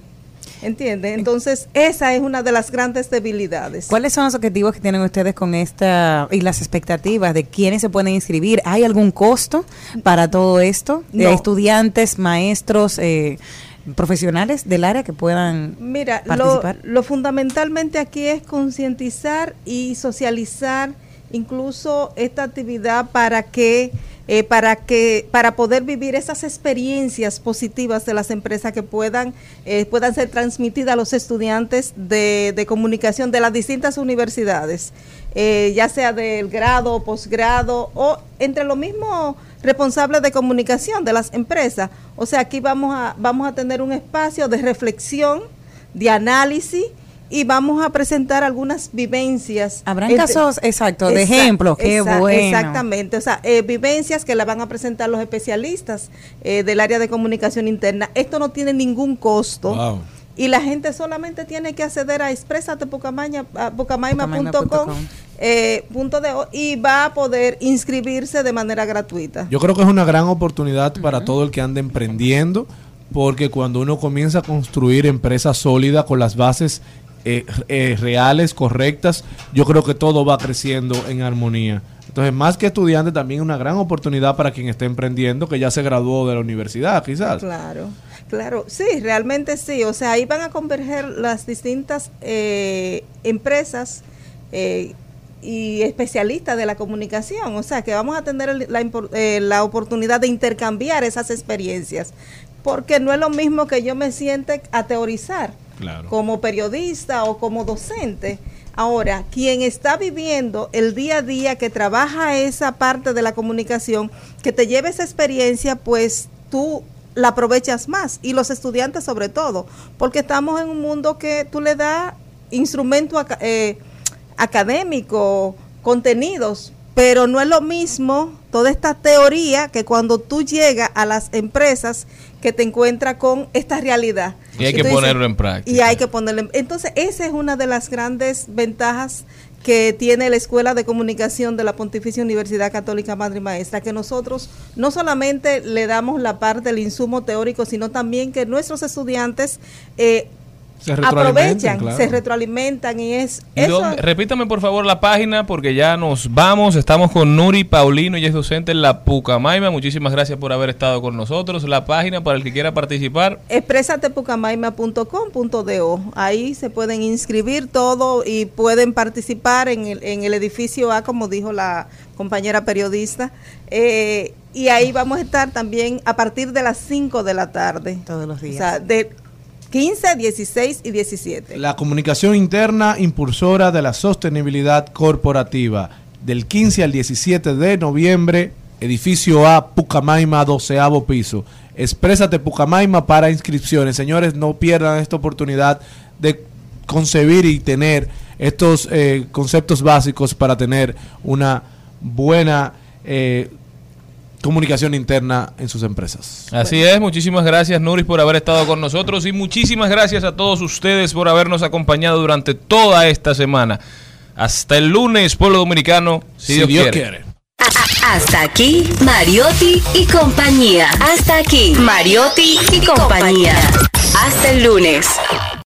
S19: ¿Entiende? Entonces, esa es una de las grandes debilidades.
S3: ¿Cuáles son los objetivos que tienen ustedes con esta y las expectativas de quiénes se pueden inscribir? ¿Hay algún costo para todo esto? ¿De
S19: No.
S3: estudiantes, maestros, eh, profesionales del área que puedan
S19: Mira, lo,
S3: participar?
S19: lo fundamentalmente aquí es concientizar y socializar incluso esta actividad para que eh, para que para poder vivir esas experiencias positivas de las empresas que puedan eh, puedan ser transmitidas a los estudiantes de, de comunicación de las distintas universidades, eh, ya sea del grado posgrado o entre los mismos responsables de comunicación de las empresas. O sea, aquí vamos a vamos a tener un espacio de reflexión, de análisis y vamos a presentar algunas vivencias.
S3: Habrán
S19: Entre-
S3: casos, exacto, de
S19: Exa-
S3: ejemplos. Qué
S19: exa-
S3: bueno.
S19: Exactamente, o sea, eh, vivencias que la van a presentar los especialistas eh, del área de comunicación interna. Esto no tiene ningún costo.
S11: Wow.
S19: Y la gente solamente tiene que acceder a expresatepucamaima.com
S3: Pucamaima.com.
S19: eh, punto de y va a poder inscribirse de manera gratuita.
S11: Yo creo que es una gran oportunidad para todo el que ande emprendiendo, porque cuando uno comienza a construir empresas sólidas con las bases eh, eh, reales, correctas, yo creo que todo va creciendo en armonía. Entonces, más que estudiante, también una gran oportunidad para quien esté emprendiendo, que ya se graduó de la universidad, quizás.
S19: Claro, claro, sí, realmente sí. O sea, ahí van a converger las distintas eh, empresas eh, y especialistas de la comunicación. O sea, que vamos a tener la, eh, la oportunidad de intercambiar esas experiencias. Porque no es lo mismo que yo me siente a teorizar Como periodista o como docente. Ahora, quien está viviendo el día a día, que trabaja esa parte de la comunicación, que te lleve esa experiencia, pues tú la aprovechas más. Y los estudiantes sobre todo, porque estamos en un mundo que tú le das instrumento eh, académico, contenidos, pero no es lo mismo toda esta teoría que cuando tú llegas a las empresas que te encuentras con esta realidad.
S1: Y hay que ponerlo en práctica.
S19: Y hay que ponerlo en- Entonces, esa es una de las grandes ventajas que tiene la Escuela de Comunicación de la Pontificia Universidad Católica Madre y Maestra, que nosotros no solamente le damos la parte del insumo teórico, sino también que nuestros estudiantes eh,
S11: Se retroalimentan,
S19: aprovechan,
S11: claro.
S19: se retroalimentan y es
S1: ¿Y
S19: eso.
S1: dónde- repítame por favor la página porque ya nos vamos. Estamos con Nuri Paulino, ella es docente en la Pucamaima. Muchísimas gracias por haber estado con nosotros. La página para el que quiera participar.
S19: expresatepucamaima.com.do. Ahí se pueden inscribir todo y pueden participar en el, en el edificio A, como dijo la compañera periodista. Eh, y ahí vamos a estar también a partir de las 5 de la tarde.
S3: Todos los días.
S19: O sea, de 15, 16 y 17.
S11: La comunicación interna impulsora de la sostenibilidad corporativa. Del 15 al 17 de noviembre, edificio A, Pucamaima, doceavo piso. Exprésate Pucamaima para inscripciones. Señores, no pierdan esta oportunidad de concebir y tener estos eh, conceptos básicos para tener una buena eh, comunicación interna en sus empresas.
S1: Así es, muchísimas gracias Nuris por haber estado con nosotros y muchísimas gracias a todos ustedes por habernos acompañado durante toda esta semana. Hasta el lunes, pueblo dominicano, si,
S11: Si
S1: Dios,
S11: Dios
S1: quiere.
S11: quiere.
S7: Hasta aquí, Mariotti y compañía. Hasta aquí, Mariotti y compañía. Hasta el lunes.